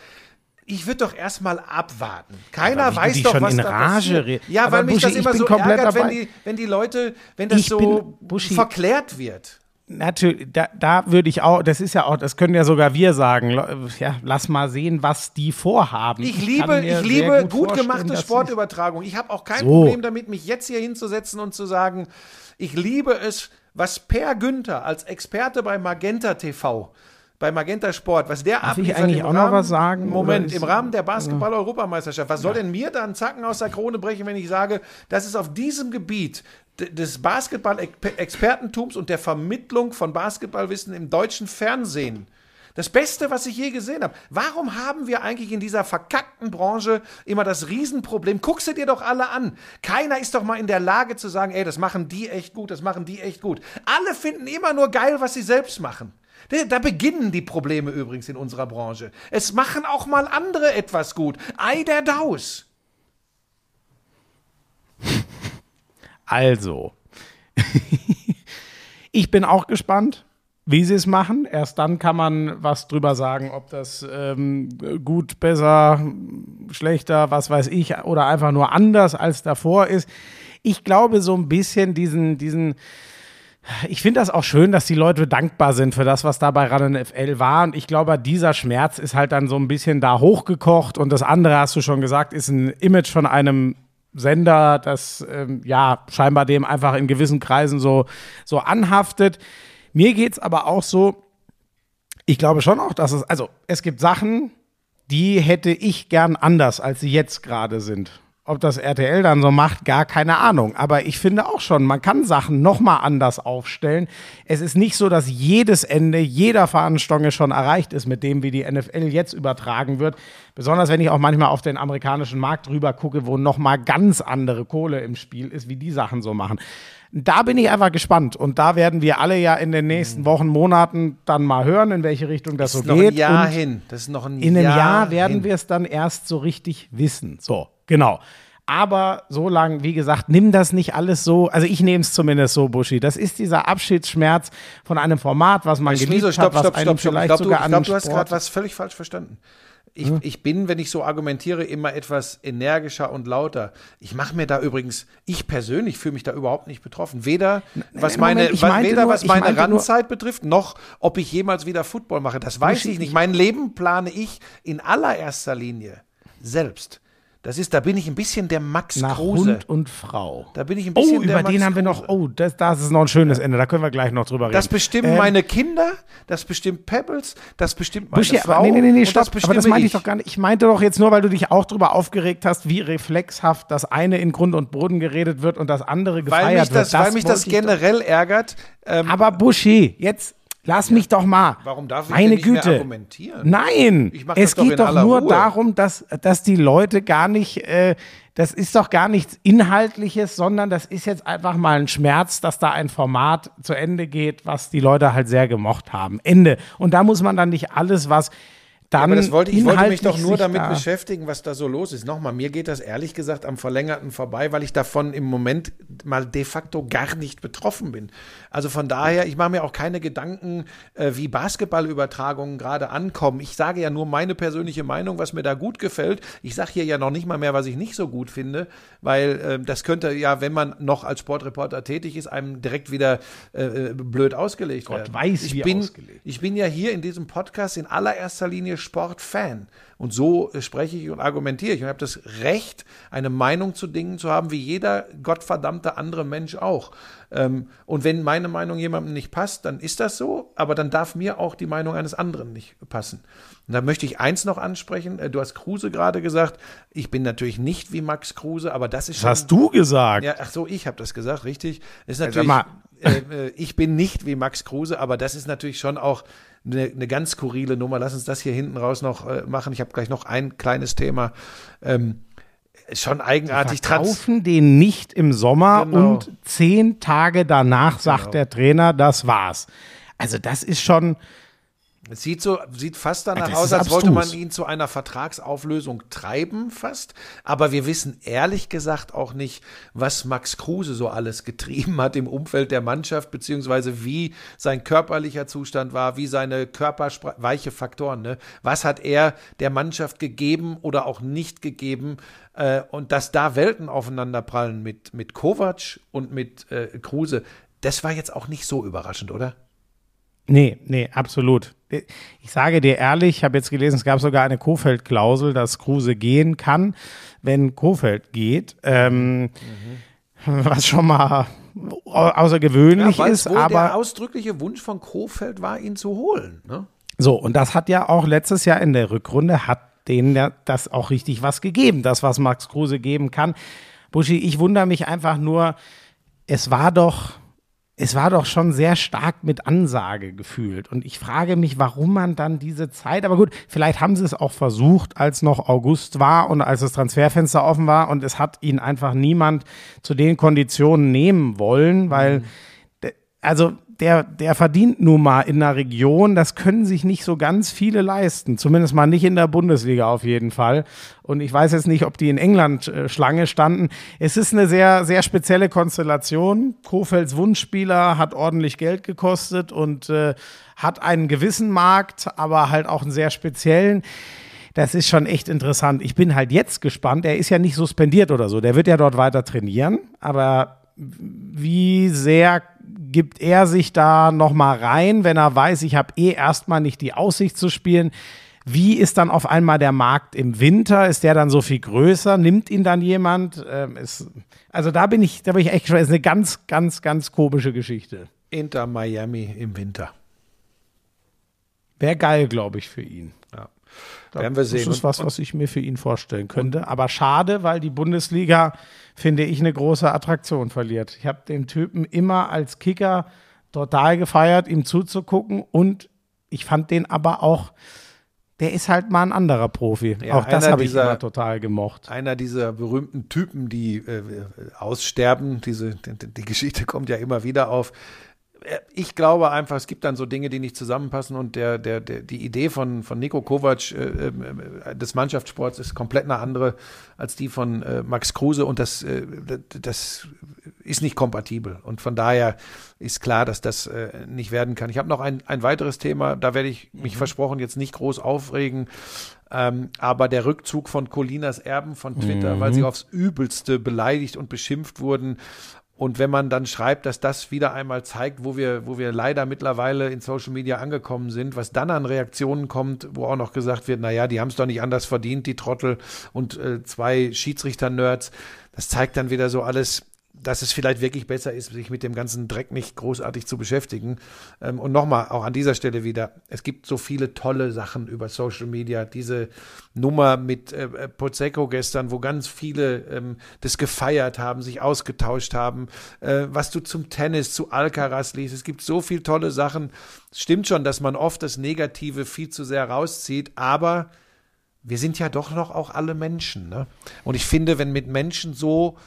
S1: Ich würde doch erstmal abwarten. Keiner
S2: Aber
S1: weiß doch,
S2: schon
S1: was
S2: in
S1: da
S2: Rage
S1: passiert. Ja,
S2: Aber
S1: weil mich
S2: Buschi,
S1: das
S2: ich
S1: immer so ärgert, wenn die, wenn die Leute, wenn das
S2: Ich
S1: so
S2: bin-
S1: verklärt wird.
S2: Natürlich, da, da würde ich auch, das ist ja auch, das können ja sogar wir sagen, ja, lass mal sehen, was die vorhaben.
S1: Ich liebe, ich
S2: sehr
S1: liebe
S2: gut
S1: gut, gemachte Sportübertragung. Ich habe auch kein
S2: So.
S1: Problem damit, mich jetzt hier hinzusetzen und zu sagen, ich liebe es, was Per Günther als Experte bei Magenta TV, bei Magenta Sport, was der
S2: Darf ich
S1: abliefert
S2: eigentlich auch noch was sagen,
S1: Moment, im Rahmen der Basketball-Europameisterschaft. Was soll denn mir da einen Zacken aus der Krone brechen, wenn ich sage, das ist auf diesem Gebiet des Basketball-Expertentums und der Vermittlung von Basketballwissen im deutschen Fernsehen das Beste, was ich je gesehen habe. Warum haben wir eigentlich in dieser verkackten Branche immer das Riesenproblem? Guckst du dir doch alle an. Keiner ist doch mal in der Lage zu sagen, ey, das machen die echt gut, das machen die echt gut. Alle finden immer nur geil, was sie selbst machen. Da, beginnen die Probleme übrigens in unserer Branche. Es machen auch mal andere etwas gut. Ei der Daus.
S2: Also, ich bin auch gespannt, wie sie es machen. Erst dann kann man was drüber sagen, ob das ähm, gut, besser, schlechter, was weiß ich, oder einfach nur anders als davor ist. Ich glaube so ein bisschen diesen, diesen, ich finde das auch schön, dass die Leute dankbar sind für das, was da bei Run FL war. Und ich glaube, dieser Schmerz ist halt dann so ein bisschen da hochgekocht. Und das andere, hast du schon gesagt, ist ein Image von einem Sender, das ähm, ja scheinbar dem einfach in gewissen Kreisen so, so anhaftet. Mir geht es aber auch so, ich glaube schon auch, dass es, also es gibt Sachen, die hätte ich gern anders, als sie jetzt gerade sind. Ob das RTL dann so macht, gar keine Ahnung. Aber ich finde auch schon, man kann Sachen nochmal anders aufstellen. Es ist nicht so, dass jedes Ende jeder Fahnenstange schon erreicht ist mit dem, wie die NFL jetzt übertragen wird. Besonders wenn ich auch manchmal auf den amerikanischen Markt rüber gucke, wo nochmal ganz andere Kohle im Spiel ist, wie die Sachen so machen. Da bin ich einfach gespannt. Und da werden wir alle ja in den nächsten Wochen, Monaten dann mal hören, in welche Richtung das,
S1: Das
S2: so
S1: noch
S2: geht.
S1: ein Jahr
S2: Und
S1: hin. Das ist noch ein
S2: in einem
S1: Jahr,
S2: Jahr werden wir es dann erst so richtig wissen. So, genau. Aber so lang, wie gesagt, nimm das nicht alles so, also ich nehme es zumindest so, Buschi. Das ist dieser Abschiedsschmerz von einem Format, was man geliebt hat,
S1: stopp,
S2: was
S1: stopp,
S2: einem
S1: stopp, stopp. Ich glaube, du, glaub, du hast gerade was völlig falsch verstanden. Ich, ich bin, wenn ich so argumentiere, immer etwas energischer und lauter. Ich mache mir da übrigens, ich persönlich fühle mich da überhaupt nicht betroffen. Weder was meine,
S2: Moment,
S1: weder
S2: nur-
S1: was meine Randzeit betrifft, noch ob ich jemals wieder Football mache. Das weiß ich nicht. Mein Leben plane ich in allererster Linie selbst. Das ist, da bin ich ein bisschen der Max
S2: nach
S1: Kruse.
S2: Hund und Frau.
S1: Da bin ich ein
S2: Oh,
S1: bisschen der
S2: über
S1: Max
S2: den haben wir noch, oh, das, das ist noch ein schönes Ende, da können wir gleich noch drüber reden.
S1: Das bestimmen
S2: Ähm,
S1: meine Kinder, das bestimmt Pebbles, das bestimmt meine
S2: Buschi,
S1: Frau.
S2: aber nee, nee, nee, nee, stopp.
S1: das
S2: aber das meinte ich doch gar nicht. Ich meinte doch jetzt nur, weil du dich auch darüber aufgeregt hast, wie reflexhaft das eine in Grund und Boden geredet wird und das andere gefeiert
S1: Weil mich das,
S2: wird.
S1: weil mich das
S2: ich
S1: generell ärgert. Ähm,
S2: Aber Buschi, jetzt lass mich doch mal.
S1: Warum darf ich
S2: Meine
S1: nicht mehr
S2: Güte.
S1: argumentieren?
S2: Nein,
S1: Ich mach
S2: es
S1: doch
S2: geht doch
S1: aller
S2: nur
S1: Ruhe.
S2: darum, dass, dass die Leute gar nicht, äh, das ist doch gar nichts Inhaltliches, sondern das ist jetzt einfach mal ein Schmerz, dass da ein Format zu Ende geht, was die Leute halt sehr gemocht haben. Ende. Und da muss man dann nicht alles, was dann
S1: aber das wollte, ich wollte mich doch nur damit
S2: da-
S1: beschäftigen, was da so los ist. Nochmal, mir geht das ehrlich gesagt am Verlängerten vorbei, weil ich davon im Moment mal de facto gar nicht betroffen bin. Also von daher, ich mache mir auch keine Gedanken, äh, wie Basketballübertragungen gerade ankommen. Ich sage ja nur meine persönliche Meinung, was mir da gut gefällt. Ich sage hier ja noch nicht mal mehr, was ich nicht so gut finde, weil äh, das könnte ja, wenn man noch als Sportreporter tätig ist, einem direkt wieder äh, äh, blöd ausgelegt
S2: Gott
S1: werden.
S2: weiß,
S1: ich
S2: wie
S1: bin,
S2: ausgelegt.
S1: ich bin ja hier in diesem Podcast in allererster Linie Sportfan. Und so äh, spreche ich und argumentiere ich. Und habe das Recht, eine Meinung zu Dingen zu haben, wie jeder gottverdammte andere Mensch auch. Ähm, und wenn meine Meinung jemandem nicht passt, dann ist das so. Aber dann darf mir auch die Meinung eines anderen nicht passen. Und da möchte ich eins noch ansprechen. Äh, Du hast Kruse gerade gesagt. Ich bin natürlich nicht wie Max Kruse, aber das ist
S2: Das
S1: schon.
S2: hast du gesagt.
S1: Ja, ach so, ich habe das gesagt, richtig. Das ist
S2: sag
S1: natürlich,
S2: mal.
S1: äh, äh, ich bin nicht wie Max Kruse, aber das ist natürlich schon auch eine, eine ganz skurrile Nummer. Lass uns das hier hinten raus noch äh, machen. Ich habe gleich noch ein kleines Thema. Ähm, schon eigenartig. Trans
S2: Verkaufen den nicht im Sommer
S1: Genau.
S2: und zehn Tage danach sagt
S1: Genau.
S2: der Trainer, das war's. Also das ist schon,
S1: Es sieht so, sieht fast danach
S2: Das
S1: aus, als wollte man ihn zu einer Vertragsauflösung treiben, fast. Aber wir wissen ehrlich gesagt auch nicht, was Max Kruse so alles getrieben hat im Umfeld der Mannschaft, beziehungsweise wie sein körperlicher Zustand war, wie seine Körperspra weiche Faktoren, ne? Was hat er der Mannschaft gegeben oder auch nicht gegeben? Äh, und dass da Welten aufeinanderprallen mit, mit Kovac und mit äh, Kruse, das war jetzt auch nicht so überraschend, oder?
S2: nee, nee, absolut. Ich sage dir ehrlich, ich habe jetzt gelesen, es gab sogar eine Kofeld-Klausel, dass Kruse gehen kann, wenn Kofeld geht. Ähm, Was schon mal au- außergewöhnlich
S1: weil
S2: ist, aber
S1: der ausdrückliche Wunsch von Kofeld war, ihn zu holen. Ne?
S2: So, und das hat ja auch letztes Jahr in der Rückrunde, hat denen ja das auch richtig was gegeben, das, was Max Kruse geben kann. Buschi, ich wundere mich einfach nur, es war doch, es war doch schon sehr stark mit Ansage gefühlt. Und ich frage mich, warum man dann diese Zeit, aber gut, vielleicht haben sie es auch versucht, als noch August war und als das Transferfenster offen war und es hat ihn einfach niemand zu den Konditionen nehmen wollen, weil also der, der verdient nun mal in einer Region, das können sich nicht so ganz viele leisten. Zumindest mal nicht in der Bundesliga auf jeden Fall. Und ich weiß jetzt nicht, ob die in England äh, Schlange standen. Es ist eine sehr, sehr spezielle Konstellation. Kofelds Wunschspieler hat ordentlich Geld gekostet und äh, hat einen gewissen Markt, aber halt auch einen sehr speziellen. Das ist schon echt interessant. Ich bin halt jetzt gespannt. Er ist ja nicht suspendiert oder so. Der wird ja dort weiter trainieren. Aber wie sehr gibt er sich da noch mal rein, wenn er weiß, ich habe eh erstmal nicht die Aussicht zu spielen? Wie ist dann auf einmal der Markt im Winter? Ist der dann so viel größer? Nimmt ihn dann jemand? Ähm, ist, also da bin ich, da bin ich echt schon. Ist eine ganz, ganz, ganz komische Geschichte.
S1: Inter Miami im Winter.
S2: Wäre geil, glaube ich, für ihn.
S1: Ja. Werden wir sehen.
S2: Das ist was, was ich mir für ihn vorstellen könnte. Aber schade, weil die Bundesliga, finde ich, eine große Attraktion verliert. Ich habe den Typen immer als Kicker total gefeiert, ihm zuzugucken. Und ich fand den aber auch, der ist halt mal ein anderer Profi.
S1: Ja,
S2: auch das habe ich immer total gemocht.
S1: Einer dieser berühmten Typen, die äh, aussterben, diese, die, die Geschichte kommt ja immer wieder auf. Äh, Ich glaube einfach, es gibt dann so Dinge, die nicht zusammenpassen und der, der, der, die Idee von, von Nico Kovac äh, äh, des Mannschaftssports ist komplett eine andere als die von äh, Max Kruse und das, äh, das ist nicht kompatibel. Und von daher ist klar, dass das äh, nicht werden kann. Ich habe noch ein, ein weiteres Thema, da werde ich mich versprochen jetzt nicht groß aufregen. Ähm, aber der Rückzug von Colinas Erben von Twitter, weil sie aufs Übelste beleidigt und beschimpft wurden. Und wenn man dann schreibt, dass das wieder einmal zeigt, wo wir, wo wir leider mittlerweile in Social Media angekommen sind, was dann an Reaktionen kommt, wo auch noch gesagt wird, naja, die haben es doch nicht anders verdient, die Trottel und äh, zwei Schiedsrichter-Nerds, das zeigt dann wieder so alles, dass es vielleicht wirklich besser ist, sich mit dem ganzen Dreck nicht großartig zu beschäftigen. Ähm, und nochmal, auch an dieser Stelle wieder, es gibt so viele tolle Sachen über Social Media. Diese Nummer mit äh, Pozecco gestern, wo ganz viele ähm, das gefeiert haben, sich ausgetauscht haben, äh, was du zum Tennis, zu Alcaraz liest. Es gibt so viele tolle Sachen. Es stimmt schon, dass man oft das Negative viel zu sehr rauszieht, aber wir sind ja doch noch auch alle Menschen. Ne? Und ich finde, wenn mit Menschen so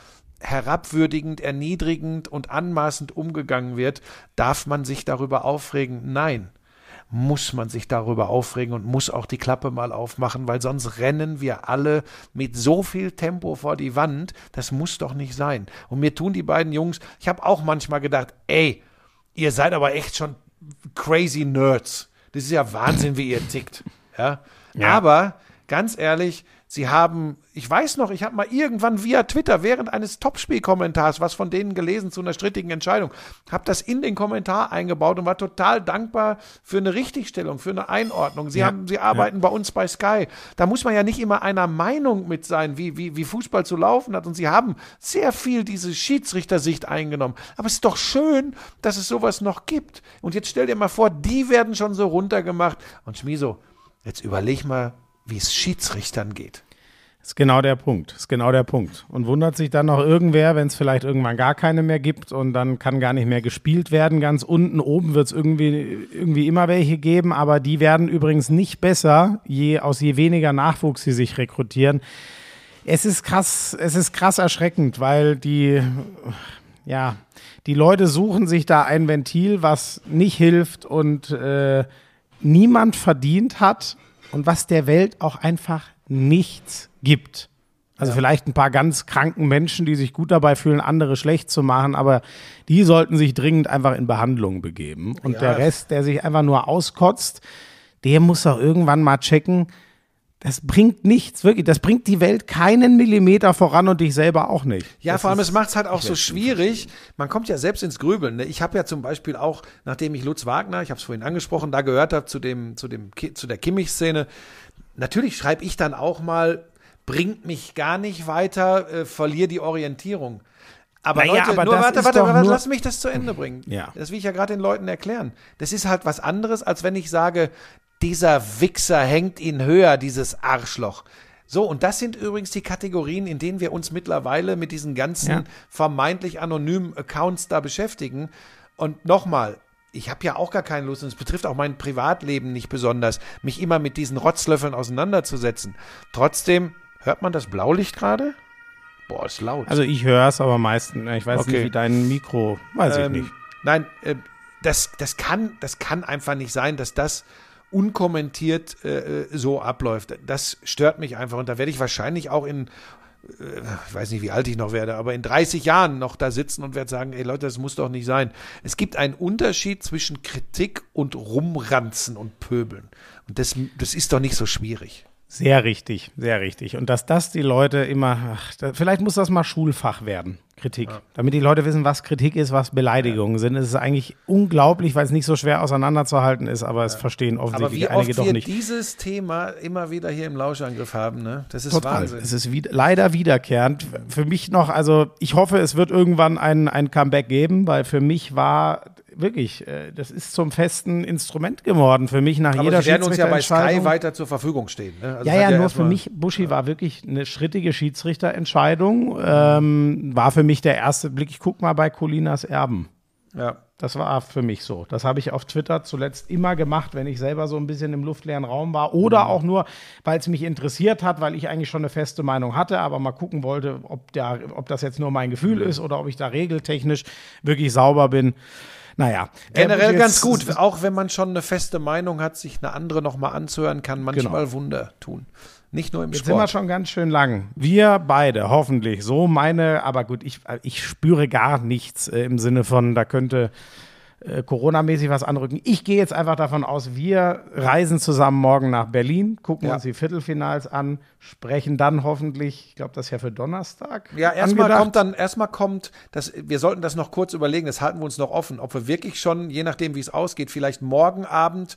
S1: herabwürdigend, erniedrigend und anmaßend umgegangen wird, darf man sich darüber aufregen? Nein. Muss man sich darüber aufregen und muss auch die Klappe mal aufmachen, weil sonst rennen wir alle mit so viel Tempo vor die Wand. Das muss doch nicht sein. Und mir tun die beiden Jungs, ich habe auch manchmal gedacht, ey, ihr seid aber echt schon crazy Nerds. Das ist ja Wahnsinn, wie ihr tickt. Ja? Aber ganz ehrlich, sie haben, ich weiß noch, ich habe mal irgendwann via Twitter während eines Topspielkommentars was von denen gelesen zu einer strittigen Entscheidung, habe das in den Kommentar eingebaut und war total dankbar für eine Richtigstellung, für eine Einordnung. Sie haben, sie arbeiten bei uns bei Sky. Da muss man ja nicht immer einer Meinung mit sein, wie, wie, wie Fußball zu laufen hat. Und sie haben sehr viel diese Schiedsrichtersicht eingenommen. Aber es ist doch schön, dass es sowas noch gibt. Und jetzt stell dir mal vor, die werden schon so runtergemacht. Und Schmiso, jetzt überleg mal, wie es Schiedsrichtern geht.
S2: Ist genau der Punkt. Ist genau der Punkt. Und wundert sich dann noch irgendwer, wenn es vielleicht irgendwann gar keine mehr gibt und dann kann gar nicht mehr gespielt werden. Ganz unten, oben wird es irgendwie, irgendwie immer welche geben, aber die werden übrigens nicht besser, je, aus je weniger Nachwuchs sie sich rekrutieren. Es ist krass, es ist krass erschreckend, weil die, ja, die Leute suchen sich da ein Ventil, was nicht hilft und äh, niemand verdient hat und was der Welt auch einfach nichts gibt. Also vielleicht ein paar ganz kranken Menschen, die sich gut dabei fühlen, andere schlecht zu machen, aber die sollten sich dringend einfach in Behandlung begeben. Und
S1: Ja.
S2: der Rest, der sich einfach nur auskotzt, der muss doch irgendwann mal checken, das bringt nichts, wirklich. Das bringt die Welt keinen Millimeter voran und dich selber auch nicht.
S1: Ja,
S2: das
S1: vor allem, es macht es halt auch so schwierig. Man kommt ja selbst ins Grübeln. Ne? Ich habe ja zum Beispiel auch, nachdem ich Lutz Wagner, ich habe es vorhin angesprochen, da gehört habe zu dem, zu dem, zu der Kimmich-Szene. Natürlich schreibe ich dann auch mal, bringt mich gar nicht weiter, äh, verliere die Orientierung. Aber
S2: Naja,
S1: Leute,
S2: aber
S1: nur warte, warte, warte, lass mich das zu Ende bringen.
S2: Ja.
S1: Das will ich ja gerade den Leuten erklären. Das ist halt was anderes, als wenn ich sage, dieser Wichser hängt ihn höher, dieses Arschloch. So, und das sind übrigens die Kategorien, in denen wir uns mittlerweile mit diesen ganzen
S2: Ja.
S1: vermeintlich anonymen Accounts da beschäftigen. Und nochmal, ich habe ja auch gar keine Lust, und es betrifft auch mein Privatleben nicht besonders, mich immer mit diesen Rotzlöffeln auseinanderzusetzen. Trotzdem, hört man das Blaulicht gerade? Boah, ist laut.
S2: Also ich höre es, aber meistens, ich weiß
S1: Okay.
S2: nicht, wie dein Mikro, weiß
S1: Ähm,
S2: ich nicht.
S1: Nein, äh, das, das, kann, das kann einfach nicht sein, dass das unkommentiert äh, so abläuft. Das stört mich einfach und da werde ich wahrscheinlich auch in äh, ich weiß nicht, wie alt ich noch werde, aber in 30 Jahren noch da sitzen und werde sagen, ey Leute, das muss doch nicht sein. Es gibt einen Unterschied zwischen Kritik und Rumranzen und Pöbeln. Und das, das ist doch nicht so schwierig.
S2: Sehr richtig, sehr richtig. Und dass das die Leute immer, ach, da, vielleicht muss das mal Schulfach werden, Kritik. Damit die Leute wissen, was Kritik ist, was Beleidigungen sind. Es ist eigentlich unglaublich, weil es nicht so schwer auseinanderzuhalten ist, aber es verstehen
S1: Aber
S2: offensichtlich
S1: wie
S2: einige
S1: oft
S2: doch
S1: wir
S2: nicht.
S1: dieses Thema immer wieder hier im Lauschangriff haben, ne? Das ist
S2: Total.
S1: Wahnsinn.
S2: Es ist wieder, leider wiederkehrend. Für mich noch, also ich hoffe, es wird irgendwann ein, ein Comeback geben, weil für mich war wirklich, äh, das ist zum festen Instrument geworden. Für mich nach
S1: Aber
S2: jeder
S1: sie werden uns ja bei Sky weiter zur Verfügung stehen. Ne? Also
S2: Ja,
S1: hat
S2: ja, nur für mich, Buschi war wirklich eine schrittige Schiedsrichterentscheidung. Ähm, war für mich der erste Blick, ich guck mal bei Colinas Erben.
S1: Ja.
S2: Das war für mich so. Das habe ich auf Twitter zuletzt immer gemacht, wenn ich selber so ein bisschen im luftleeren Raum war. Oder auch nur, weil es mich interessiert hat, weil ich eigentlich schon eine feste Meinung hatte, aber mal gucken wollte, ob, der, ob das jetzt nur mein Gefühl ist oder ob ich da regeltechnisch wirklich sauber bin. Naja.
S1: Generell
S2: äh,
S1: ganz gut, auch wenn man schon eine feste Meinung hat, sich eine andere nochmal anzuhören, kann manchmal Wunder tun. Nicht nur im
S2: Jetzt sind wir
S1: Sport.
S2: schon ganz schön lang. Wir beide, hoffentlich. So meine, aber gut, ich, ich spüre gar nichts äh, im Sinne von, da könnte äh, Corona-mäßig was anrücken. Ich gehe jetzt einfach davon aus, wir reisen zusammen morgen nach Berlin, gucken
S1: Ja.
S2: uns die Viertelfinals an, sprechen dann hoffentlich, ich glaube, das ist ja für Donnerstag.
S1: Ja, erstmal kommt dann, erstmal kommt, das, wir sollten das noch kurz überlegen, das halten wir uns noch offen, ob wir wirklich schon, je nachdem wie es ausgeht, vielleicht morgen Abend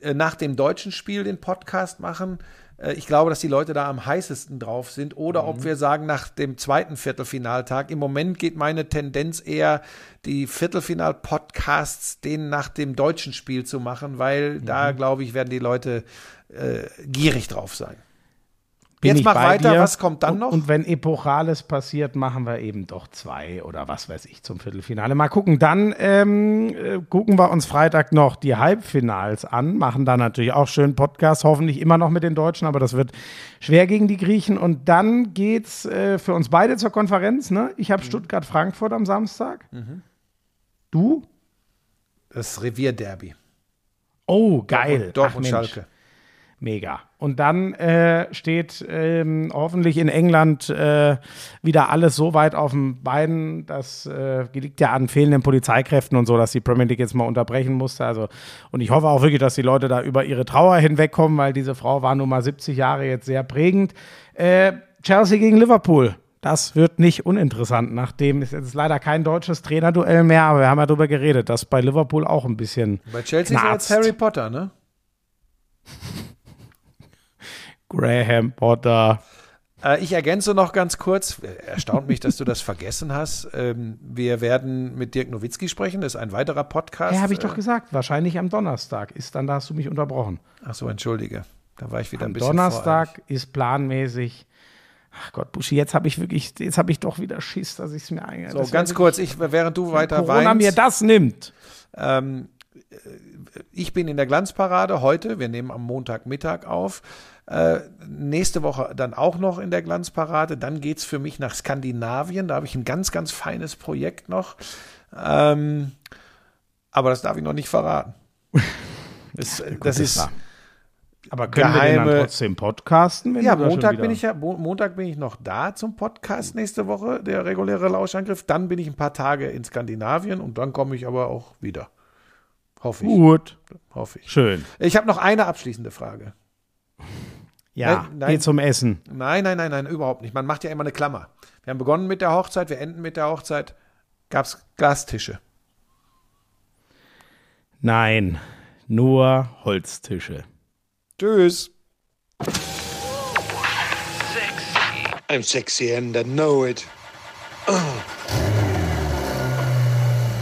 S1: äh, nach dem deutschen Spiel den Podcast machen. Äh, ich glaube, dass die Leute da am heißesten drauf sind. Oder
S2: Mhm.
S1: ob wir sagen, nach dem zweiten Viertelfinaltag. Im Moment geht meine Tendenz eher, die Viertelfinal-Podcasts den nach dem deutschen Spiel zu machen, weil
S2: Mhm.
S1: da, glaube ich, werden die Leute äh, gierig drauf sein.
S2: Bin
S1: Jetzt
S2: ich
S1: mach
S2: bei
S1: weiter,
S2: dir.
S1: was kommt dann
S2: und,
S1: noch?
S2: Und wenn Epochales passiert, machen wir eben doch zwei oder was weiß ich zum Viertelfinale. Mal gucken. Dann ähm, äh, gucken wir uns Freitag noch die Halbfinals an, machen da natürlich auch schön Podcast, hoffentlich immer noch mit den Deutschen, aber das wird schwer gegen die Griechen. Und dann geht's äh, für uns beide zur Konferenz. Ne? Ich
S1: Mhm.
S2: habe Stuttgart-Frankfurt am Samstag. Du?
S1: Das Revierderby.
S2: Oh, geil.
S1: Dortmund,
S2: Ach.
S1: Schalke.
S2: Mega. Und dann äh, steht ähm, hoffentlich in England äh, wieder alles so weit auf den Beinen. Das äh, liegt ja an fehlenden Polizeikräften und so, dass die Premier League jetzt mal unterbrechen musste. Also, und ich hoffe auch wirklich, dass die Leute da über ihre Trauer hinwegkommen, weil diese Frau war nun mal 70 Jahre jetzt sehr prägend. Äh, Chelsea gegen Liverpool. Das wird nicht uninteressant, nachdem es jetzt leider kein deutsches Trainerduell mehr, aber wir haben ja darüber geredet, dass bei Liverpool auch ein bisschen
S1: Bei Chelsea ist
S2: knarzt.
S1: jetzt Harry Potter, ne?
S2: Graham Potter.
S1: Äh, ich ergänze noch ganz kurz. Erstaunt mich, dass du das vergessen hast. Ähm, wir werden mit Dirk Nowitzki sprechen. Das ist ein weiterer Podcast.
S2: Ja, habe ich doch
S1: Äh,
S2: gesagt. Wahrscheinlich am Donnerstag ist dann, da hast du mich unterbrochen.
S1: Ach so, entschuldige. Da war ich wieder ein
S2: Am
S1: bisschen
S2: Donnerstag ist planmäßig. Ach Gott, Buschi, jetzt habe ich wirklich, jetzt habe ich doch wieder Schiss, dass ich es mir eigentlich.
S1: voreilig. So, ganz kurz, ich, während du weiter
S2: Corona mir
S1: weinst,
S2: das nimmt.
S1: ähm, äh, ich bin in der Glanzparade heute. Wir nehmen am Montagmittag auf. Äh, nächste Woche dann auch noch in der Glanzparade. Dann geht's für mich nach Skandinavien. Da habe ich ein ganz, ganz feines Projekt noch. Ähm, aber das darf ich noch nicht verraten. Das, das ist.
S2: wahr. Aber können wir
S1: geheime-
S2: dann trotzdem podcasten? Wenn
S1: Ja, Montag bin ich ja, Mo- Montag bin ich noch da zum Podcast nächste Woche, der reguläre Lauschangriff. Dann bin ich ein paar Tage in Skandinavien und dann komme ich aber auch wieder. Hoffe ich.
S2: Gut,
S1: Hoffe ich.
S2: schön.
S1: Ich habe noch eine abschließende Frage.
S2: Ja,
S1: Nein, nein.
S2: geh zum Essen.
S1: Nein, nein, nein, nein, überhaupt nicht. Man macht ja immer eine Klammer. Wir haben begonnen mit der Hochzeit, wir enden mit der Hochzeit. Gab es Glastische?
S2: Nein, nur Holztische.
S1: Tschüss.
S3: I'm sexy and I know it.